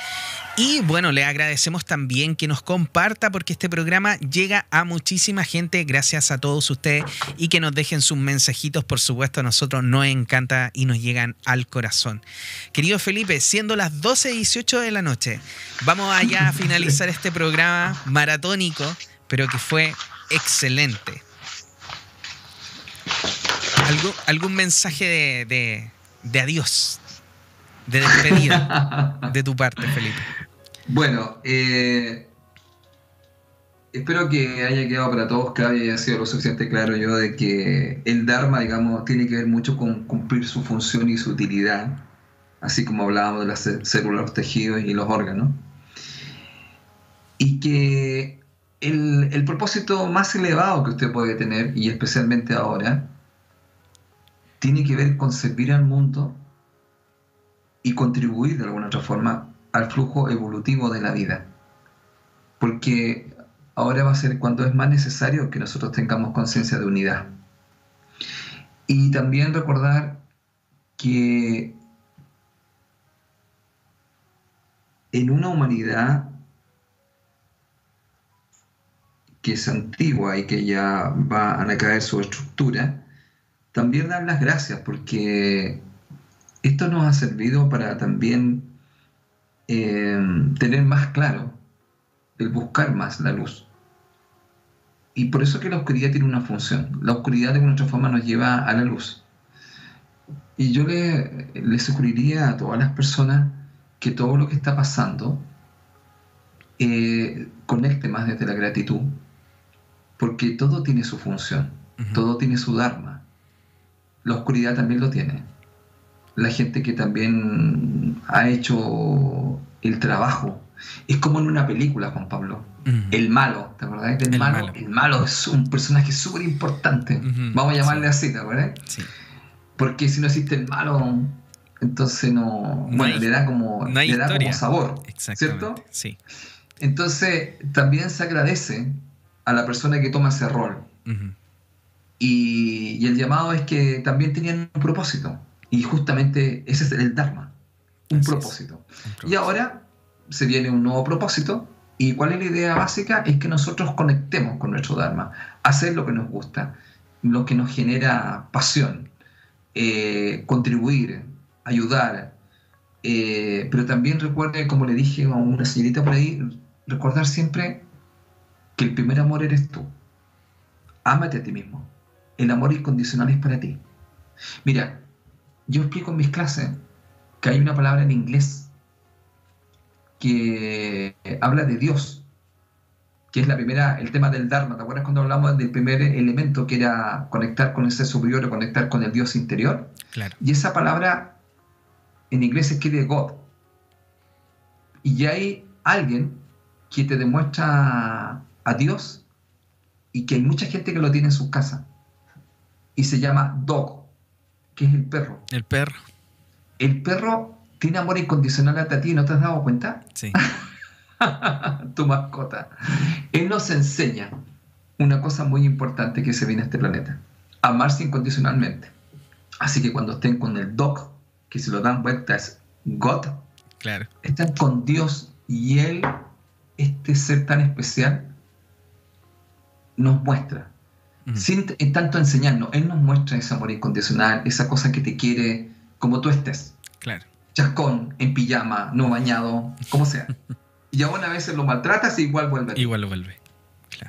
y bueno, le agradecemos también que nos comparta porque este programa llega a muchísima gente gracias a todos ustedes y que nos dejen sus mensajitos, por supuesto, a nosotros nos encanta y nos llegan al corazón. Querido Felipe, siendo las 12.18 de la noche, vamos allá a finalizar este programa maratónico, pero que fue excelente. ¿Algún, mensaje de, de adiós, de despedida de tu parte, Felipe? Bueno, eh, espero que haya quedado para todos claro y haya sido lo suficiente claro yo de que el Dharma, digamos, tiene que ver mucho con cumplir su función y su utilidad, así como hablábamos de las células, los tejidos y los órganos. Y que el, el propósito más elevado que usted puede tener, y especialmente ahora, tiene que ver con servir al mundo y contribuir de alguna otra forma al flujo evolutivo de la vida. Porque ahora va a ser cuando es más necesario que nosotros tengamos conciencia de unidad. Y también recordar que en una humanidad que es antigua y que ya va a caer su estructura, también dar las gracias porque esto nos ha servido para también Em, tener más claro, el buscar más la luz. Y por eso que la oscuridad tiene una función. La oscuridad de nuestra forma nos lleva a la luz. Y yo le, le sugeriría a todas las personas que todo lo que está pasando eh, conecte más desde la gratitud, porque todo tiene su función, todo tiene su dharma. La oscuridad también lo tiene la gente que también ha hecho el trabajo. Es como en una película, Juan Pablo. El malo, ¿te acordás del malo? El malo es un personaje súper importante. Vamos a llamarle así, ¿te acuerdas? Sí. Porque si no existe el malo, entonces no. bueno, le da como, le da como sabor. ¿Cierto? Sí. Entonces, también se agradece a la persona que toma ese rol. y, y, el llamado es que también tenían un propósito. Y justamente ese es el Dharma, un propósito. Y ahora se viene un nuevo propósito. ¿Y cuál es la idea básica? Es que nosotros conectemos con nuestro Dharma, hacer lo que nos gusta, lo que nos genera pasión, eh, contribuir, ayudar. Eh, pero también recuerde, como le dije a una señorita por ahí, recordar siempre que el primer amor eres tú. Ámate a ti mismo. El amor incondicional es para ti. Mira, yo explico en mis clases que hay una palabra en inglés que habla de Dios, que es la primera, el tema del Dharma. ¿Te acuerdas cuando hablamos del primer elemento que era conectar con ese superior o conectar con el Dios interior? Claro. Y esa palabra en inglés se escribe God. Y ya hay alguien que te demuestra a Dios y que hay mucha gente que lo tiene en sus casas. Y se llama Dog que es el perro. El perro. El perro tiene amor incondicional hacia ti, ¿no te has dado cuenta? Sí. tu mascota. Él nos enseña una cosa muy importante que se viene a este planeta. Amarse incondicionalmente. Así que cuando estén con el dog, que se lo dan vuelta es God, claro. están con Dios y Él, este ser tan especial, nos muestra sin tanto enseñarnos. Él nos muestra ese amor incondicional, esa cosa que te quiere como tú estés. Claro. Chascón, en pijama, no bañado, como sea. y aún a veces lo maltratas y igual vuelve. Igual lo vuelve.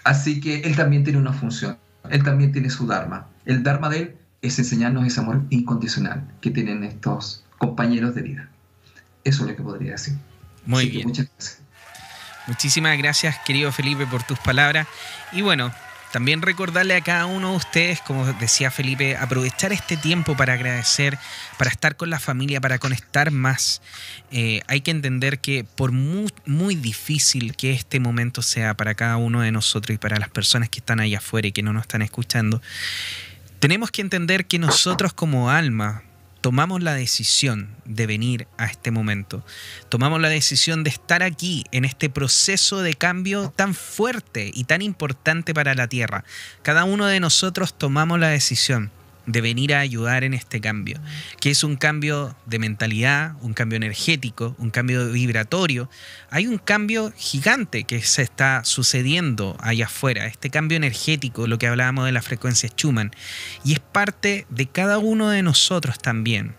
Así que él también tiene una función. Él también tiene su Dharma. El Dharma de él es enseñarnos ese amor incondicional que tienen estos compañeros de vida. Eso es lo que podría decir. Muy bien. Muchas gracias. Muchísimas gracias, querido Felipe, por tus palabras. Y bueno, también recordarle a cada uno de ustedes, como decía Felipe, aprovechar este tiempo para agradecer, para estar con la familia, para conectar más. Eh, hay que entender que por muy, muy difícil que este momento sea para cada uno de nosotros y para las personas que están ahí afuera y que no nos están escuchando, Tenemos que entender que nosotros como alma tomamos la decisión de venir a este momento. Tomamos la decisión de estar aquí en este proceso de cambio tan fuerte y tan importante para la Tierra. Cada uno de nosotros tomamos la decisión de venir a ayudar en este cambio, que es un cambio de mentalidad, un cambio energético, un cambio vibratorio. Hay un cambio gigante que se está sucediendo allá afuera, este cambio energético, lo que hablábamos de la frecuencia Schumann, y es parte de cada uno de nosotros también,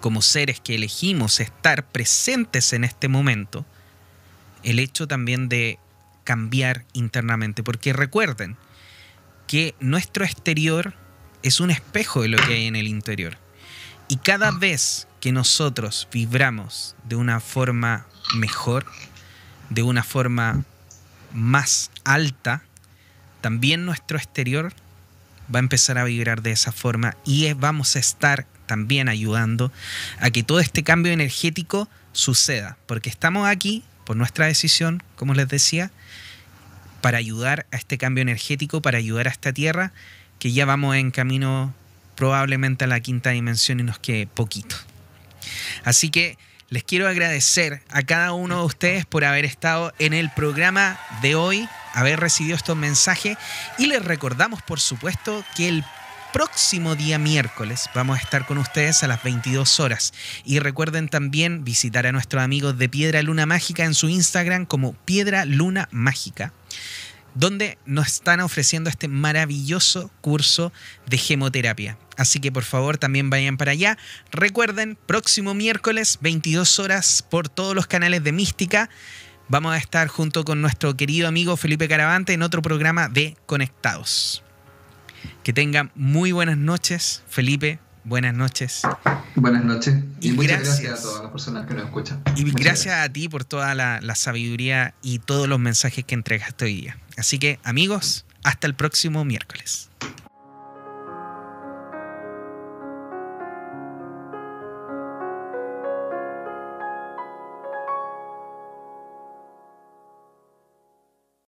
como seres que elegimos estar presentes en este momento, el hecho también de cambiar internamente, porque recuerden que nuestro exterior es un espejo de lo que hay en el interior. Y cada vez que nosotros vibramos de una forma mejor, de una forma más alta, también nuestro exterior va a empezar a vibrar de esa forma y vamos a estar también ayudando a que todo este cambio energético suceda, porque estamos aquí por nuestra decisión, como les decía, para ayudar a este cambio energético, para ayudar a esta tierra que ya vamos en camino probablemente a la quinta dimensión y nos quede poquito. Así que les quiero agradecer a cada uno de ustedes por haber estado en el programa de hoy, haber recibido estos mensajes y les recordamos por supuesto que el próximo día miércoles vamos a estar con ustedes a las 22 horas. Y recuerden también visitar a nuestros amigos de Piedra Luna Mágica en su Instagram como Piedra Luna Mágica donde nos están ofreciendo este maravilloso curso de gemoterapia. Así que por favor también vayan para allá. Recuerden, próximo miércoles, 22 horas por todos los canales de Mística. Vamos a estar junto con nuestro querido amigo Felipe Caravante en otro programa de Conectados. Que tengan muy buenas noches, Felipe. Buenas noches. Buenas noches. Y, muchas gracias. a todas las personas que nos escuchan. Y gracias, a ti por toda la, la sabiduría y todos los mensajes que entregaste hoy día. Así que amigos, hasta el próximo miércoles.